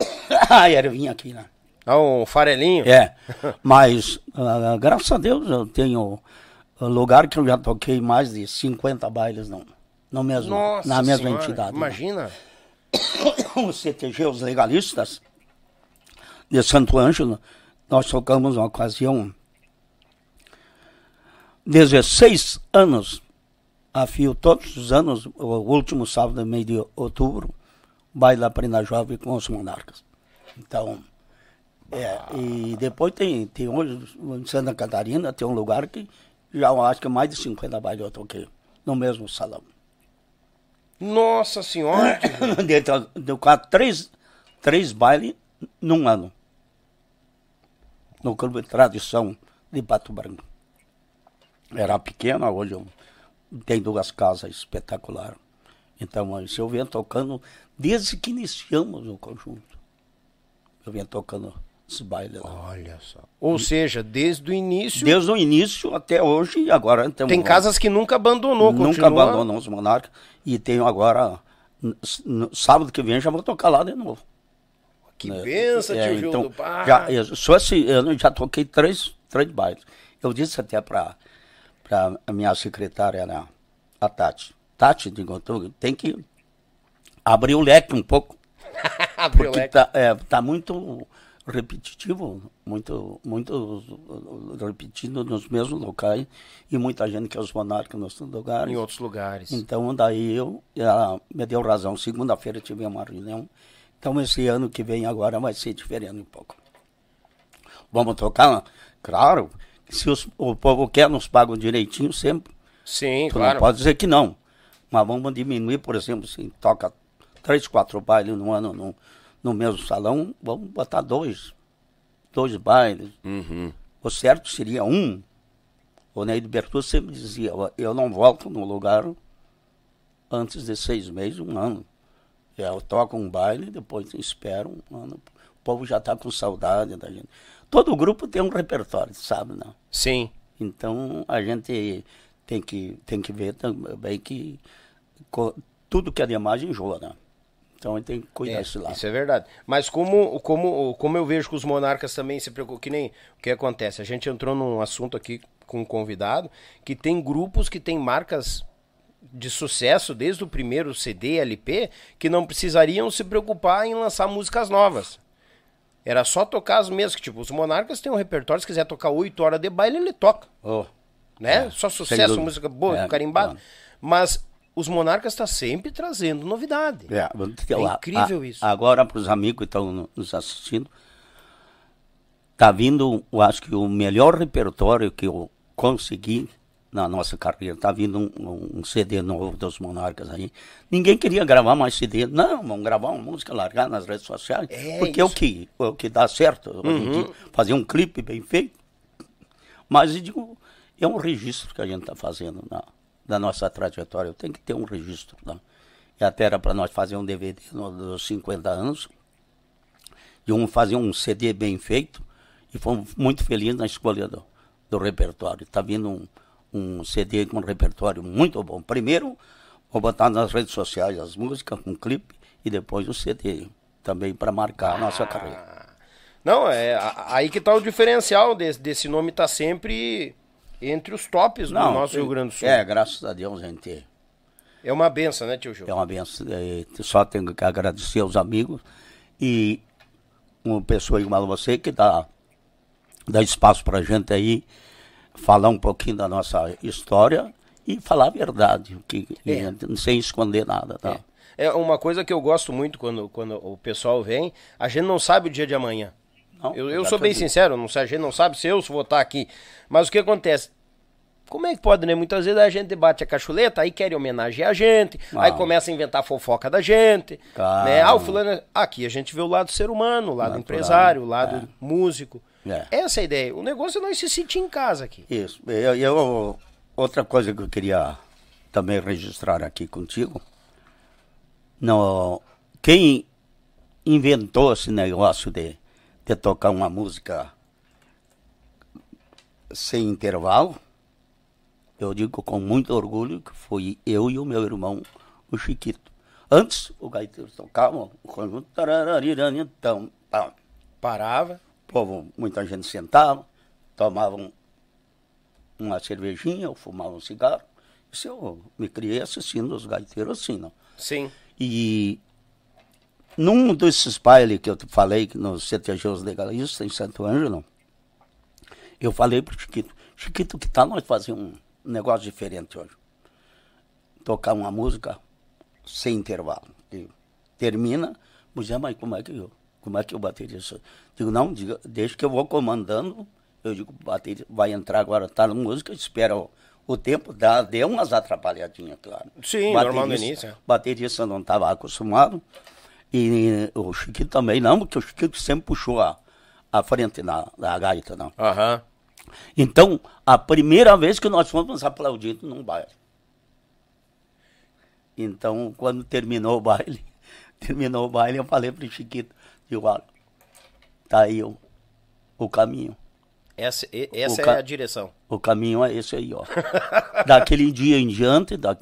a ervinha aqui, né? Ah, um farelinho? É, mas uh, graças a Deus eu tenho lugar que eu já toquei mais de 50 bailes não, no mesmo, Nossa na mesma senhora, entidade. Né? Imagina. O CTG, os legalistas de Santo Ângelo, nós tocamos uma ocasião 16 anos, a fio, todos os anos, o último sábado, mês de outubro, baile da Prenda Jovem com os monarcas. Então, é, e depois tem, tem hoje, em Santa Catarina, tem um lugar que já acho que mais de 50 bailes eu toquei, no mesmo salão. Nossa senhora! Dentro do quatro, três, três bailes num ano. No Clube de Tradição de Pato Branco. Era pequena, hoje eu, tem duas casas espetaculares. Então, isso eu venho tocando desde que iniciamos o conjunto. Eu venho tocando esse baile lá. Olha só. Ou seja, desde o início. Desde o início até hoje, e agora então, Tem casas que nunca abandonou, Nunca continua... abandonou os monarcas. E tenho agora, sábado que vem, já vou tocar lá de novo. Que né? benção, É, tio então, já, eu, só esse ano eu já toquei três, três bailes. Eu disse até para a minha secretária, né, a Tati. Tati, digo, tu tem que abrir o leque um pouco, Abriu o porque leque. tá, é, tá muito repetitivo, muito, muito repetido nos mesmos locais e muita gente que é os monarcas nos lugares. Em outros lugares. Então, daí eu, ela me deu razão. Segunda-feira tive uma reunião. Então, esse ano que vem agora vai ser diferente um pouco. Vamos tocar? Claro. Se os- o povo quer, nos pagam direitinho sempre. Sim, Tu claro. não pode dizer que não. Mas vamos diminuir, por exemplo, se toca três, quatro bailes no ano no, no mesmo salão, vamos botar dois. Dois bailes. Uhum. O certo seria um. O Ney de Bertu sempre dizia, "Ó, eu não volto no lugar antes de seis meses, um ano. Eu toco um baile, depois espero um ano. O povo já está com saudade da gente. Todo grupo tem um repertório, sabe, não? Sim. Então a gente tem que, tem que ver também que tudo que é de imagem enjoa, né? Então a gente tem que cuidar É, desse lado. isso é verdade. Mas como, como, como eu vejo que os monarcas também se preocupam, que nem o que acontece? A gente entrou num assunto aqui com um convidado que tem grupos que tem marcas de sucesso desde o primeiro CD, LP, que não precisariam se preocupar em lançar músicas novas. Era só tocar as mesmas, que tipo, os monarcas têm um repertório, se quiser tocar 8 horas de baile, ele toca, Oh, né? É, só sucesso, música boa, É, carimbada. claro. Mas os monarcas estão sempre trazendo novidade. É, É incrível A- isso. Agora, para os amigos que estão no- nos assistindo, tá vindo, eu acho que o melhor repertório que eu consegui na nossa carreira. Tá vindo um, um CD novo dos Monarcas aí. Ninguém queria gravar mais CD. Não, vamos gravar uma música, largar nas redes sociais. É porque é o que, é o que dá certo. dia. Fazer um clipe bem feito. Mas digo, é um registro que a gente está fazendo na, da nossa trajetória. Tem que ter um registro. Né? E até era para nós fazer um DVD dos 50 anos. E um, fazer um CD bem feito. E fomos muito felizes na escolha do, do repertório. Está vindo um, um CD com um repertório muito bom. Primeiro, vou botar nas redes sociais as músicas com clipe. E depois o CD também para marcar a nossa carreira. Não, é aí que tá o diferencial desse, desse nome tá sempre entre os tops do nosso Rio Grande do Sul. É, graças a Deus gente É uma benção, né, tio Gil? É uma benção. é, só tenho que agradecer aos amigos e uma pessoa igual a você que dá, dá espaço para a gente aí falar um pouquinho da nossa história e falar a verdade, que, É. sem esconder nada. Tá? É uma coisa que eu gosto muito quando, quando o pessoal vem, a gente não sabe o dia de amanhã. Não, Eu, eu sou bem sincero, não sei, a gente não sabe se eu vou estar aqui. Mas o que acontece? Como é que pode, né? Muitas vezes a gente bate a cachuleta, aí querem homenagear a gente, aí começa a inventar fofoca da gente. Calma. Né? Ah, o fulano. é- Aqui a gente vê o lado ser humano, o lado Natural, empresário, o lado é. músico. É. Essa é a ideia. O negócio é nós se sentir em casa aqui. Isso. Eu, eu- outra coisa que eu queria também registrar aqui contigo, no, quem inventou esse negócio de, de tocar uma música sem intervalo, eu digo com muito orgulho que foi eu e o meu irmão, o Chiquito. Antes, o gaiteiro tocava o conjunto. pá. Parava. O povo, muita gente sentava, tomavam uma cervejinha ou fumavam um cigarro. Isso eu me criei assistindo os gaiteiros assim, não. Sim. E num desses bailes que eu falei, que nos CTGs legalistas em Santo Ângelo, eu falei pro Chiquito, Chiquito, que tal nós fazer um negócio diferente hoje? Tocar uma música sem intervalo. E termina, mas, é, mas como é que eu, como é que eu bateria isso? Digo, não, diga, deixa que eu vou comandando. Eu digo, bateria, vai entrar agora, tá na música, espera o, o tempo, dá, deu umas atrapalhadinhas, claro. Sim, normal no início. é. Baterista não estava acostumado. E o Chiquito também não, porque o Chiquito sempre puxou a, a frente da, da gaita, não. Aham. Então, a primeira vez que nós fomos aplaudidos num baile. Então, quando terminou o baile, terminou o baile, eu falei pro Chiquito, digo, olha, tá aí o, o caminho. Essa, e- essa O é a direção. O caminho é esse aí, ó. Daquele dia em diante, da,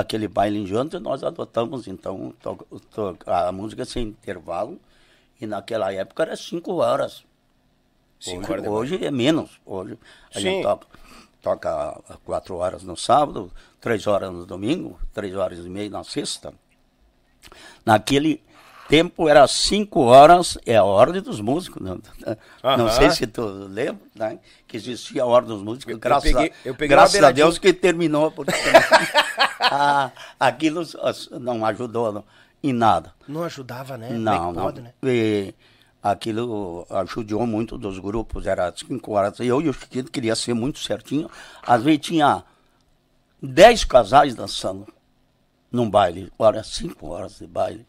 daquele baile em diante, nós adotamos, então, a música sem intervalo. E naquela época era cinco horas. Cinco hoje, horas hoje é menos. Hoje a Sim. gente toca, toca quatro horas no sábado, três horas no domingo, três horas e meia na sexta. Naquele tempo era cinco horas, é a ordem dos músicos. Não, não Aham. sei se tu lembra, né? Que existia a ordem dos músicos. Eu- eu graças peguei- a, eu peguei graças a Deus que terminou, porque aquilo não ajudou não, em nada. Não ajudava, né? Não, é não. pode, né? E aquilo ajudou muito dos grupos, era cinco horas. Eu e o Chiquito queria ser muito certinho. Às vezes tinha dez casais dançando num baile. Olha, cinco horas de baile.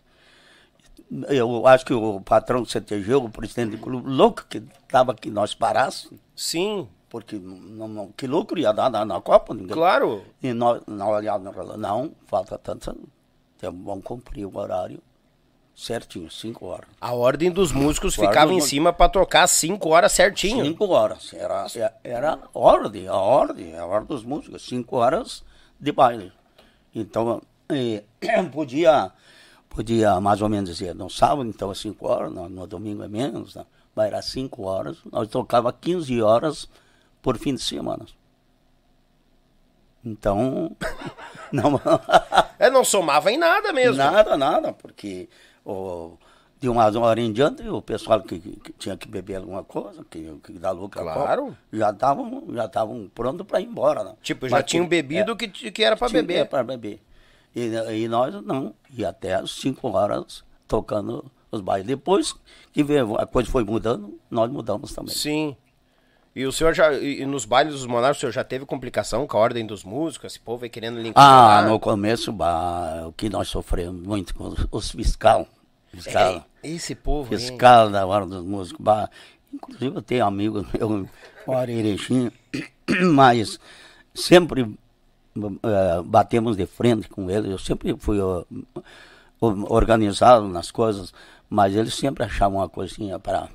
Eu acho que o patrão do CTG, o presidente do clube, louco que estava que nós parássemos, Sim, porque não, não- que lucro ia dar na, na Copa? Ninguém, claro. e nós, nós olhávamos relógio, não, falta tanto, temos- vamos cumprir o horário certinho, cinco horas. A ordem dos músicos ficava em cima pra tocar cinco horas certinho. Cinco horas, era, era, ordem, a ordem, a ordem dos músicos, cinco horas de baile. Então, eh, podia, podia mais ou menos dizer, no sábado, então, é cinco horas, no, no domingo é menos, né? mas era cinco horas, nós tocava 15 horas por fim de semana. Então, não... É, não somava em nada mesmo. Nada, nada, porque o, de uma hora em diante o pessoal que, que tinha que beber alguma coisa, que, que dá lucro a Claro. já estavam já estavam prontos para ir embora. Tipo, já Mas tinham bebido é, que, que era tinha- beber. é pra beber. E, e nós não, e até às 5 horas tocando os bailes. Depois que veio, a coisa foi mudando, nós mudamos também. Sim. E o senhor já. E nos bailes dos monarcas, o senhor já teve complicação com a ordem dos músicos? Esse povo aí querendo lhe Ah, no começo, bah, o que nós sofremos muito com os, os fiscal. fiscal. É, esse povo. hein? fiscal da hora dos músicos. Bah, inclusive eu tenho amigos meu, o Arerechim, mas sempre eh, batemos de frente com eles. Eu sempre fui o- organizado nas coisas, mas eles sempre achavam uma coisinha para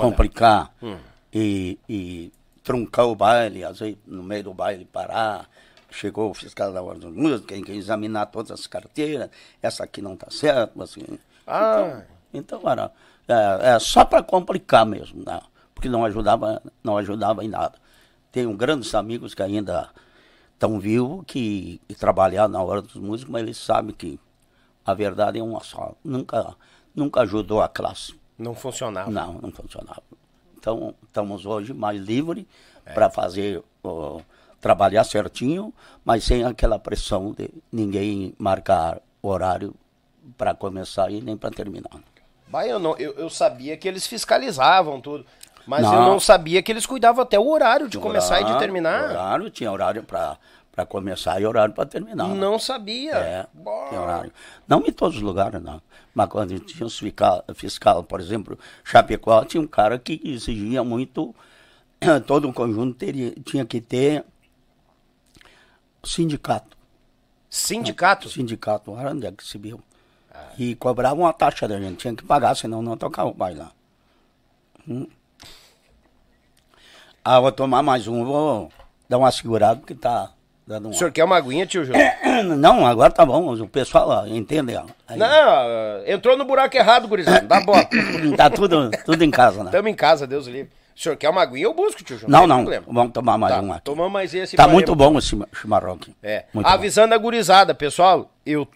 complicar Hum. e, e truncar o baile, às vezes no meio do baile parar. Chegou o fiscal da Ordem dos Músicos, tem que examinar todas as carteiras, essa aqui não está certa. Assim. Ah. Então, então era é, é só para complicar mesmo, né? porque não ajudava, não ajudava em nada. Tenho grandes amigos que ainda estão vivos, que, trabalharam na Ordem dos Músicos, mas eles sabem que a verdade é uma só. Nunca, nunca ajudou a classe. Não funcionava. Não, não funcionava. Então, estamos hoje mais livres É. para fazer, trabalhar certinho, mas sem aquela pressão de ninguém marcar horário para começar e nem para terminar. Não, eu, eu sabia que eles fiscalizavam tudo. Mas eu Não. não sabia que eles cuidavam até o horário de começar e de Horário- terminar. Horário, tinha horário para começar e horário para terminar. né? Não sabia. É, tinha horário. Não em todos os lugares, não. Mas quando tinha os fiscal, fiscal, por exemplo, Chapecó, tinha um cara que exigia muito, todo um conjunto teria, tinha que ter sindicato. Sindicato? Sindicato, olha onde é que se viu. E cobrava uma taxa da gente, tinha que pagar, senão não tocava o baile lá. Hum. Ah, vou tomar mais um, vou dar uma segurada, porque tá dando O uma... senhor quer uma aguinha, tio Júlio? Não, agora tá bom, o pessoal ó, entende. ó. Aí, Não, entrou no buraco errado, gurizada. Dá bola. Tá tudo, tudo em casa, né? Tamo em casa, Deus o livre. O senhor quer uma aguinha, eu busco, tio Júlio. Não, tem não, problema. vamos tomar mais Tá, um aqui. tomamos mais esse. Tá pra muito bom esse chimarrão aqui. É. Muito bom. Avisando a gurizada, pessoal, eu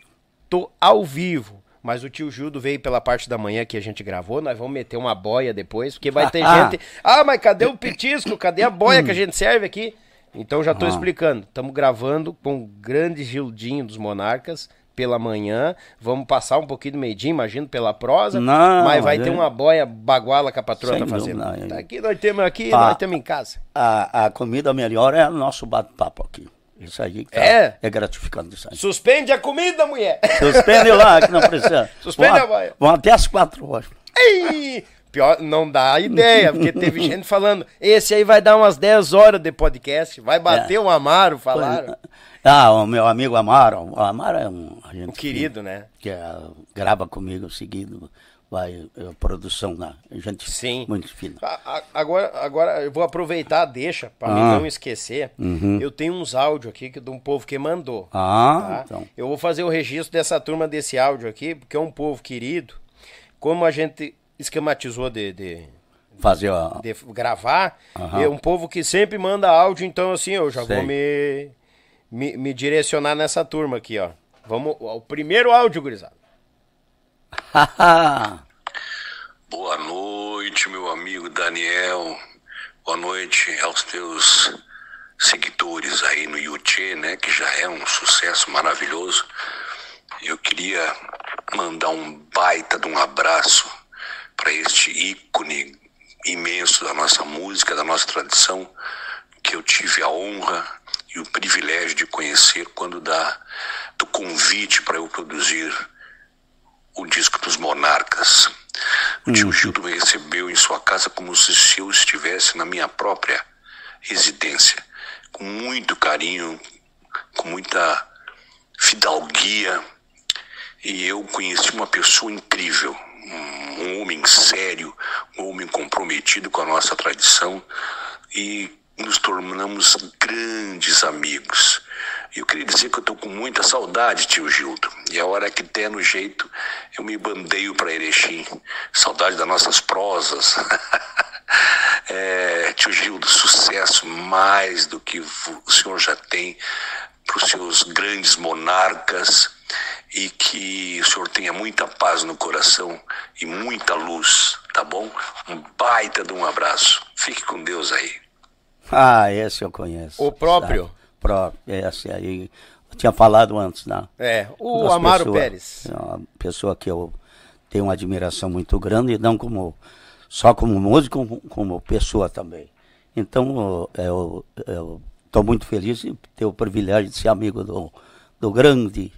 tô ao vivo Mas o tio Gildo veio pela parte da manhã que a gente gravou. Nós vamos meter uma boia depois, porque vai ter gente. Ah, mas cadê o petisco? Cadê a boia que a gente serve aqui? Então já tô Ah. explicando. Estamos gravando com o grande Gildinho dos Monarcas pela manhã. Vamos passar um pouquinho do meio-dia, imagino, pela prosa. Não, mas vai é- ter uma boia baguala que a patroa Sem tá fazendo. dúvida, é. Tá aqui nós temos aqui, Ah. nós temos em casa. A, a comida melhor é o nosso bate-papo aqui. Isso aí que tá- É? é gratificante isso aí. Suspende a comida, mulher! Suspende lá, que não precisa. Suspende Vão a boia. Vão até as quatro horas. Ei! Pior, não dá ideia, porque teve gente falando, esse aí vai dar umas 10 horas de podcast, vai bater É. um Amaro, falaram. Ah, o meu amigo Amaro. O Amaro é um Um querido, né? Que é, grava comigo seguido. Vai, é, produção na gente Sim. muito fina. A- a- Agora, agora eu vou aproveitar, deixa, pra mim Ah. não esquecer. Uhum. Eu tenho uns áudios aqui que, de um povo que mandou. Ah, tá? então. Eu vou fazer o registro dessa turma desse áudio aqui, porque é um povo querido. Como a gente esquematizou de, de, Fazer a. de gravar, Aham. é um povo que sempre manda áudio, então assim, eu já vou Sei. me, me, me direcionar nessa turma aqui, ó. Vamos, o primeiro áudio, gurizada. Boa noite, meu amigo Daniel. Boa noite aos teus seguidores aí no YouTube, né? Que já é um sucesso maravilhoso. Eu queria mandar um baita de um abraço para este ícone imenso da nossa música, da nossa tradição, que eu tive a honra e o privilégio de conhecer quando da do convite para eu produzir o disco dos Monarcas. O tio Gildo me recebeu em sua casa como se eu estivesse na minha própria residência, com muito carinho, com muita fidalguia. E eu conheci uma pessoa incrível, um homem sério, um homem comprometido com a nossa tradição e nos tornamos grandes amigos. Eu queria dizer que eu estou com muita saudade, tio Gildo. E a hora que der no jeito, eu me bandeio para Erechim. Saudade das nossas prosas. é, tio Gildo, sucesso mais do que o senhor já tem para os seus grandes monarcas e que o senhor tenha muita paz no coração e muita luz, tá bom? Um baita de um abraço. Fique com Deus aí. Ah, esse eu conheço. O próprio? sabe? Próprio, esse aí. Eu tinha falado antes, né? É, o Amaro pessoas. Pérez. É uma pessoa que eu tenho uma admiração muito grande, não como só como músico, como, como pessoa também. Então eu estou muito feliz de ter o privilégio de ser amigo do, do grande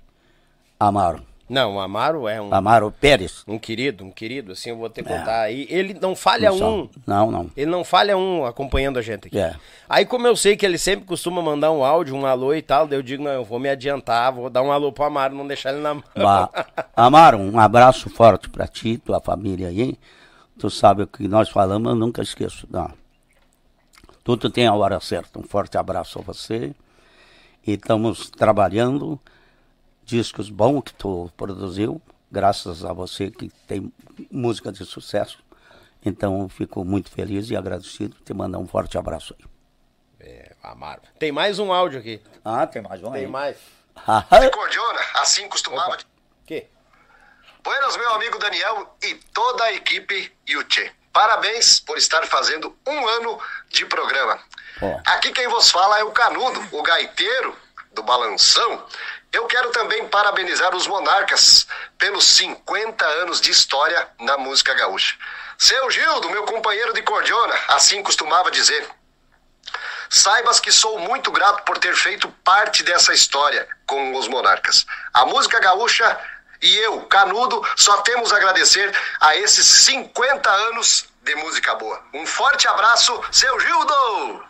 Amaro. Não, o Amaro é um, Amaro Pérez. um querido, um querido, assim, eu vou te É. contar aí. Ele não falha Não um. Não, não. Ele não falha um acompanhando a gente aqui. É. Aí, como eu sei que ele sempre costuma mandar um áudio, um alô e tal, eu digo, não, eu vou me adiantar, vou dar um alô pro Amaro, não deixar ele na mão. Amaro, um abraço forte para ti, tua família aí. Tu sabe o que nós falamos, eu nunca esqueço. Não. Tudo tem a hora certa. Um forte abraço a você. E estamos trabalhando discos bons que tu produziu, graças a você que tem música de sucesso. Então, fico muito feliz e agradecido. Te mandar um forte abraço aí. É, Amaro. Tem mais um áudio aqui. Ah, tem mais um Tem mais. Cordiona, assim costumava. Que? Buenas, meu amigo Daniel e toda a equipe Yuchê. Parabéns por estar fazendo um ano de programa. Ó. Aqui quem vos fala é o Canudo, o gaiteiro do Balanção. Eu quero também parabenizar os Monarcas pelos 50 anos de história na música gaúcha. Seu Gildo, meu companheiro de cordiona, assim costumava dizer. Saibas que sou muito grato por ter feito parte dessa história com os Monarcas. A música gaúcha e eu, Canudo, só temos a agradecer a esses 50 anos de música boa. Um forte abraço, seu Gildo!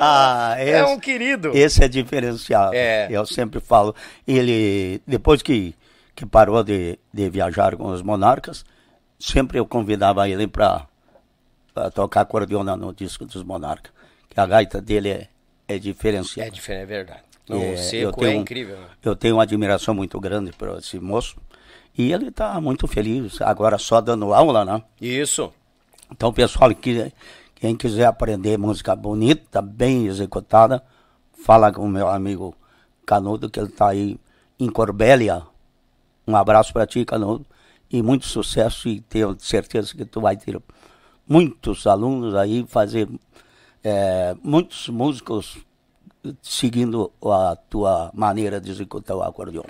Ah, É esse- um querido. Esse é diferenciado. É. Eu sempre falo. Ele, depois que, que parou de, de viajar com os monarcas, sempre eu convidava ele para tocar acordeona no disco dos monarcas. Que a gaita dele é, é diferenciada. É diferente, é verdade. Não, É, o seco é incrível. né? Eu tenho uma admiração muito grande por esse moço. E ele está muito feliz, agora só dando aula, né? Isso. Então, pessoal, que, quem quiser aprender música bonita, bem executada, fala com o meu amigo Canudo, que ele está aí em Corbélia, Um abraço para ti, Canudo, e muito sucesso e tenho certeza que tu vai ter muitos alunos aí, fazer é, muitos músicos seguindo a tua maneira de executar o acordeon.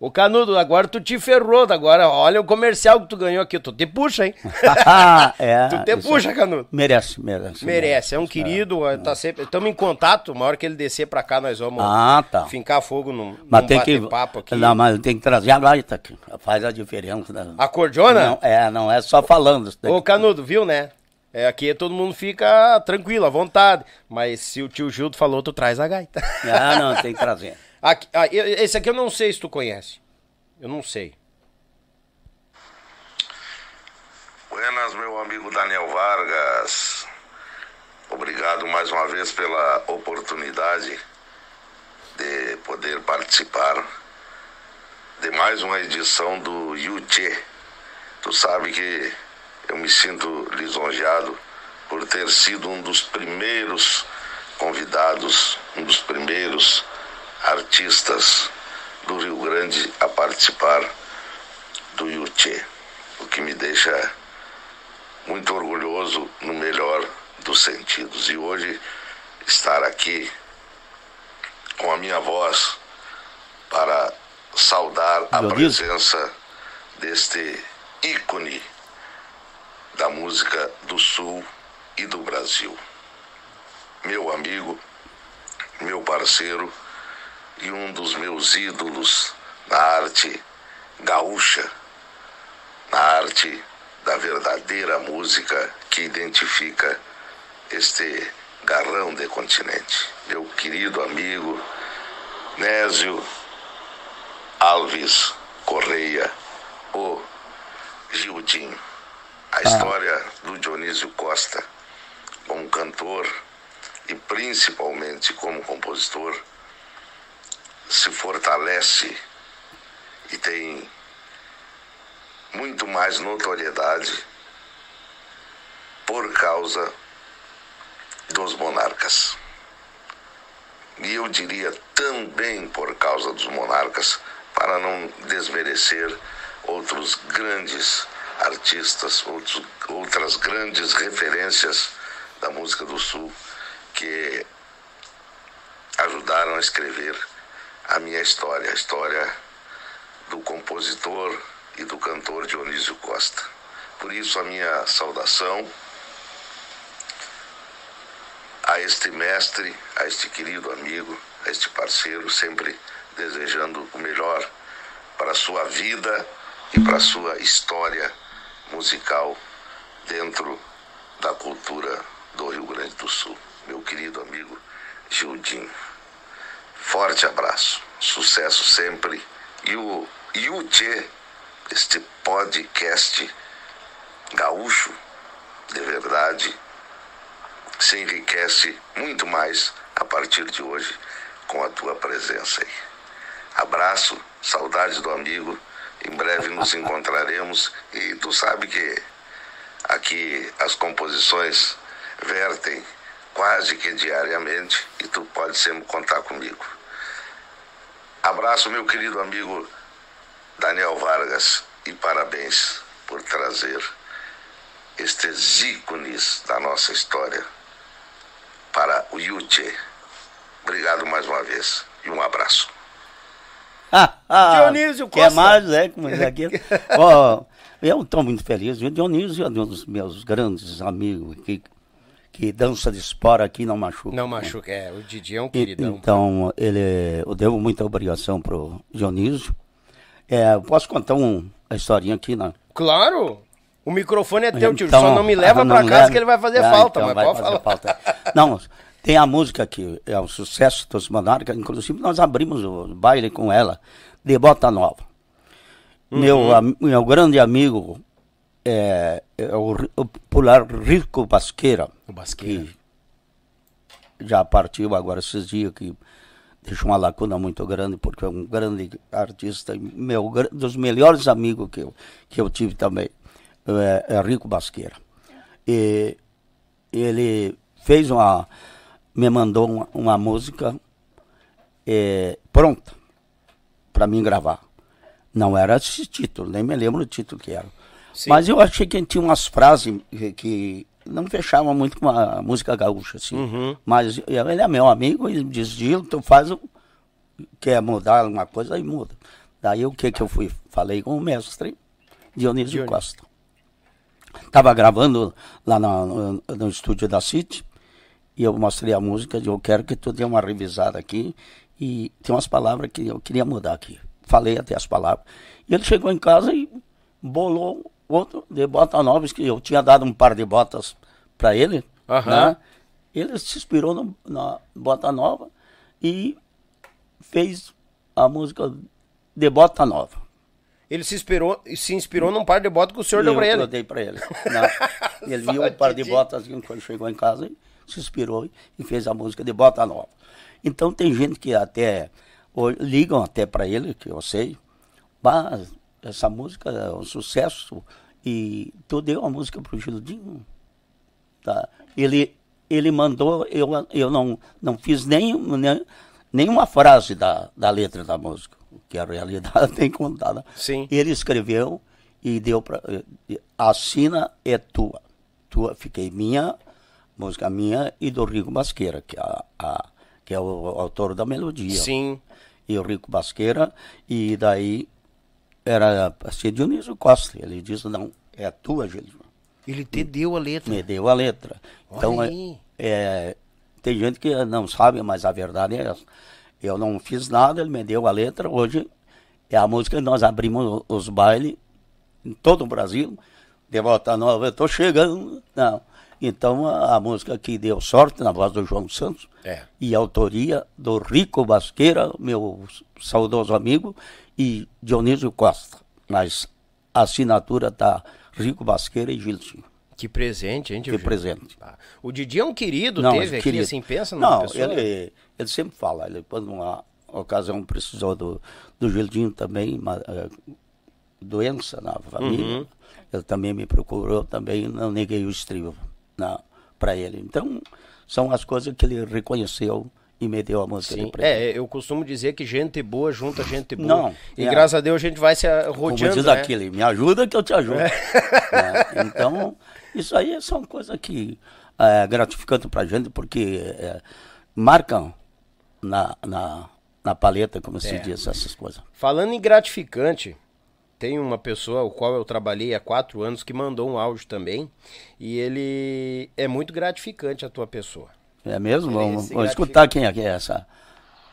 Ô Canudo, agora tu te ferrou, agora olha o comercial que tu ganhou aqui, tu te puxa, hein? é, tu te puxa, Canudo. Merece, merece. Merece, é um querido, é. tá sempre, estamos em contato, uma hora que ele descer pra cá nós vamos ah, tá. fincar fogo num, mas num tem que, papo aqui. Não, mas tem que trazer a gaita aqui, faz a diferença. Né? Acordeona? Não, é, não é só falando. Ô Canudo, viu, né? É, aqui todo mundo fica tranquilo, à vontade. Mas se o tio Gildo falou, tu traz a gaita. Ah, não, tem que trazer. Aqui, ah, esse aqui eu não sei se tu conhece. Eu não sei. Buenas, meu amigo Daniel Vargas. Obrigado mais uma vez pela oportunidade de poder participar de mais uma edição do Yuchê. Tu sabe que eu me sinto lisonjeado por ter sido um dos primeiros convidados, um dos primeiros artistas do Rio Grande a participar do Yuchê, o que me deixa muito orgulhoso no melhor dos sentidos. E hoje estar aqui com a minha voz para saudar a presença deste ícone da música do Sul e do Brasil. Meu amigo, meu parceiro, e um dos meus ídolos na arte gaúcha, na arte da verdadeira música que identifica este garrão de continente. Meu querido amigo Nésio Alves Correia, o Gildinho. A história do Dionísio Costa como cantor e principalmente como compositor se fortalece e tem muito mais notoriedade por causa dos monarcas. E eu diria também por causa dos monarcas, para não desmerecer outros grandes artistas, outros, outras grandes referências da música do Sul que ajudaram a escrever a minha história, a história do compositor e do cantor Dionísio Costa. Por isso, a minha saudação a este mestre, a este querido amigo, a este parceiro, sempre desejando o melhor para a sua vida e para a sua história musical dentro da cultura do Rio Grande do Sul. Meu querido amigo Gildinho. Forte abraço, sucesso sempre. E o Yuchê, este podcast gaúcho de verdade, se enriquece muito mais a partir de hoje com a tua presença aí. Abraço, saudades do amigo. Em breve nos encontraremos e tu sabe que aqui as composições vertem quase que diariamente e tu pode sempre contar comigo. Abraço, meu querido amigo Daniel Vargas, e parabéns por trazer estes ícones da nossa história para o Yuchê. Obrigado mais uma vez e um abraço. Dionísio Costa. Quer mais, né? Como é aqui. oh, eu estou muito feliz. O Dionísio é um dos meus grandes amigos que que dança de espora aqui não machuca. Não machuca, é. O Didi é um queridão. então, ele, eu devo muita obrigação pro Dionísio. É, posso contar um, uma historinha aqui, né? Claro! O microfone é teu, tio. Então, Só não me leva não pra casa leva. que ele vai fazer ah, falta, então mas pode falar. Falta. Não, tem a música que é um sucesso dos Monarcas. Inclusive, nós abrimos o baile com ela, de Bota Nova. Uhum. Meu, meu grande amigo, é, é o, o popular Rico Basqueira. O Basqueira. já partiu agora esses dias, que deixou uma lacuna muito grande, porque é um grande artista, meu, dos melhores amigos que eu, que eu tive também, é, é Rico Basqueira. E ele fez uma, me mandou uma, uma música é, pronta para mim gravar. Não era esse título, nem me lembro o título que era. Sim. Mas eu achei que tinha umas frases que, não fechavam muito com a música gaúcha, assim. Uhum. Mas ele é meu amigo e diz, Gil, tu faz o... Quer mudar alguma coisa, aí muda. Daí o que que eu fui? Falei com o mestre Dionísio Dionísio. Costa. Tava gravando lá na- no, no estúdio da City e eu mostrei a música eu quero que tu dê uma revisada aqui e tem umas palavras que eu queria mudar aqui. Falei até as palavras. E ele chegou em casa e bolou outro de bota novas que eu tinha dado um par de botas para ele. Aham. né? Ele se inspirou no- na bota nova e fez a música de bota nova. Ele se inspirou, se inspirou num par de botas que o senhor deu eu, pra ele. eu dei pra ele. Não. Ele viu um par de botas quando chegou em casa e se inspirou e fez a música de bota nova. Então tem gente que até ligam até para ele, que eu sei, mas essa música é um sucesso e tu deu a música pro Gildinho. Tá? Ele, ele mandou, eu, eu não, não fiz nem, nem, nenhuma frase da, da letra da música, que a realidade tem contada. Sim. Ele escreveu e deu para. Assina é tua. Tua, fiquei minha, música minha e do Rico Basqueira, que, é a, a- que é o, autor da melodia. Sim. E o Rico Basqueira, e daí era assim, Dionísio Costa. Ele disse: não, é tua, Gilson. Ele te deu a letra. Me deu a letra. Então, Olha é, aí. é, tem gente que não sabe, mas a verdade é essa. Eu não fiz nada, ele me deu a letra. Hoje é a música que nós abrimos os bailes em todo o Brasil. De volta nova, eu tô chegando. Não. Então, a, a música que deu sorte na voz do João Santos É. e autoria do Rico Basqueira, meu saudoso amigo, e Dionísio Costa. Mas a assinatura tá Rico Basqueira e Gilson. Que presente, hein, tio Que presente. Ah, O Didi é um querido, Não, teve aqui, querido. assim, pensa numa Não, pessoa. ele, ele sempre fala, ele quando uma ocasião precisou do, do Gildinho também, uma, eh, doença na família, Uhum. ele também me procurou, também não neguei o estribo para ele. Então, são as coisas que ele reconheceu e me deu a música Sim. de presente. É, eu costumo dizer que gente boa junta gente boa. Não, e é. graças a Deus a gente vai se Como rodeando, diz né? aquele, me ajuda que eu te ajudo. Né? Então, isso aí são coisas que é gratificante pra gente, porque é, marcam na, na, na paleta, como se É. diz, essas coisas. Falando em gratificante, tem uma pessoa, o qual eu trabalhei há quatro anos, que mandou um áudio também. E ele é muito gratificante a tua pessoa. É mesmo? Vamos, vamos escutar quem é que é essa.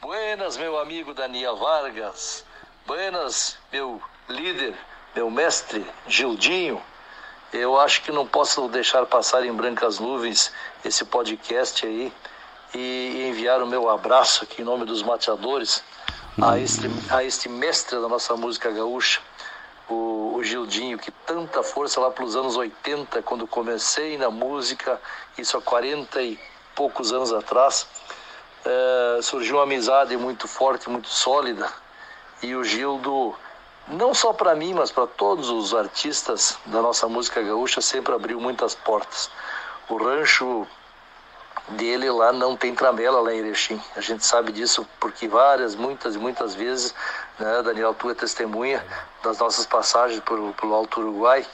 Buenas, meu amigo Daniel Vargas. Buenas, meu líder, meu mestre Gildinho. Eu acho que não posso deixar passar em brancas nuvens esse podcast aí e enviar o meu abraço aqui em nome dos mateadores a este, a este mestre da nossa música gaúcha, o, o Gildinho, que tanta força lá pelos anos 80, quando comecei na música, isso há 40 e poucos anos atrás, eh, surgiu uma amizade muito forte, muito sólida. E o Gildo, não só para mim, mas para todos os artistas da nossa música gaúcha, sempre abriu muitas portas. O rancho dele lá não tem tramela lá em Erechim. A gente sabe disso porque várias, muitas e muitas vezes, né, Daniel, tu é testemunha das nossas passagens pelo, pelo Alto Uruguai,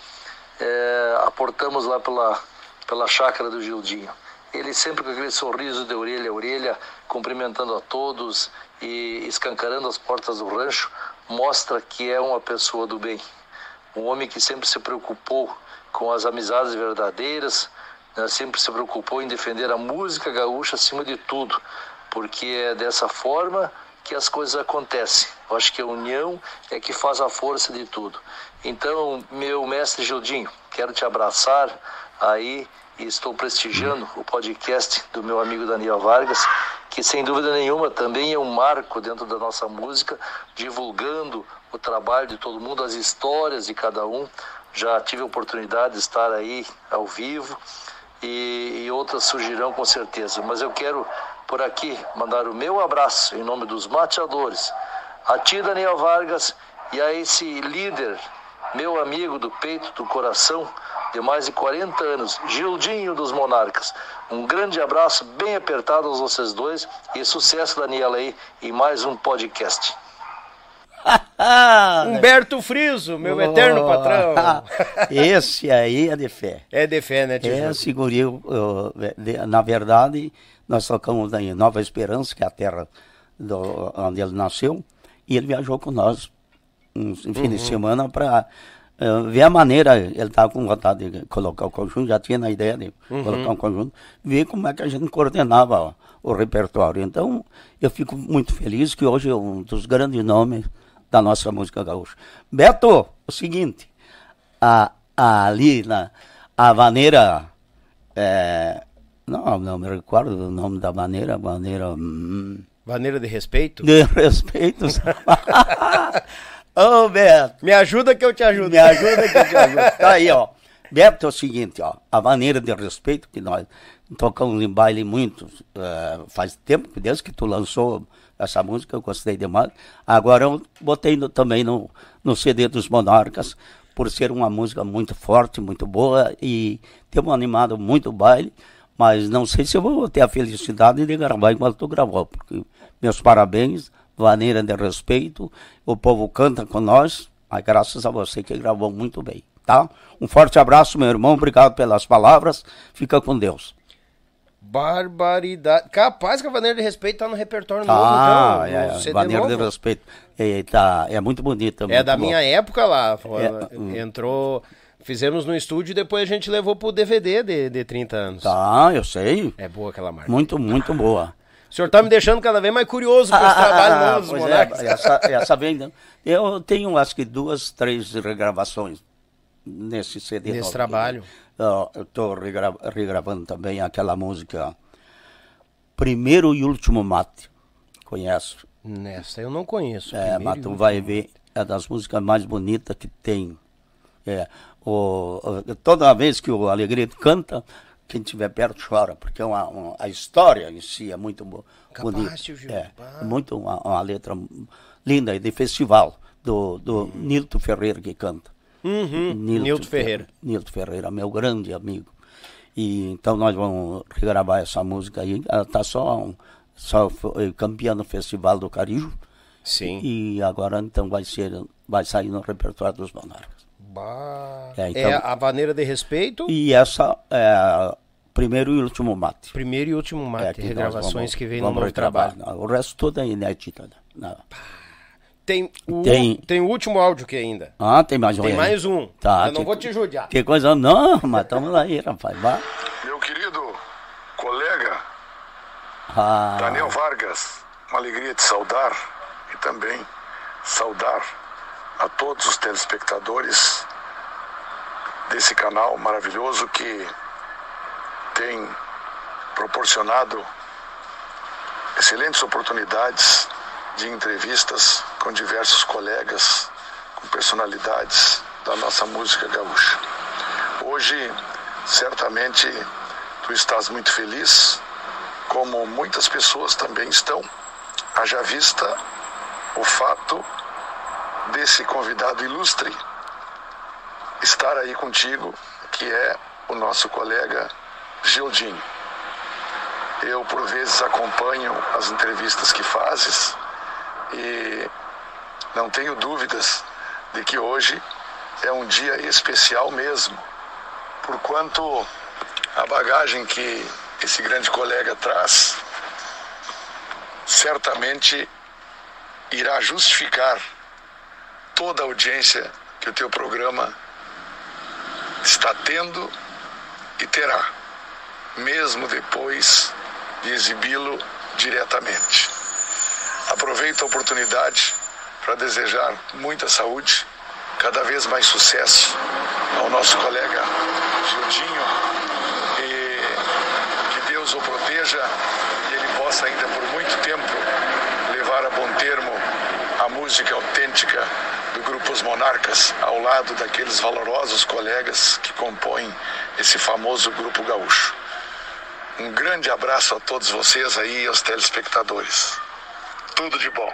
é, aportamos lá pela, pela chácara do Gildinho. Ele sempre com aquele sorriso de orelha a orelha, cumprimentando a todos e escancarando as portas do rancho, mostra que é uma pessoa do bem. Um homem que sempre se preocupou com as amizades verdadeiras, né, sempre se preocupou em defender a música gaúcha acima de tudo, porque é dessa forma que as coisas acontecem. Eu acho que a união é que faz a força de tudo. Então, meu mestre Gildinho, quero te abraçar aí e estou prestigiando o podcast do meu amigo Daniel Vargas, que sem dúvida nenhuma também é um marco dentro da nossa música, divulgando o trabalho de todo mundo, as histórias de cada um. Já tive a oportunidade de estar aí ao vivo e, e outras surgirão com certeza. Mas eu quero por aqui mandar o meu abraço em nome dos mateadores, a ti, Daniel Vargas, e a esse líder, meu amigo do peito, do coração, de mais de 40 anos, Gildinho dos Monarcas. Um grande abraço bem apertado aos vocês dois e sucesso, Daniela, aí, em mais um podcast. Um Gilberto Friso, meu eterno patrão. Esse aí é de fé. É de fé, né, tio? Esse guri, na verdade, nós tocamos em Nova Esperança, que é a terra do- onde ele nasceu, e ele viajou com nós uns um fim de semana para ver a maneira, ele estava com vontade de colocar o conjunto, já tinha na ideia de colocar um conjunto, ver como é que a gente coordenava o repertório. Então, eu fico muito feliz que hoje é um dos grandes nomes da nossa música gaúcha. Beto, o seguinte, a, a- ali na a maneira é, não, não me recordo do nome da maneira, maneira hum, Maneira de respeito? de respeito. Ô Beto, Me ajuda que eu te ajudo. me ajuda que eu te ajudo. Tá aí, ó. Beto é o seguinte, ó, a maneira de respeito que nós tocamos em baile muito, eh, faz tempo, desde que tu lançou essa música, eu gostei demais. Agora eu botei no- também no, no CD dos Monarcas, por ser uma música muito forte, muito boa, e temos animado muito o baile, mas não sei se eu vou ter a felicidade de gravar enquanto tu gravou, porque meus parabéns, maneira de respeito, o povo canta com nós, mas graças a você que gravou muito bem, tá? Um forte abraço, meu irmão, obrigado pelas palavras, fica com Deus. Barbaridade. Capaz que a maneira de respeito tá no repertório Ah, novo, então. no é, CD maneira de respeito. É, tá, é muito bonita. É muito da bom. minha época lá. É, hum. Entrou. Fizemos no estúdio e depois a gente levou pro DVD de, de 30 anos. Tá, eu sei. É boa aquela marca. Muito, muito boa. O senhor tá me deixando cada vez mais curioso com esse trabalho novo dos pois Monarcas. é, essa, essa vem. né? Eu tenho acho que duas, três regravações nesse CD. Nesse trabalho. Eu estou regravando também aquela música Primeiro e Último Mate. Conheço? Nessa eu não conheço. É, mas tu vai ver, é das músicas mais bonitas que tem. É, o, o- toda vez que o Alegria canta, quem estiver perto chora, porque é uma, uma- a história em si é muito Capaz, bonita. Gil, É, é muito uma, uma letra linda e de festival do, do Nilton Ferreira que canta. Uhum, Nilton Ferreira. Nilton Ferreira, meu grande amigo. E então nós vamos regravar essa música aí. Ela está só, um- só campeã no Festival do Carijo. Sim. E agora então vai ser, vai sair no repertório dos Monarcas. Bah. É, É, então- a maneira de respeito. E essa é primeiro e último mate. Primeiro e último É, mate. que nós regravações vamos- que vem no novo trabalho. O resto tudo é inédito. né? Não. Tem o, Tem- tem o último áudio aqui ainda. Ah, tem mais um Tem aí. mais um. Tá, Eu não que- vou te judiar. Que coisa, não, mas estamos aí, rapaz. Meu querido colega Ah, Daniel Vargas, uma alegria te saudar e também saudar a todos os telespectadores desse canal maravilhoso que tem proporcionado excelentes oportunidades de entrevistas com diversos colegas, com personalidades da nossa música gaúcha. Hoje, certamente, tu estás muito feliz, como muitas pessoas também estão, haja vista o fato desse convidado ilustre estar aí contigo, que é o nosso colega Gildinho. Eu, por vezes, acompanho as entrevistas que fazes e não tenho dúvidas de que hoje é um dia especial mesmo, por quanto a bagagem que esse grande colega traz certamente irá justificar toda a audiência que o teu programa está tendo e terá, mesmo depois de exibi-lo diretamente. Aproveito a oportunidade para desejar muita saúde, cada vez mais sucesso ao nosso colega Gildinho e que Deus o proteja e ele possa ainda por muito tempo levar a bom termo a música autêntica do Grupo Os Monarcas ao lado daqueles valorosos colegas que compõem esse famoso Grupo Gaúcho. Um grande abraço a todos vocês aí e aos telespectadores. Tudo de bom.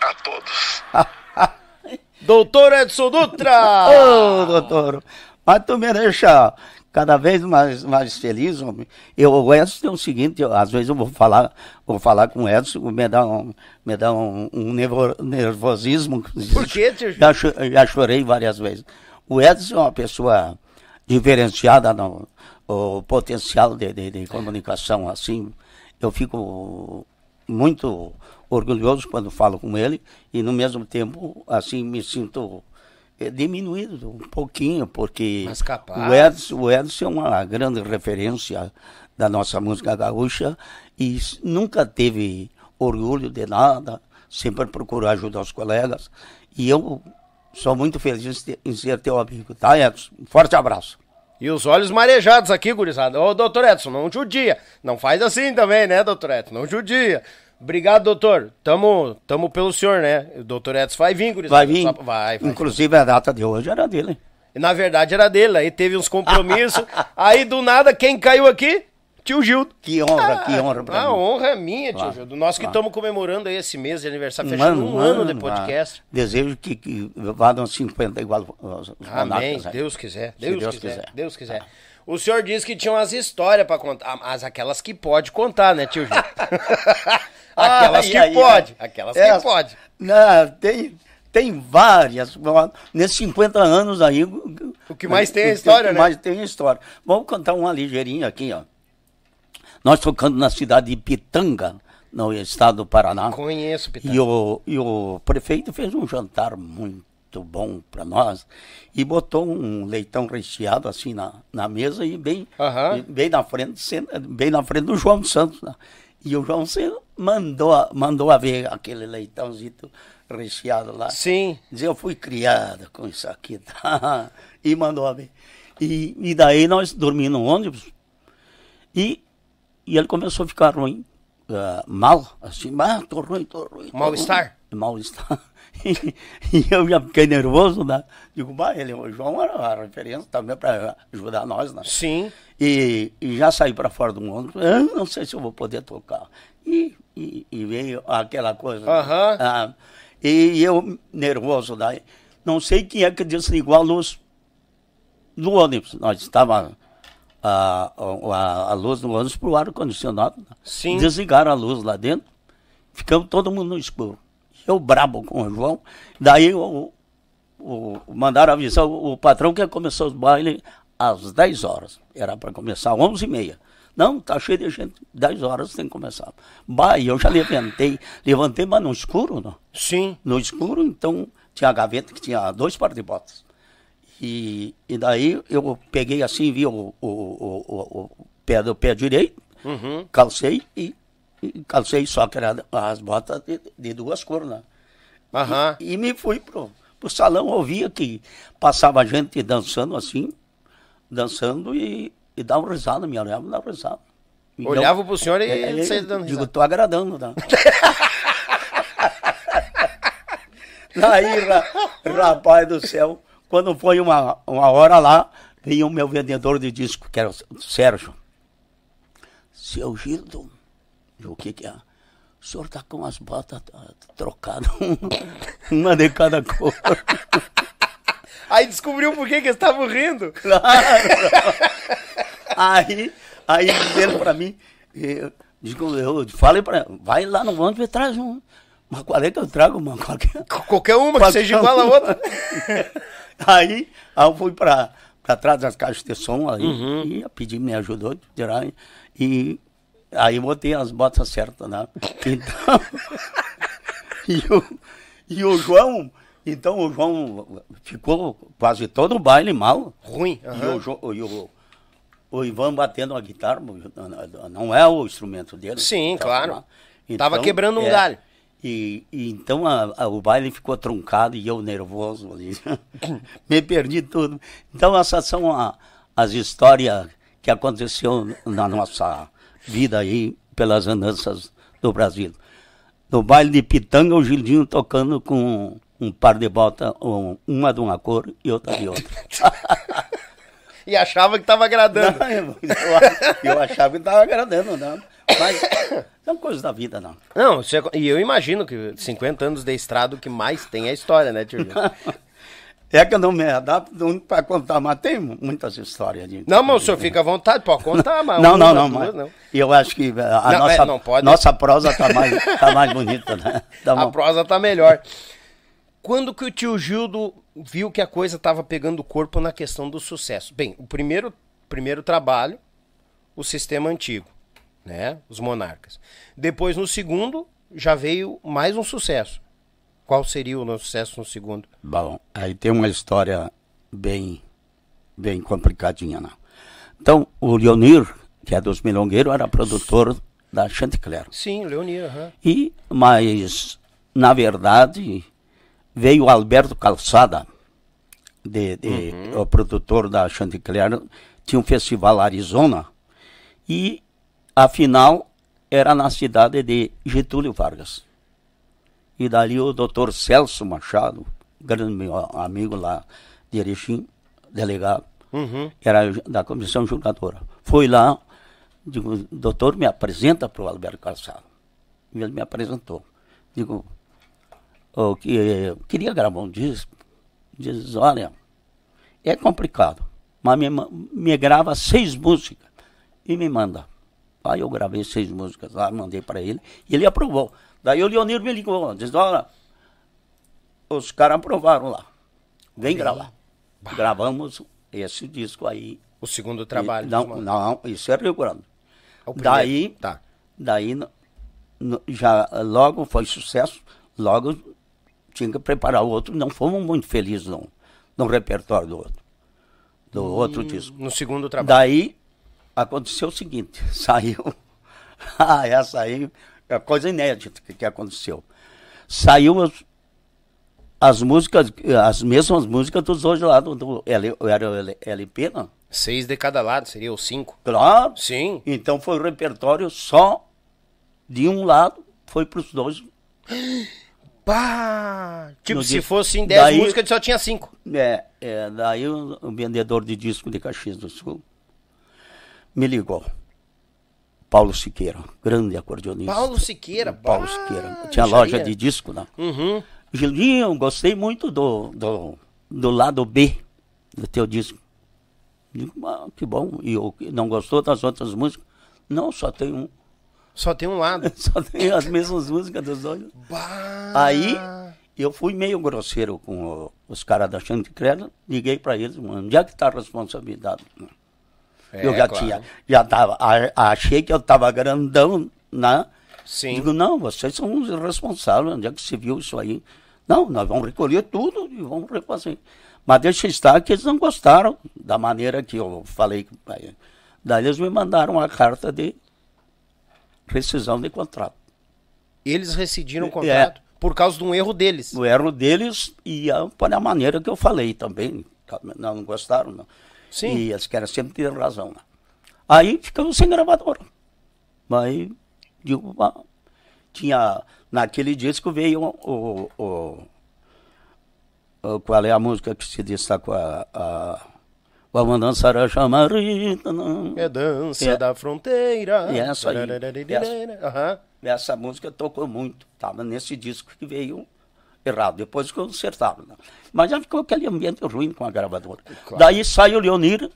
A todos. Doutor Edson Dutra! Ô, doutor, Mas tu me deixa cada vez mais, mais feliz, homem. Eu, o Edson tem o seguinte, eu, às vezes eu vou falar, vou falar com o Edson, me dá um, me dá um, um nervo- nervosismo. Por quê, tio? Já, já chorei várias vezes. O Edson é uma pessoa diferenciada no o potencial de, de, de comunicação, assim. Eu fico muito orgulhoso quando falo com ele e, no mesmo tempo, assim, me sinto eh, diminuído um pouquinho, porque o Edson, o Edson é uma grande referência da nossa música gaúcha e nunca teve orgulho de nada, sempre procurou ajudar os colegas. E eu sou muito feliz em ser teu amigo, tá, Edson? Um forte abraço. E os olhos marejados aqui, gurizada. Ô, doutor Edson, não judia. Não faz assim também, né, doutor Edson? Não judia. Obrigado, doutor. Tamo, tamo pelo senhor, né? O doutor Edson vai vir, gurizada. Vai vir? Vai, vai. Inclusive a data de hoje era dele. Na verdade era dele, aí teve uns compromissos. aí do nada, quem caiu aqui? Tio Gildo. Que honra, que honra pra A mim. honra é minha, tio Claro, Gildo. Nós que claro. estamos comemorando aí esse mês de aniversário, fechando um, ano, de podcast. ah, desejo que, que vá nos 50 igual os, os Amém. Deus quiser, Se Deus, Deus quiser, quiser. Deus quiser. O senhor disse que tinha umas histórias pra contar, mas aquelas que pode contar, né, tio Gil? aquelas Ai, que ai, pode, ai. aquelas É, que pode. Não, tem, tem várias. Nesses 50 anos aí. O que mais tem é história, o que né? mais tem é história. Vamos contar uma ligeirinha aqui, ó. Nós tocando na cidade de Pitanga, no estado do Paraná. Conheço, Pitão. E o, e o prefeito fez um jantar muito bom para nós e botou um leitão recheado assim na, na mesa e bem, e bem na frente, bem na frente do João Santos. né? E o João Santos mandou, a- mandou a ver aquele leitãozito recheado lá. Sim. Diz, eu fui criada com isso aqui, tá? E mandou a ver. E, e daí nós dormimos no ônibus e, e ele começou a ficar ruim, ah, mal, assim, ah, tô ruim, tô ruim. Mal-estar? ruim." Mal-estar. E, e eu já fiquei nervoso, né? Digo, bah, ele, o João era a referência também para ajudar nós, né? Sim. E, e já saí para fora do ônibus, eu não sei se eu vou poder tocar. E, e, e veio aquela coisa. Aham. ah, e eu nervoso daí. Não sei quem é que desligou a luz do ônibus. Nós estava a, a, a luz do ônibus para o ar-condicionado. Sim. Desligaram a luz lá dentro. Ficamos todo mundo no escuro. Eu brabo com o João. Daí o, o, mandaram avisar o, o patrão que ia começar os bailes às 10 horas. Era para começar às 11 e meia. Não, tá cheio de gente. 10 horas tem que começar. Bah, e eu já levantei. Levantei, mas no escuro, não. Sim. No escuro, então, tinha a gaveta que tinha dois par de botas. E, e daí eu peguei assim, vi o, o, o, o, pé do pé direito, Uhum. calcei e, e calcei só que era as botas de, de duas cores, né? Aham. E, e me fui pro, pro salão, ouvia que passava gente dançando assim, dançando e, e dava risada, me olhava e dava risada. E eu- Olhava pro senhor e é, ele saía dando Digo, risada. tô agradando, né? Daí, ra- rapaz do céu, quando foi uma, uma hora lá, veio o meu vendedor de disco, que era o Sérgio. Seu Gildo, o que que é? O senhor tá com as botas tá, trocadas, uma de cada cor. Aí descobriu por que eles estavam rindo. Claro. aí, aí diz ele pra mim, eu, eu falei ele, vai lá no ônibus e traz um. Mas qual é que eu trago, mano? Qualquer... Qualquer uma que seja igual a outra. aí, aí eu fui pra trás das caixas de som aí, Uhum. e a pedir me ajudou tirar. E aí botei as botas certas, né? Então, e, o, e o João, então o João ficou quase todo o baile mal. Ruim. E, aham. o, e o, o Ivan batendo a guitarra, não- é o instrumento dele. Sim, Tá, claro. tá. Tava quebrando um galho. E, e então a- a- o baile ficou truncado e eu nervoso ali. Me perdi tudo. Então essas são a- as histórias que aconteceu na nossa vida aí pelas andanças do Brasil. No baile de Pitanga, o Gildinho tocando com um par de botas, um- uma de uma cor e outra de outra. E achava que tava agradando. Não, eu, eu- eu achava que estava agradando, não. Mas são coisas da vida, não. Não, você- e eu imagino que 50 anos de estrada o que mais tem é a história, né, tio? Gil? É que eu não me adapto para contar, mas tem muitas histórias. De... Não, mas o senhor fica à vontade, pode contar, mas. não, não, não, mas eu acho que a Não, nossa, é, não pode. nossa prosa tá mais, tá mais bonita, né? Tá A prosa tá melhor. Quando que o tio Gildo viu que a coisa tava pegando corpo na questão do sucesso? Bem, o primeiro, primeiro trabalho, o sistema antigo, né? Os monarcas. Depois, no segundo, já veio mais um sucesso. Qual seria o nosso sucesso no segundo? Bom, aí tem uma história bem, bem complicadinha, não. Então, o Leonir, que é dos Milongueiros, era produtor da Chanticleer. Sim, Leonir, aham. E, mas, na verdade, veio o Alberto Calçada, de, de- o produtor da Chanticleer, tinha um festival Arizona, e a final era na cidade de Getúlio Vargas. E dali o doutor Celso Machado, grande meu amigo lá de Erechim, delegado, Uhum. era da comissão julgadora. Foi lá, digo, doutor, me apresenta para o Alberto Calçado. E ele me apresentou. Digo, "Ô, que, eu queria gravar um disco. Diz, olha, é complicado, mas me, me grava seis músicas e me manda. Aí eu gravei seis músicas lá, mandei para ele, e ele aprovou. Daí o Leonir me ligou, diz, olha, os caras aprovaram lá. Vem gravar. Gravamos esse disco aí. O segundo trabalho. E- Não, não, isso é Rio Grande. Primeiro. Daí, Tá. daí no- já logo foi sucesso, logo tinha que preparar o outro. Não fomos muito felizes no, no repertório do outro, do outro disco. No segundo trabalho. Daí aconteceu o seguinte, saiu. ah, essa aí é coisa inédita que, que aconteceu. Saiu as, as músicas, as mesmas músicas dos hoje lá do, L, era o LP, não? Seis de cada lado, seria os cinco. Claro. Sim. Então foi o repertório só de um lado, foi para os dois. Pá! Tipo, No se dia- fossem dez daí- músicas, ele só tinha cinco. É, é, daí o, o vendedor de disco de Caxias do Sul me ligou. Paulo Siqueira, grande acordeonista. Paulo Siqueira. Paulo bah, Siqueira. Tinha loja ia. de disco, né? Uhum. Gildinho, gostei muito do, do, do lado B do teu disco. Digo, ah, que bom. E eu, não gostou das outras músicas? Não, só tem um. Só tem um lado. Só tem as mesmas músicas dos dois. Bah. Aí eu fui meio grosseiro com o- os caras da Chanticleer, liguei para eles, mano, onde é que está a responsabilidade? É, eu já claro. tinha, já tava, a- achei que eu estava grandão, né? Sim. Digo, não, vocês são os responsáveis, onde é que se viu isso aí? Não, nós vamos recolher tudo e vamos refazer. Mas deixa estar que eles não gostaram da maneira que eu falei. Aí, Daí eles me mandaram uma carta de rescisão de contrato. Eles rescindiram o É. contrato por causa de um erro deles. o erro deles e a, a maneira que eu falei também. Não, não gostaram, não. Sim. E eles querem sempre ter razão. Né? Aí ficamos sem gravadora. Aí, digo, tinha, naquele disco veio o, o, o- qual é a música que se destacou? A, a, Vamos dançar a chamarita. não. É dança É. da fronteira. E essa aí. Aham. Essa música tocou muito, estava nesse disco que veio errado, depois consertaram. Né? Mas já ficou aquele ambiente ruim com a gravadora. Daí sai o Leonir,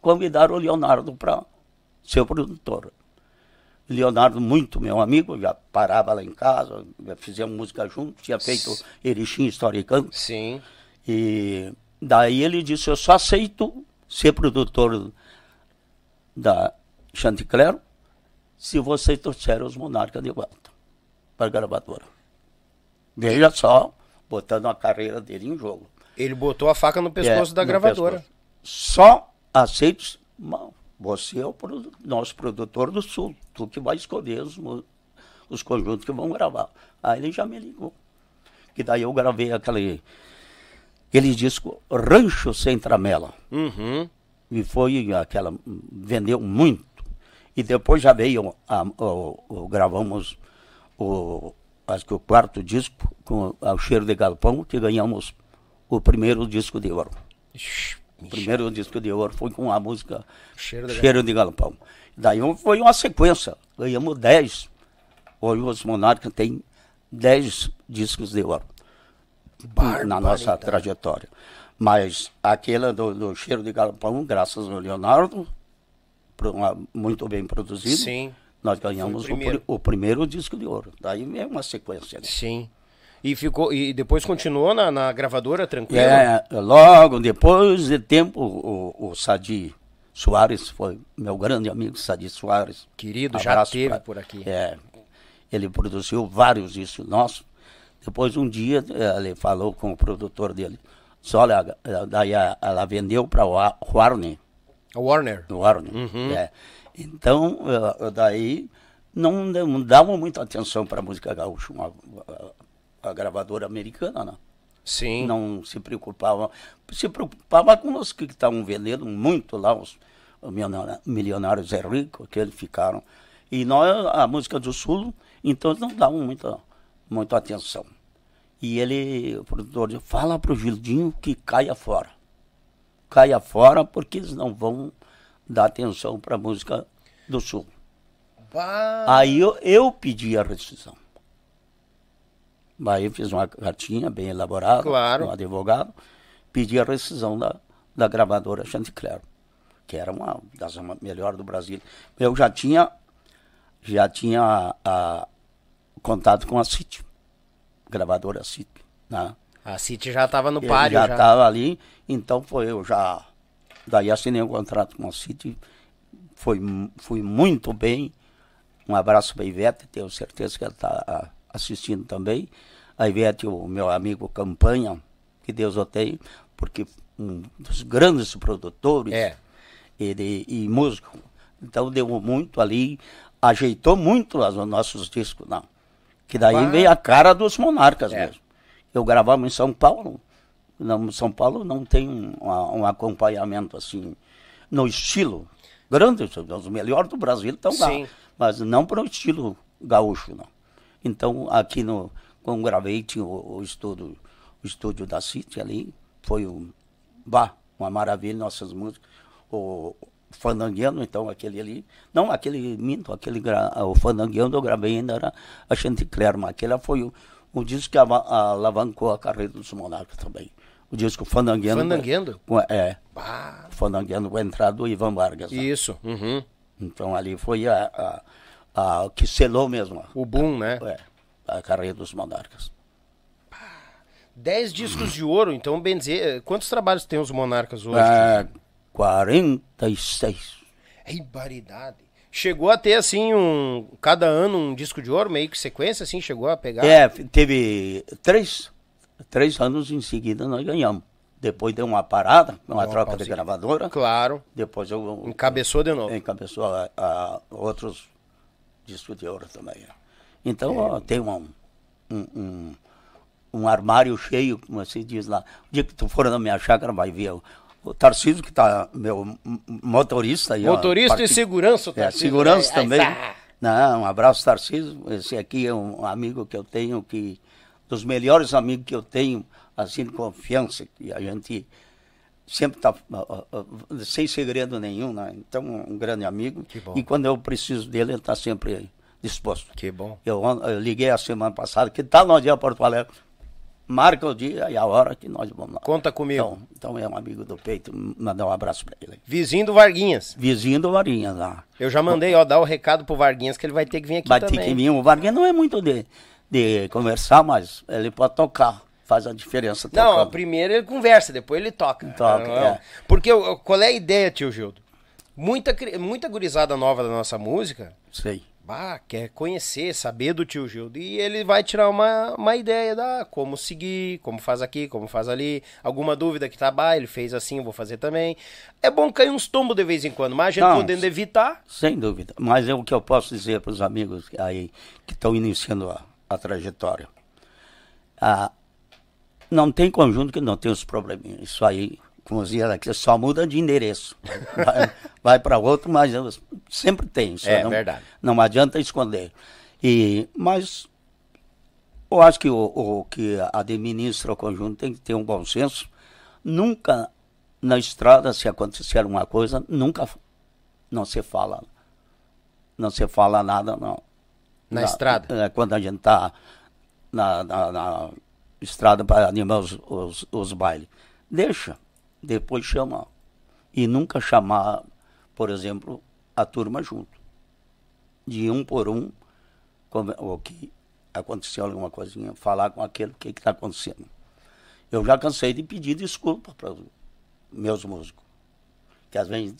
convidaram o Leonardo para ser produtor. Leonardo, muito meu amigo, já parava lá em casa, fizemos música juntos, tinha feito Erechim História e Canto. Sim. E daí ele disse, eu só aceito ser produtor da Chanticleer se você trouxer os monarcas de volta para a gravadora. Veja só, botando a carreira dele em jogo. Ele botou a faca no pescoço É, da gravadora. pescoço. Só aceito, não, você é o produ- nosso produtor do Sul, tu que vai escolher os, os conjuntos que vão gravar. Aí ele já me ligou. Que daí eu gravei aquele, aquele disco Rancho Sem Tramela. Uhum. E foi aquela. Vendeu muito. E depois já veio. A, o, o- gravamos o, acho que o quarto disco com o Cheiro de Galpão, que ganhamos o primeiro disco de ouro. Ixi, O primeiro disco de ouro foi com a música Cheiro de Cheiro de Galpão. Daí foi uma sequência. Ganhamos 10. Hoje os Monarcas têm 10 discos de ouro. na nossa trajetória. Mas aquela do, do cheiro de galpão, graças ao Leonardo, uma- muito bem produzido, Sim. Nós ganhamos o o, pri- primeiro. o primeiro disco de ouro. Daí é uma sequência. né? Sim. E ficou e depois continuou na, na gravadora tranquilo? É, logo depois de tempo, o, o Sadi Soares foi meu grande amigo, Sadi Soares. Querido, já teve pra- por aqui. É, ele produziu vários discos nossos. Depois, um dia, eh, ele falou com o produtor dele. Só olha, eh, daí a- ela vendeu para o Wa- Warner. A Warner. Warner Uhum. é. Então, daí não, não dava muita atenção para a música gaúcha, uma- a, a gravadora americana, né? Sim. não se preocupava. Se preocupava com os que estavam vendendo muito lá, os, os milionários- milionários é rico, que eles ficaram. E nós, a música do Sul, então eles não davam muita, muita atenção. E ele, o produtor, disse, fala pro Gildinho que caia fora. Caia fora porque eles não vão dar atenção para a música do Sul. Bah, Aí eu, eu pedi a rescisão. Aí eu fiz uma cartinha bem elaborada, Claro. um advogado, pedi a rescisão da, da gravadora Chanticleer, que era uma das melhores do Brasil. Eu já tinha, já tinha a, contato com a City, gravadora City. Né? a City já estava no Ele páreo. Já, estava ali, então foi eu já. Daí assinei um contrato com a City, foi, fui muito bem. Um abraço para a Ivete, tenho certeza que ela está assistindo também. A Ivete, o meu amigo Campanha, que Deus o tenha, porque um dos grandes produtores É. e, de- e músico. Então deu muito ali, ajeitou muito os nossos discos, não. Que daí Bah. veio a cara dos monarcas É. mesmo. Eu gravava em São Paulo. Não, São Paulo não tem um, um acompanhamento assim, no estilo grande, os melhores do Brasil estão lá. Sim. Mas não para o estilo gaúcho, não. Então, aqui no, quando gravei, tinha o, o estúdio, o estúdio da City ali, foi um, bah, uma maravilha, nossas músicas. O Fandangueando, então, aquele ali, não, aquele, minto, aquele, o Fandangueando eu gravei ainda era a Chanticleer, mas aquele foi o, o disco que ava- alavancou a carreira dos Monarcas também. O disco Fandangueando. Fandangueando? com- É, Bah, Fandangueando com a entrada do Ivan Vargas. né? isso. uhum. Então ali foi a, a, a que selou mesmo O boom, né? é, a carreira dos monarcas. Dez discos de ouro, então, bem dizer, quantos trabalhos tem os Monarcas hoje? É, 46. É ibaridade. Chegou a ter, assim, um. Cada ano um disco de ouro, meio que sequência, assim, chegou a pegar? É, teve três, três anos em seguida nós ganhamos. Depois deu uma parada, uma troca de gravadora. Claro. Depois eu Encabeçou de novo. encabeçou a, a outros discos de ouro também. né? Então É. ó, tem um, um, um, um armário cheio, como se diz lá. O dia que tu for na minha chácara vai ver o, o Tarcísio, que tá meu motorista. aí, ó, Motorista e parti- segurança, É, segurança né? Também. tá. Não, um abraço, Tarcísio. Esse aqui é um amigo que eu tenho, que dos melhores amigos que eu tenho, assim, de confiança, que a gente sempre está sem segredo nenhum, né? Então, um grande amigo. Que bom. E quando eu preciso dele, ele está sempre disposto. Que bom. Eu, eu liguei a semana passada, que tal nós ir a Porto Alegre? Marca o dia e a hora que nós vamos lá. Conta comigo. Então, então é um amigo do peito, mandar um abraço para ele. Vizinho do Varguinhas. Vizinho do Varinha lá. Eu já mandei, ó, dar o recado pro Varguinhas que ele vai ter que vir aqui Vai também. ter que vir. O Vargas não é muito de, de conversar, mas ele pode tocar. Faz a diferença Não, tocando. primeiro ele conversa, depois ele toca. Toca, Não, é. Porque qual é a ideia, tio Gildo? Muita, muita gurizada nova da nossa música Sei. bah, quer conhecer, saber do tio Gildo. E ele vai tirar uma, uma ideia da como seguir, como faz aqui, como faz ali. Alguma dúvida que tá, bah, ele fez assim, eu vou fazer também. É bom cair uns tombos de vez em quando, mas a gente Não, podendo evitar. Sem dúvida. Mas é o que eu posso dizer para os amigos aí que estão iniciando a, a trajetória. Ah, não tem conjunto que não tem os probleminhas. Isso aí, como dizia aqui, só muda de endereço. Vai, vai para outro, mas sempre tem. Isso É, não, verdade. Não adianta esconder. E, mas eu acho que o, o que administra o conjunto tem que ter um bom senso. Nunca na estrada, se acontecer uma coisa, nunca não se fala. Não se fala nada, não. Na estrada? é, quando a gente está na, na- na estrada para animar os, os, os bailes. Deixa, depois chama. E nunca chamar, por exemplo, a turma junto. De um por um, como, o que aconteceu alguma coisinha, falar com aquele o que está acontecendo. Eu já cansei de pedir desculpa para os meus músicos. Que às vezes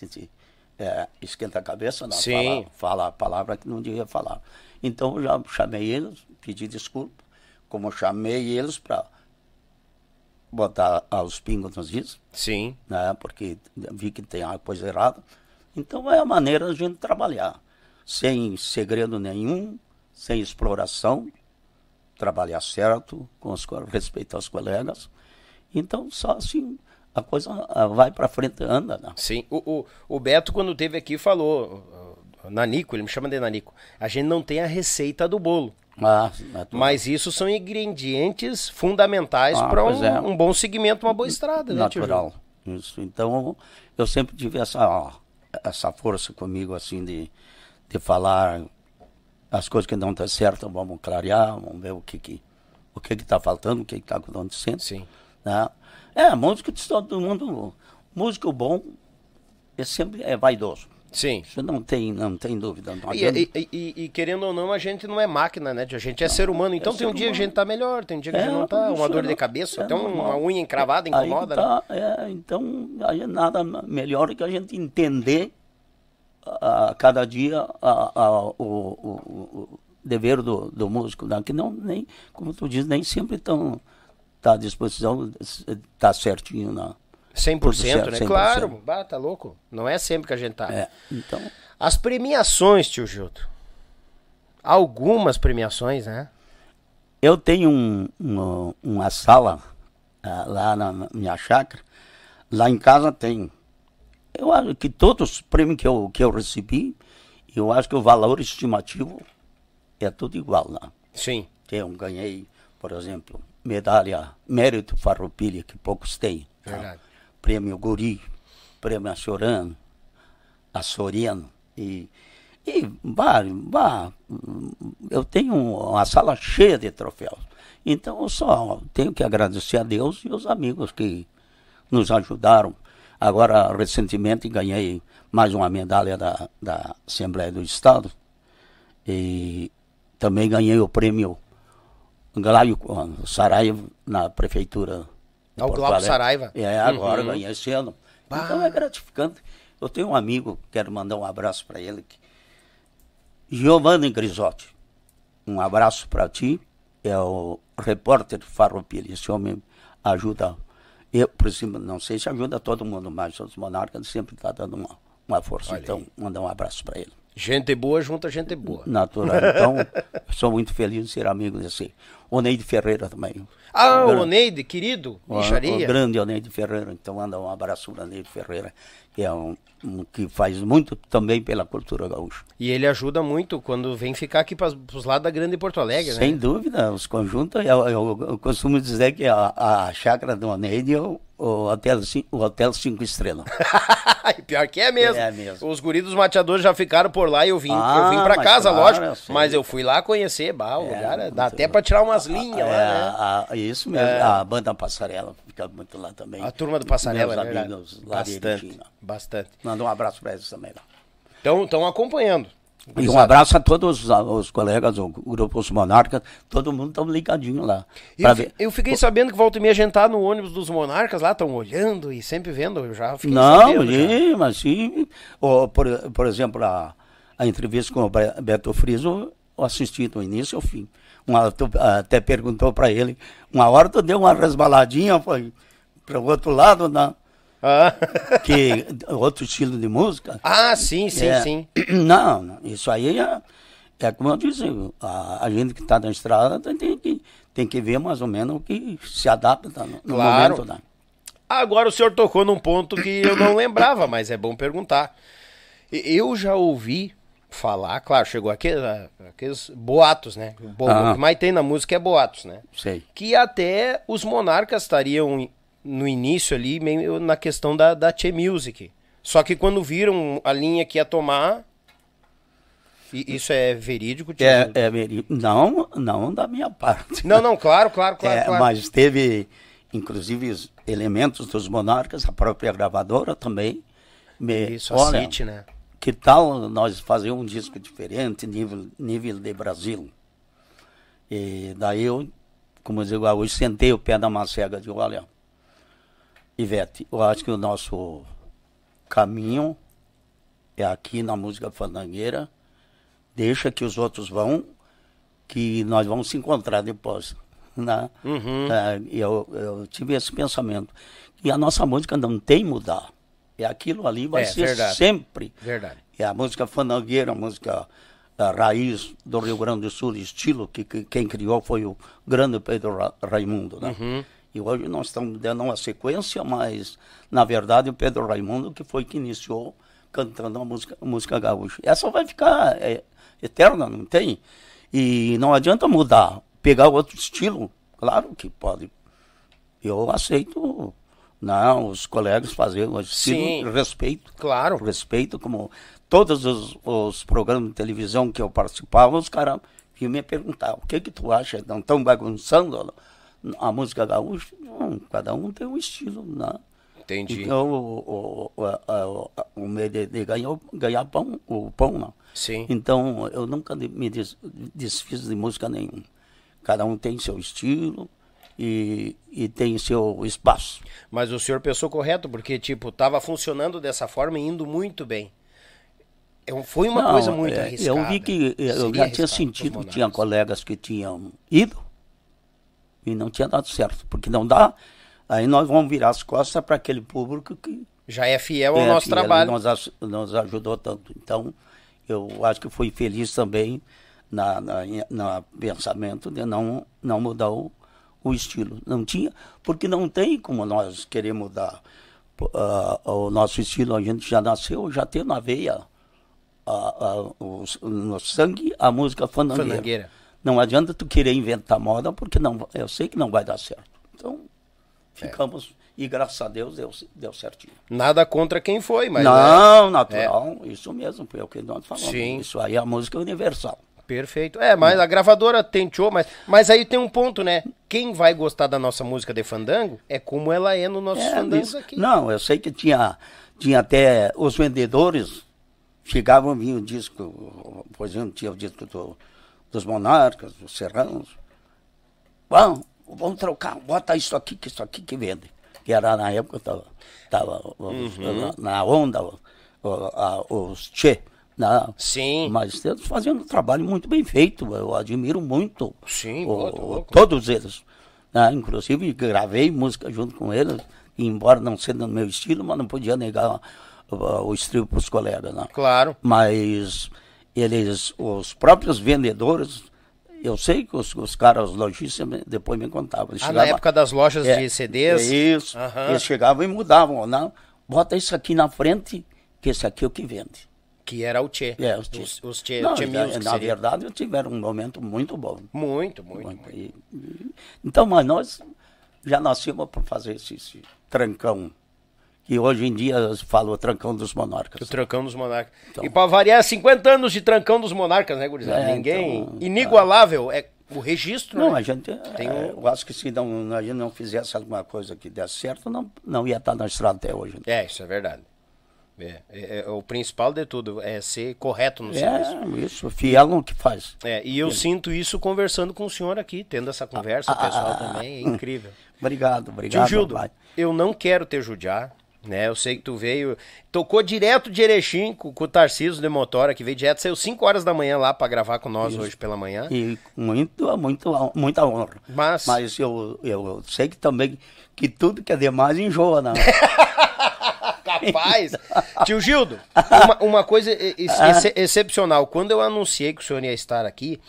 é, esquenta a cabeça, não Sim. fala, fala a palavra que não devia falar. Então eu já chamei eles, pedi desculpa, como chamei eles para botar aos pingos nos is, Sim. né? Porque vi que tem uma coisa errada. Então é a maneira da gente trabalhar, sem segredo nenhum, sem exploração, trabalhar certo, com os, respeitar os colegas. Então só assim a coisa ah, vai para frente, anda. Né? Sim. O, o, o Beto, quando teve aqui, falou. Nanico, ele me chama de Nanico. A gente não tem a receita do bolo. Ah, natural. Mas isso são ingredientes fundamentais Ah, para um, é. um bom segmento, uma boa estrada, né, natural. Júlio? Isso. Então, eu sempre tive essa, essa força comigo, assim, de, de falar as coisas que não estão certas, vamos clarear, vamos ver o que que o que está faltando, o que está acontecendo. Sim. Né? É, música de todo mundo, músico bom é sempre é vaidoso. Sim. Isso não tem, não tem dúvida. Não E, e- e- e querendo ou não, a gente não é máquina, né? A gente é ser humano. Então tem um dia que a humano. gente tá melhor, tem um dia que a gente É, não tá. Uma dor é de cabeça, é até um- uma normal. unha encravada incomoda, que né? tá, é, então, aí nada melhor que a gente entender a, cada dia a- a- o, o- o dever do, do músico, né? que não, nem, como tu diz, nem sempre estão tá à disposição, tá certinho na 100%, Tudo certo, né? 100%. Claro, bah, tá louco. Não é sempre que a gente tá. é, então As premiações, tio Gildo. Algumas premiações, né? eu tenho um, um- uma sala ah, lá na minha chácara lá em casa tem eu acho que todos os prêmios que eu que eu recebi eu acho que o valor estimativo é tudo igual lá Sim. eu ganhei, por exemplo, medalha Mérito Farroupilha, que poucos têm. tá? Prêmio Guri, Prêmio Açorano, Açoriano. E, e vá, eu tenho uma sala cheia de troféus. Então eu só tenho que agradecer a Deus e os amigos que nos ajudaram. Agora, recentemente, ganhei mais uma medalha da, da Assembleia do Estado. E também ganhei o prêmio Glaio Saraiva na prefeitura. De o Porto Glauco Alegre. Saraiva. É, agora Uhum. ganhei esse ano. Bah. Então é gratificante. Eu tenho um amigo, quero mandar um abraço para ele. que- Giovanni Grisotti. Um abraço para ti. É o repórter Farroupilha. Esse homem ajuda. Eu, por cima, não sei se ajuda todo mundo, mas os monarcas sempre está dando uma, uma força. Olha então, mandar um abraço para ele. Gente boa junta gente boa. Natural. Então, sou muito feliz de ser amigo desse. Oneide Ferreira também. Ah, Gran- o Oneide, querido, o, bicharia. o grande Oneide Ferreira. Então, manda um abraço para Oneide Ferreira, que é um, um que faz muito também pela cultura gaúcha. E ele ajuda muito quando vem ficar aqui para os lados da Grande Porto Alegre, Sem né? dúvida, os conjuntos, eu, eu- eu costumo dizer que a, a chácara do Oneide é o, o, hotel, o hotel cinco estrelas. Pior que é mesmo. É mesmo. Os guris dos mateadores já ficaram por lá e eu vim, Ah, eu vim pra casa, claro, lógico. eu. Mas eu fui lá conhecer, bah, o lugar é- dá até pra tirar umas linhas É, lá, né? a- a- isso mesmo, a banda Passarela fica muito lá também. A turma do Passarela, Meus é amigos Bastante, bastante. Manda um abraço para eles também lá. Estão acompanhando. E um abraço a todos os, os colegas, o grupo Os Monarcas, todo mundo está ligadinho lá. Eu, ver. eu fiquei sabendo que volta e meia a gente tá no ônibus dos monarcas lá, estão olhando e sempre vendo. Eu já fiquei Não, sabendo. sim, mas sim. Ou, por, por exemplo, a, a entrevista com o Be- Beto Friso, eu assisti do início ao fim. Uma, tu até perguntou para ele, uma hora tu deu uma resbaladinha, foi para o outro lado, né? Ah. que outro estilo de música. ah, sim, sim, É, sim. Não, não, isso aí é, é como eu disse, a, a gente que está na estrada tem, que, tem que ver mais ou menos o que se adapta no, no Claro. momento. Né? Agora o senhor tocou num ponto que eu não lembrava, mas é bom perguntar. Eu já ouvi falar, claro, chegou aqueles, aqueles boatos, né? O bo- Ah. o que mais tem na música é boatos, né? Sei. Que até os monarcas estariam no início ali, meio na questão da, da Che Music. Só que quando viram a linha que ia tomar, isso é verídico? tio É, é verídico. Não, não da minha parte. Não, não, claro, claro, claro, É, claro. Mas teve, inclusive, os elementos dos monarcas, a própria gravadora também. Me, Isso, a olha, City, né? que tal nós fazer um disco diferente, nível, nível de Brasil? E daí eu, como eu digo, hoje sentei o pé na macega e digo, olha, Ivete, eu acho que o nosso caminho é aqui na música fandangueira, deixa que os outros vão, que nós vamos se encontrar depois. Né? Uhum. É, e eu, eu tive esse pensamento. E a nossa música não tem mudar. É aquilo ali, vai É, ser verdade. sempre. Verdade. É a música fandangueira, a música a raiz do Rio Grande do Sul, estilo que, que quem criou foi o grande Pedro Ra Raimundo, né? Uhum. E hoje nós estamos dando uma sequência, mas na verdade o Pedro Raimundo que foi que iniciou cantando a música, a música gaúcha. Essa vai ficar é, eterna, não tem? E não adianta mudar, pegar outro estilo, claro que pode. Eu aceito, não, os colegas fazerem o estilo, Sim. respeito Claro. respeito, como todos os, os programas de televisão que eu participava, os caras iam me perguntar, o que que tu acha? Não estão bagunçando a música gaúcha? Não, cada um tem um estilo, né? Entendi. Então, o, o, o, o, de, de ganhar, pão, o pão, não. Sim. Então, eu nunca me des- desfiz de música nenhuma. Cada um tem seu estilo e, e tem seu espaço. Mas o senhor pensou correto, porque, tipo, tava funcionando dessa forma e indo muito bem. Eu- Foi uma Não, coisa muito é, arriscada. Eu vi que eu já tinha sentido que tinha colegas que tinham ido e não tinha dado certo, porque não dá. Aí nós vamos virar as costas para aquele público que Já é fiel ao é, nosso ele trabalho. Nos, nos ajudou tanto. Então, eu acho que fui feliz também na, na, na pensamento de não, não mudar o, o estilo. Não tinha, porque não tem como nós querer mudar ah, o nosso estilo. A gente já nasceu, já tem na veia, a, a, o, no sangue, a música fandangueira. Fandangueira. Não adianta tu querer inventar moda, porque não, eu sei que não vai dar certo. Então, ficamos, e graças a Deus deu, deu certinho. Nada contra quem foi, mas. né, Não, natural, isso mesmo, foi o que nós falamos. Sim. Isso aí é a música universal. Perfeito. É, mas a gravadora tentou, mas, mas aí tem um ponto, né? Quem vai gostar da nossa música de fandango é como ela é nos nossos É, fandangos isso- aqui. Não, eu sei que tinha, tinha até os vendedores chegavam vinham o disco, por exemplo, tinha o disco do- dos Monarcas, dos Serranos. Bom, vamos trocar, bota isso aqui, que isso aqui que vende. Que era na época, tava, tava Uhum. na, onda, o- o- os Tchê. Na, Sim. Mas eles fazendo um trabalho muito bem feito, eu admiro muito Sim, o- boa, o- louco. todos eles. né? Inclusive gravei música junto com eles, embora não sendo no meu estilo, mas não podia negar uh, o estribo para os colegas. Né? Claro. Mas eles, os próprios vendedores, eu sei que os, os caras, os lojistas, depois me contavam. Eles Ah, na chegavam- época das lojas é, de CDs. é isso. Aham. Eles chegavam e mudavam. Não, bota isso aqui na frente, que esse aqui é o que vende. Que era o Tchê. É, os, Os, os Tchê, Não, tchê na, na verdade, tiveram um momento muito bom. Muito, muito. Muito. E- e- então, mas nós já nascemos para fazer esse, esse trancão. Que hoje em dia fala o trancão dos monarcas. O Trancão dos Monarcas. Então. E pra variar, 50 anos de Trancão dos Monarcas, né, gurizada? É, Ninguém. então, Inigualável. É o registro, Não, né? a gente, Tem é, um- eu acho que se não, a gente não fizesse alguma coisa que desse certo, não, não ia estar na estrada até hoje. É, isso é verdade. É, é- é o principal de tudo é ser correto no serviço. É, isso, fiel no que faz. É, e eu sinto isso conversando com o senhor aqui, tendo essa conversa, o pessoal também, é incrível. Obrigado, Tio obrigado. Gildo, pai. eu não quero te judiar, né? Eu sei que tu veio, tocou direto de Erechim com, com o Tarcísio de Motora, que veio direto, saiu 5 horas da manhã lá pra gravar com nós hoje pela manhã. E muito, muito, muita honra. Mas- Mas eu, eu sei que também que tudo que é demais enjoa, né? Capaz! Tio Gildo, uma, uma coisa e- e- ex- excepcional. Quando eu anunciei que o senhor ia estar aqui,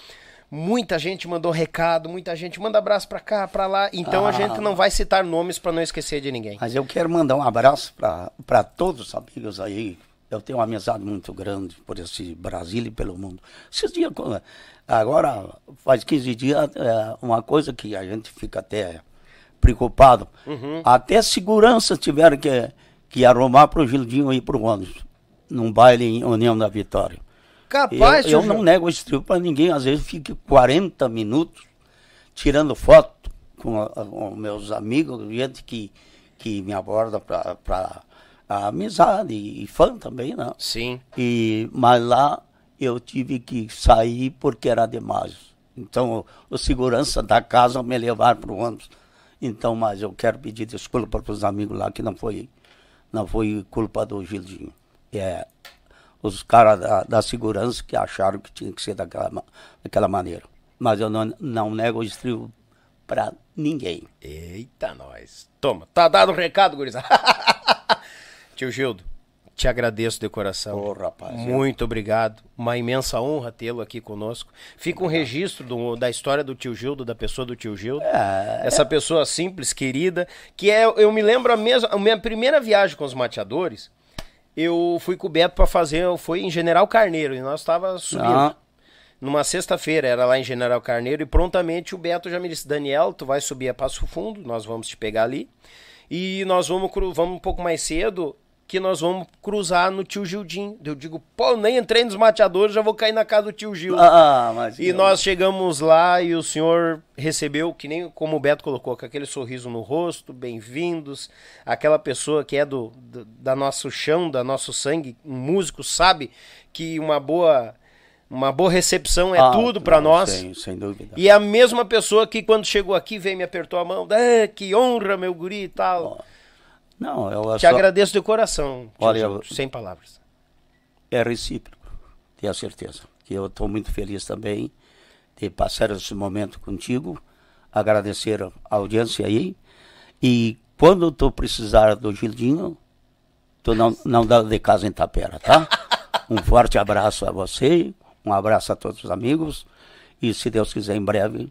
muita gente mandou recado, muita gente manda abraço pra cá, pra lá. Então a Ah. gente não vai citar nomes pra não esquecer de ninguém. Mas eu quero mandar um abraço para todos os amigos aí. Eu tenho uma amizade muito grande por esse Brasil e pelo mundo. Esses dias, agora faz 15 dias, é, uma coisa que a gente fica até preocupado. Até segurança tiveram que, que arrumar para o Gildinho ir para o ônibus, num baile em União da Vitória. Capaz, eu, eu não nego esse trio para ninguém. Às vezes fico 40 minutos tirando foto com, a- com meus amigos, gente que, que me aborda para a amizade e fã também, né? Sim. E, mas lá eu tive que sair porque era demais. Então, o, o segurança da casa me levar para o ônibus. Então, mas eu quero pedir desculpa para os amigos lá que não foi, não foi culpa do Gildinho. É os caras da, da segurança que acharam que tinha que ser daquela, daquela maneira. Mas eu não, não nego o estribo para ninguém. Eita, nós. Toma, tá dado o recado, gurizada. Tio Gildo, te agradeço de coração. Ô, rapaz, eu- Muito obrigado. Uma imensa honra tê-lo aqui conosco. Fica um registro do- da história do tio Gildo, da pessoa do tio Gildo. É, Essa pessoa simples, querida, que é, eu me lembro a mesma, a minha primeira viagem com os mateadores, eu fui com o Beto pra fazer, foi em General Carneiro, e nós tava subindo. Ah. Numa sexta-feira, era lá em General Carneiro, e prontamente o Beto já me disse, Daniel, tu vai subir a Passo Fundo, nós vamos te pegar ali, e nós vamos, vamos um pouco mais cedo, que nós vamos cruzar no tio Gildinho. Eu digo, pô, nem entrei nos mateadores, já vou cair na casa do tio Gil. ah, mas E nós chegamos lá e o senhor recebeu, que nem como o Beto colocou, com aquele sorriso no rosto, bem-vindos. Aquela pessoa que é do, do- da nosso chão, da nosso sangue, um músico, sabe que uma boa, uma boa recepção é Ah, tudo pra não, nós. Sem, sem dúvida. E a mesma pessoa que quando chegou aqui veio e me apertou a mão. "Ah, que honra, meu guri e tal. Não, eu Te só- agradeço de coração. Olha, eu- sem palavras. é recíproco, tenho a certeza. Que eu estou muito feliz também de passar esse momento contigo, agradecer a audiência aí. E quando tu precisar do Gildinho, tu não, não dá de casa em Tapera, tá? Um forte abraço a você, um abraço a todos os amigos. E se Deus quiser, em breve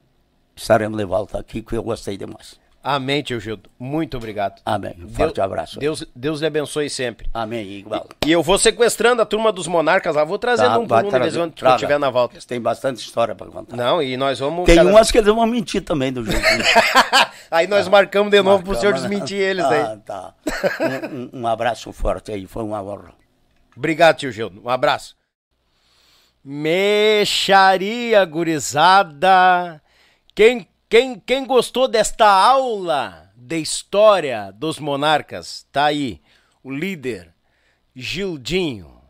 estaremos de volta aqui, que eu gostei demais. Amém, tio Gildo. Muito obrigado. Amém. Um forte Deus- abraço. Deus, Deus lhe abençoe sempre. Amém. Igual. E eu vou sequestrando a turma dos monarcas lá, vou trazendo Tá, um por um de trazer- vez em quando que eu traga. estiver na volta. Tem bastante história para contar. Não, e nós vamos. Tem cada- umas que eles vão mentir também do Gildinho. Aí nós marcamos de novo pro Marcamos, senhor né? desmentir eles ah, aí. Tá. Um, um- um abraço forte aí, foi uma honra. Obrigado, tio Gildo. Um abraço. Mexaria, gurizada. Quem, quem, quem gostou desta aula de história dos monarcas, tá aí. O líder, Gildinho,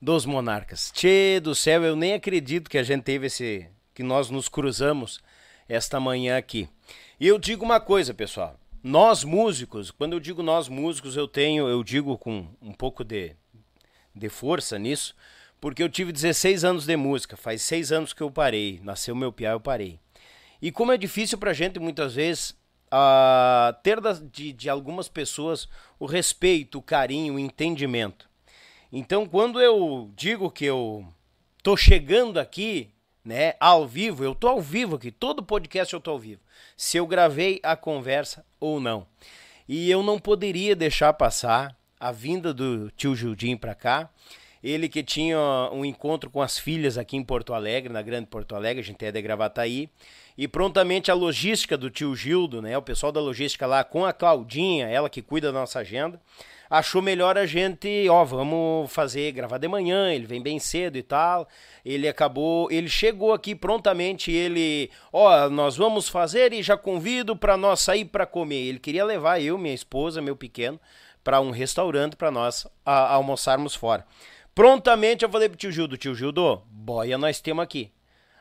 dos monarcas. Tchê do céu, eu nem acredito que a gente teve esse. que nós nos cruzamos esta manhã aqui. E eu digo uma coisa, pessoal. Nós músicos, quando eu digo nós músicos, eu tenho, eu digo com um pouco de, de força nisso, porque eu tive 16 anos de música, faz seis anos que eu parei, nasceu meu piá, eu parei. E como é difícil pra gente muitas vezes ah, ter de, de algumas pessoas o respeito, o carinho, o entendimento. Então, quando eu digo que eu tô chegando aqui, né, ao vivo, eu tô ao vivo aqui, todo podcast eu tô ao vivo. Se eu gravei a conversa ou não. E eu não poderia deixar passar a vinda do tio Gildinho pra cá. Ele que tinha um encontro com as filhas aqui em Porto Alegre, na Grande Porto Alegre, a gente é de Gravataí. E prontamente a logística do tio Gildo, né, o pessoal da logística lá com a Claudinha, ela que cuida da nossa agenda, achou melhor a gente, ó, vamos fazer, gravar de manhã, ele vem bem cedo e tal. Ele acabou, ele chegou aqui prontamente, ele, ó, nós vamos fazer e já convido para nós sair para comer. Ele queria levar eu, minha esposa, meu pequeno, para um restaurante para nós a- almoçarmos fora. Prontamente eu falei pro tio Gildo, tio Gildo, boia nós temos aqui.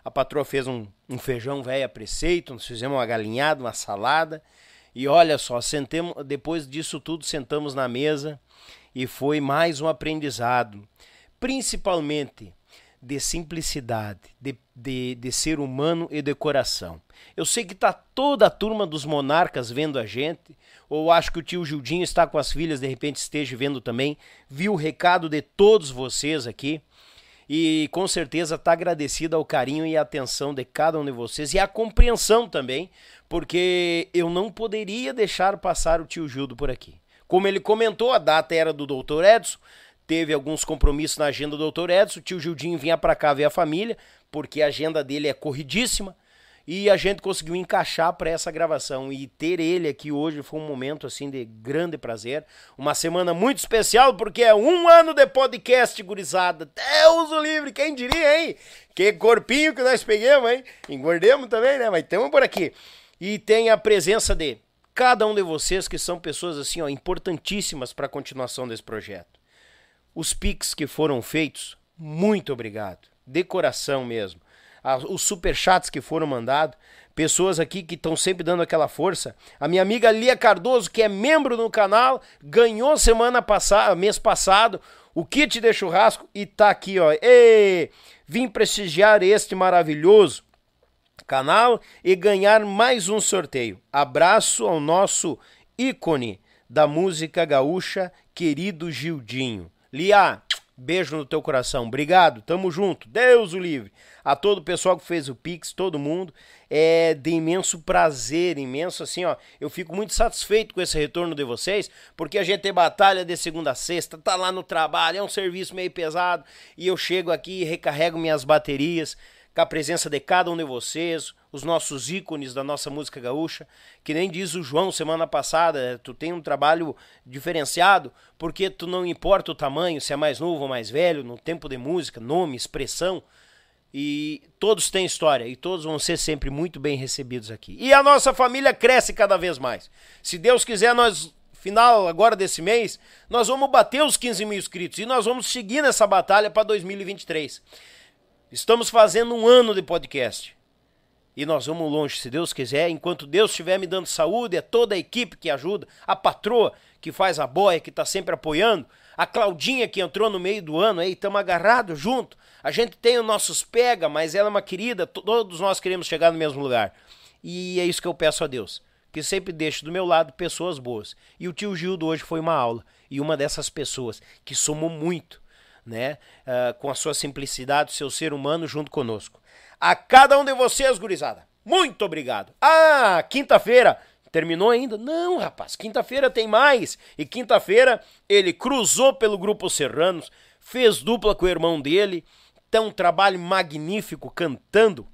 A patroa fez um, um feijão velho a preceito, nós fizemos uma galinhada, uma salada. E olha só, sentemos, depois disso tudo, sentamos na mesa e foi mais um aprendizado. Principalmente de simplicidade, de, de, de ser humano e de coração. Eu sei que tá toda a turma dos monarcas vendo a gente, ou acho que o tio Gildinho está com as filhas, de repente esteja vendo também, viu o recado de todos vocês aqui e com certeza está agradecido ao carinho e atenção de cada um de vocês e à compreensão também, porque eu não poderia deixar passar o tio Gildo por aqui. Como ele comentou, a data era do Dr. Edson, teve alguns compromissos na agenda do Dr. Edson, o tio Gildinho vinha para cá ver a família, porque a agenda dele é corridíssima. E a gente conseguiu encaixar para essa gravação e ter ele aqui hoje foi um momento assim de grande prazer, uma semana muito especial porque é um ano de podcast gurizada. Deus o livre, quem diria, hein? Que corpinho que nós pegamos, hein? Engordemos também, né? Mas estamos por aqui. E tem a presença de cada um de vocês que são pessoas assim, ó, importantíssimas para a continuação desse projeto. Os pics que foram feitos, muito obrigado, de coração mesmo os superchats que foram mandados, pessoas aqui que estão sempre dando aquela força. A minha amiga Lia Cardoso, que é membro do canal, ganhou semana passada, mês passado, o kit de churrasco e tá aqui, ó. Ei, vim prestigiar este maravilhoso canal e ganhar mais um sorteio. Abraço ao nosso ícone da música gaúcha, querido Gildinho. Lia, beijo no teu coração. Obrigado, tamo junto. Deus o livre a todo o pessoal que fez o Pix, todo mundo. É de imenso prazer, imenso assim, ó. Eu fico muito satisfeito com esse retorno de vocês, porque a gente batalha de segunda a sexta, tá lá no trabalho, é um serviço meio pesado, e eu chego aqui recarrego minhas baterias com a presença de cada um de vocês, os nossos ícones da nossa música gaúcha, que nem diz o João semana passada, tu tem um trabalho diferenciado, porque tu não importa o tamanho, se é mais novo ou mais velho, no tempo de música, nome, expressão, e todos têm história e todos vão ser sempre muito bem recebidos aqui. E a nossa família cresce cada vez mais. Se Deus quiser, nós, final agora desse mês, nós vamos bater os 15 mil inscritos e nós vamos seguir nessa batalha para 2023. Estamos fazendo um ano de podcast. E nós vamos longe, se Deus quiser. Enquanto Deus estiver me dando saúde, é toda a equipe que ajuda, a patroa que faz a boia, que está sempre apoiando, a Claudinha que entrou no meio do ano aí, estamos agarrados junto. A gente tem os nossos pega, mas ela é uma querida, todos nós queremos chegar no mesmo lugar. E é isso que eu peço a Deus, que sempre deixe do meu lado pessoas boas. E o tio Gildo hoje foi uma aula, e uma dessas pessoas que somou muito, né, uh, com a sua simplicidade, seu ser humano junto conosco. A cada um de vocês, gurizada, muito obrigado. Ah, quinta-feira Terminou ainda? Não, rapaz, quinta-feira tem mais. E quinta-feira ele cruzou pelo Grupo Serranos, fez dupla com o irmão dele, tem um trabalho magnífico cantando.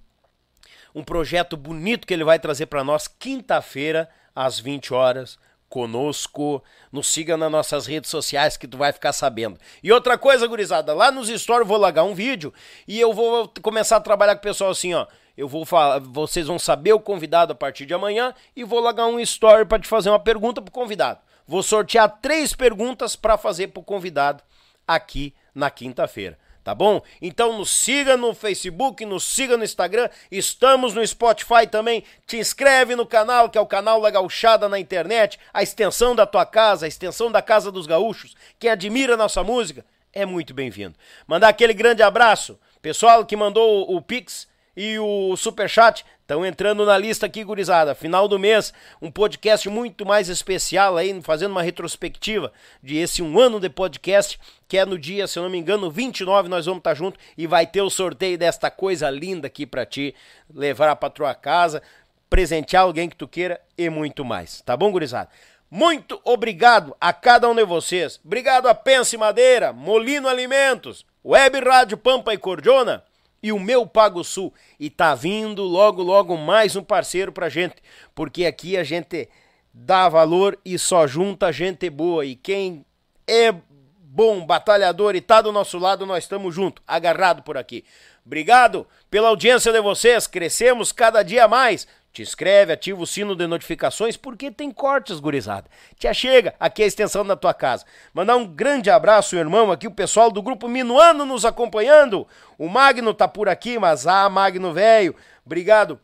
Um projeto bonito que ele vai trazer para nós quinta-feira às 20 horas conosco. Nos siga nas nossas redes sociais que tu vai ficar sabendo. E outra coisa, gurizada, lá nos stories eu vou largar um vídeo e eu vou começar a trabalhar com o pessoal assim, ó. Eu vou falar, vocês vão saber o convidado a partir de amanhã e vou largar um story para te fazer uma pergunta pro convidado. Vou sortear três perguntas para fazer pro convidado aqui na quinta-feira tá bom? Então nos siga no Facebook, nos siga no Instagram, estamos no Spotify também. Te inscreve no canal, que é o canal da Gauchada na internet, a extensão da tua casa, a extensão da Casa dos Gaúchos. Quem admira nossa música é muito bem-vindo. Mandar aquele grande abraço, pessoal que mandou o Pix e o Superchat estão entrando na lista aqui, gurizada. Final do mês, um podcast muito mais especial aí, fazendo uma retrospectiva de esse um ano de podcast, que é no dia, se eu não me engano, 29, nós vamos estar tá junto e vai ter o sorteio desta coisa linda aqui para ti, levar para tua casa, presentear alguém que tu queira e muito mais. Tá bom, gurizada? Muito obrigado a cada um de vocês. Obrigado a Pense Madeira, Molino Alimentos, Web Rádio Pampa e Cordiona e o meu Pago Sul. E tá vindo logo, logo mais um parceiro pra gente, porque aqui a gente dá valor e só junta gente boa. E quem é bom, batalhador e tá do nosso lado, nós estamos junto, agarrado por aqui. Obrigado pela audiência de vocês, crescemos cada dia mais. Te inscreve, ativa o sino de notificações, porque tem cortes, gurizada. Te chega aqui é a extensão da tua casa. Mandar um grande abraço, irmão, aqui o pessoal do grupo Minuano nos acompanhando. O Magno tá por aqui, mas ah, Magno velho, obrigado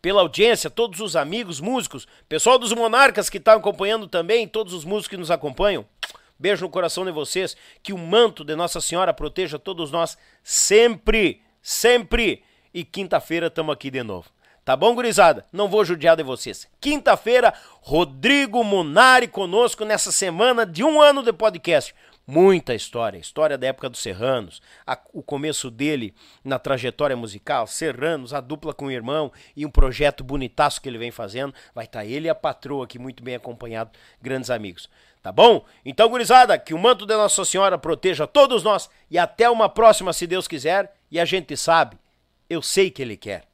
pela audiência, todos os amigos, músicos, pessoal dos Monarcas que tá acompanhando também, todos os músicos que nos acompanham. Beijo no coração de vocês, que o manto de Nossa Senhora proteja todos nós sempre, sempre. E quinta-feira estamos aqui de novo. Tá bom, gurizada? Não vou judiar de vocês. Quinta-feira, Rodrigo Munari conosco nessa semana de um ano de podcast. Muita história, história da época dos Serranos, a, o começo dele na trajetória musical, Serranos, a dupla com o irmão e um projeto bonitaço que ele vem fazendo. Vai estar tá ele e a patroa aqui muito bem acompanhado, grandes amigos. Tá bom? Então, gurizada, que o manto de Nossa Senhora proteja todos nós e até uma próxima, se Deus quiser. E a gente sabe, eu sei que Ele quer.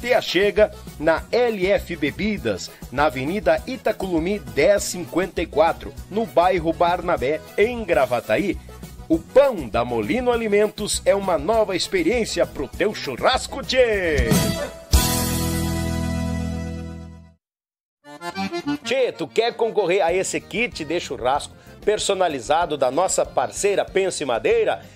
te achega na LF Bebidas, na Avenida Itaculumi 1054, no bairro Barnabé, em Gravataí. O pão da Molino Alimentos é uma nova experiência pro teu churrasco, tchê! Tchê, tu quer concorrer a esse kit de churrasco personalizado da nossa parceira Pense Madeira?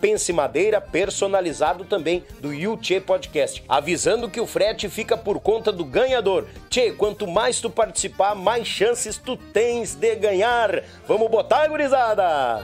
Pense Madeira, personalizado também do Yuchê Podcast, avisando que o frete fica por conta do ganhador. Tchê, quanto mais tu participar, mais chances tu tens de ganhar. Vamos botar, gurizada?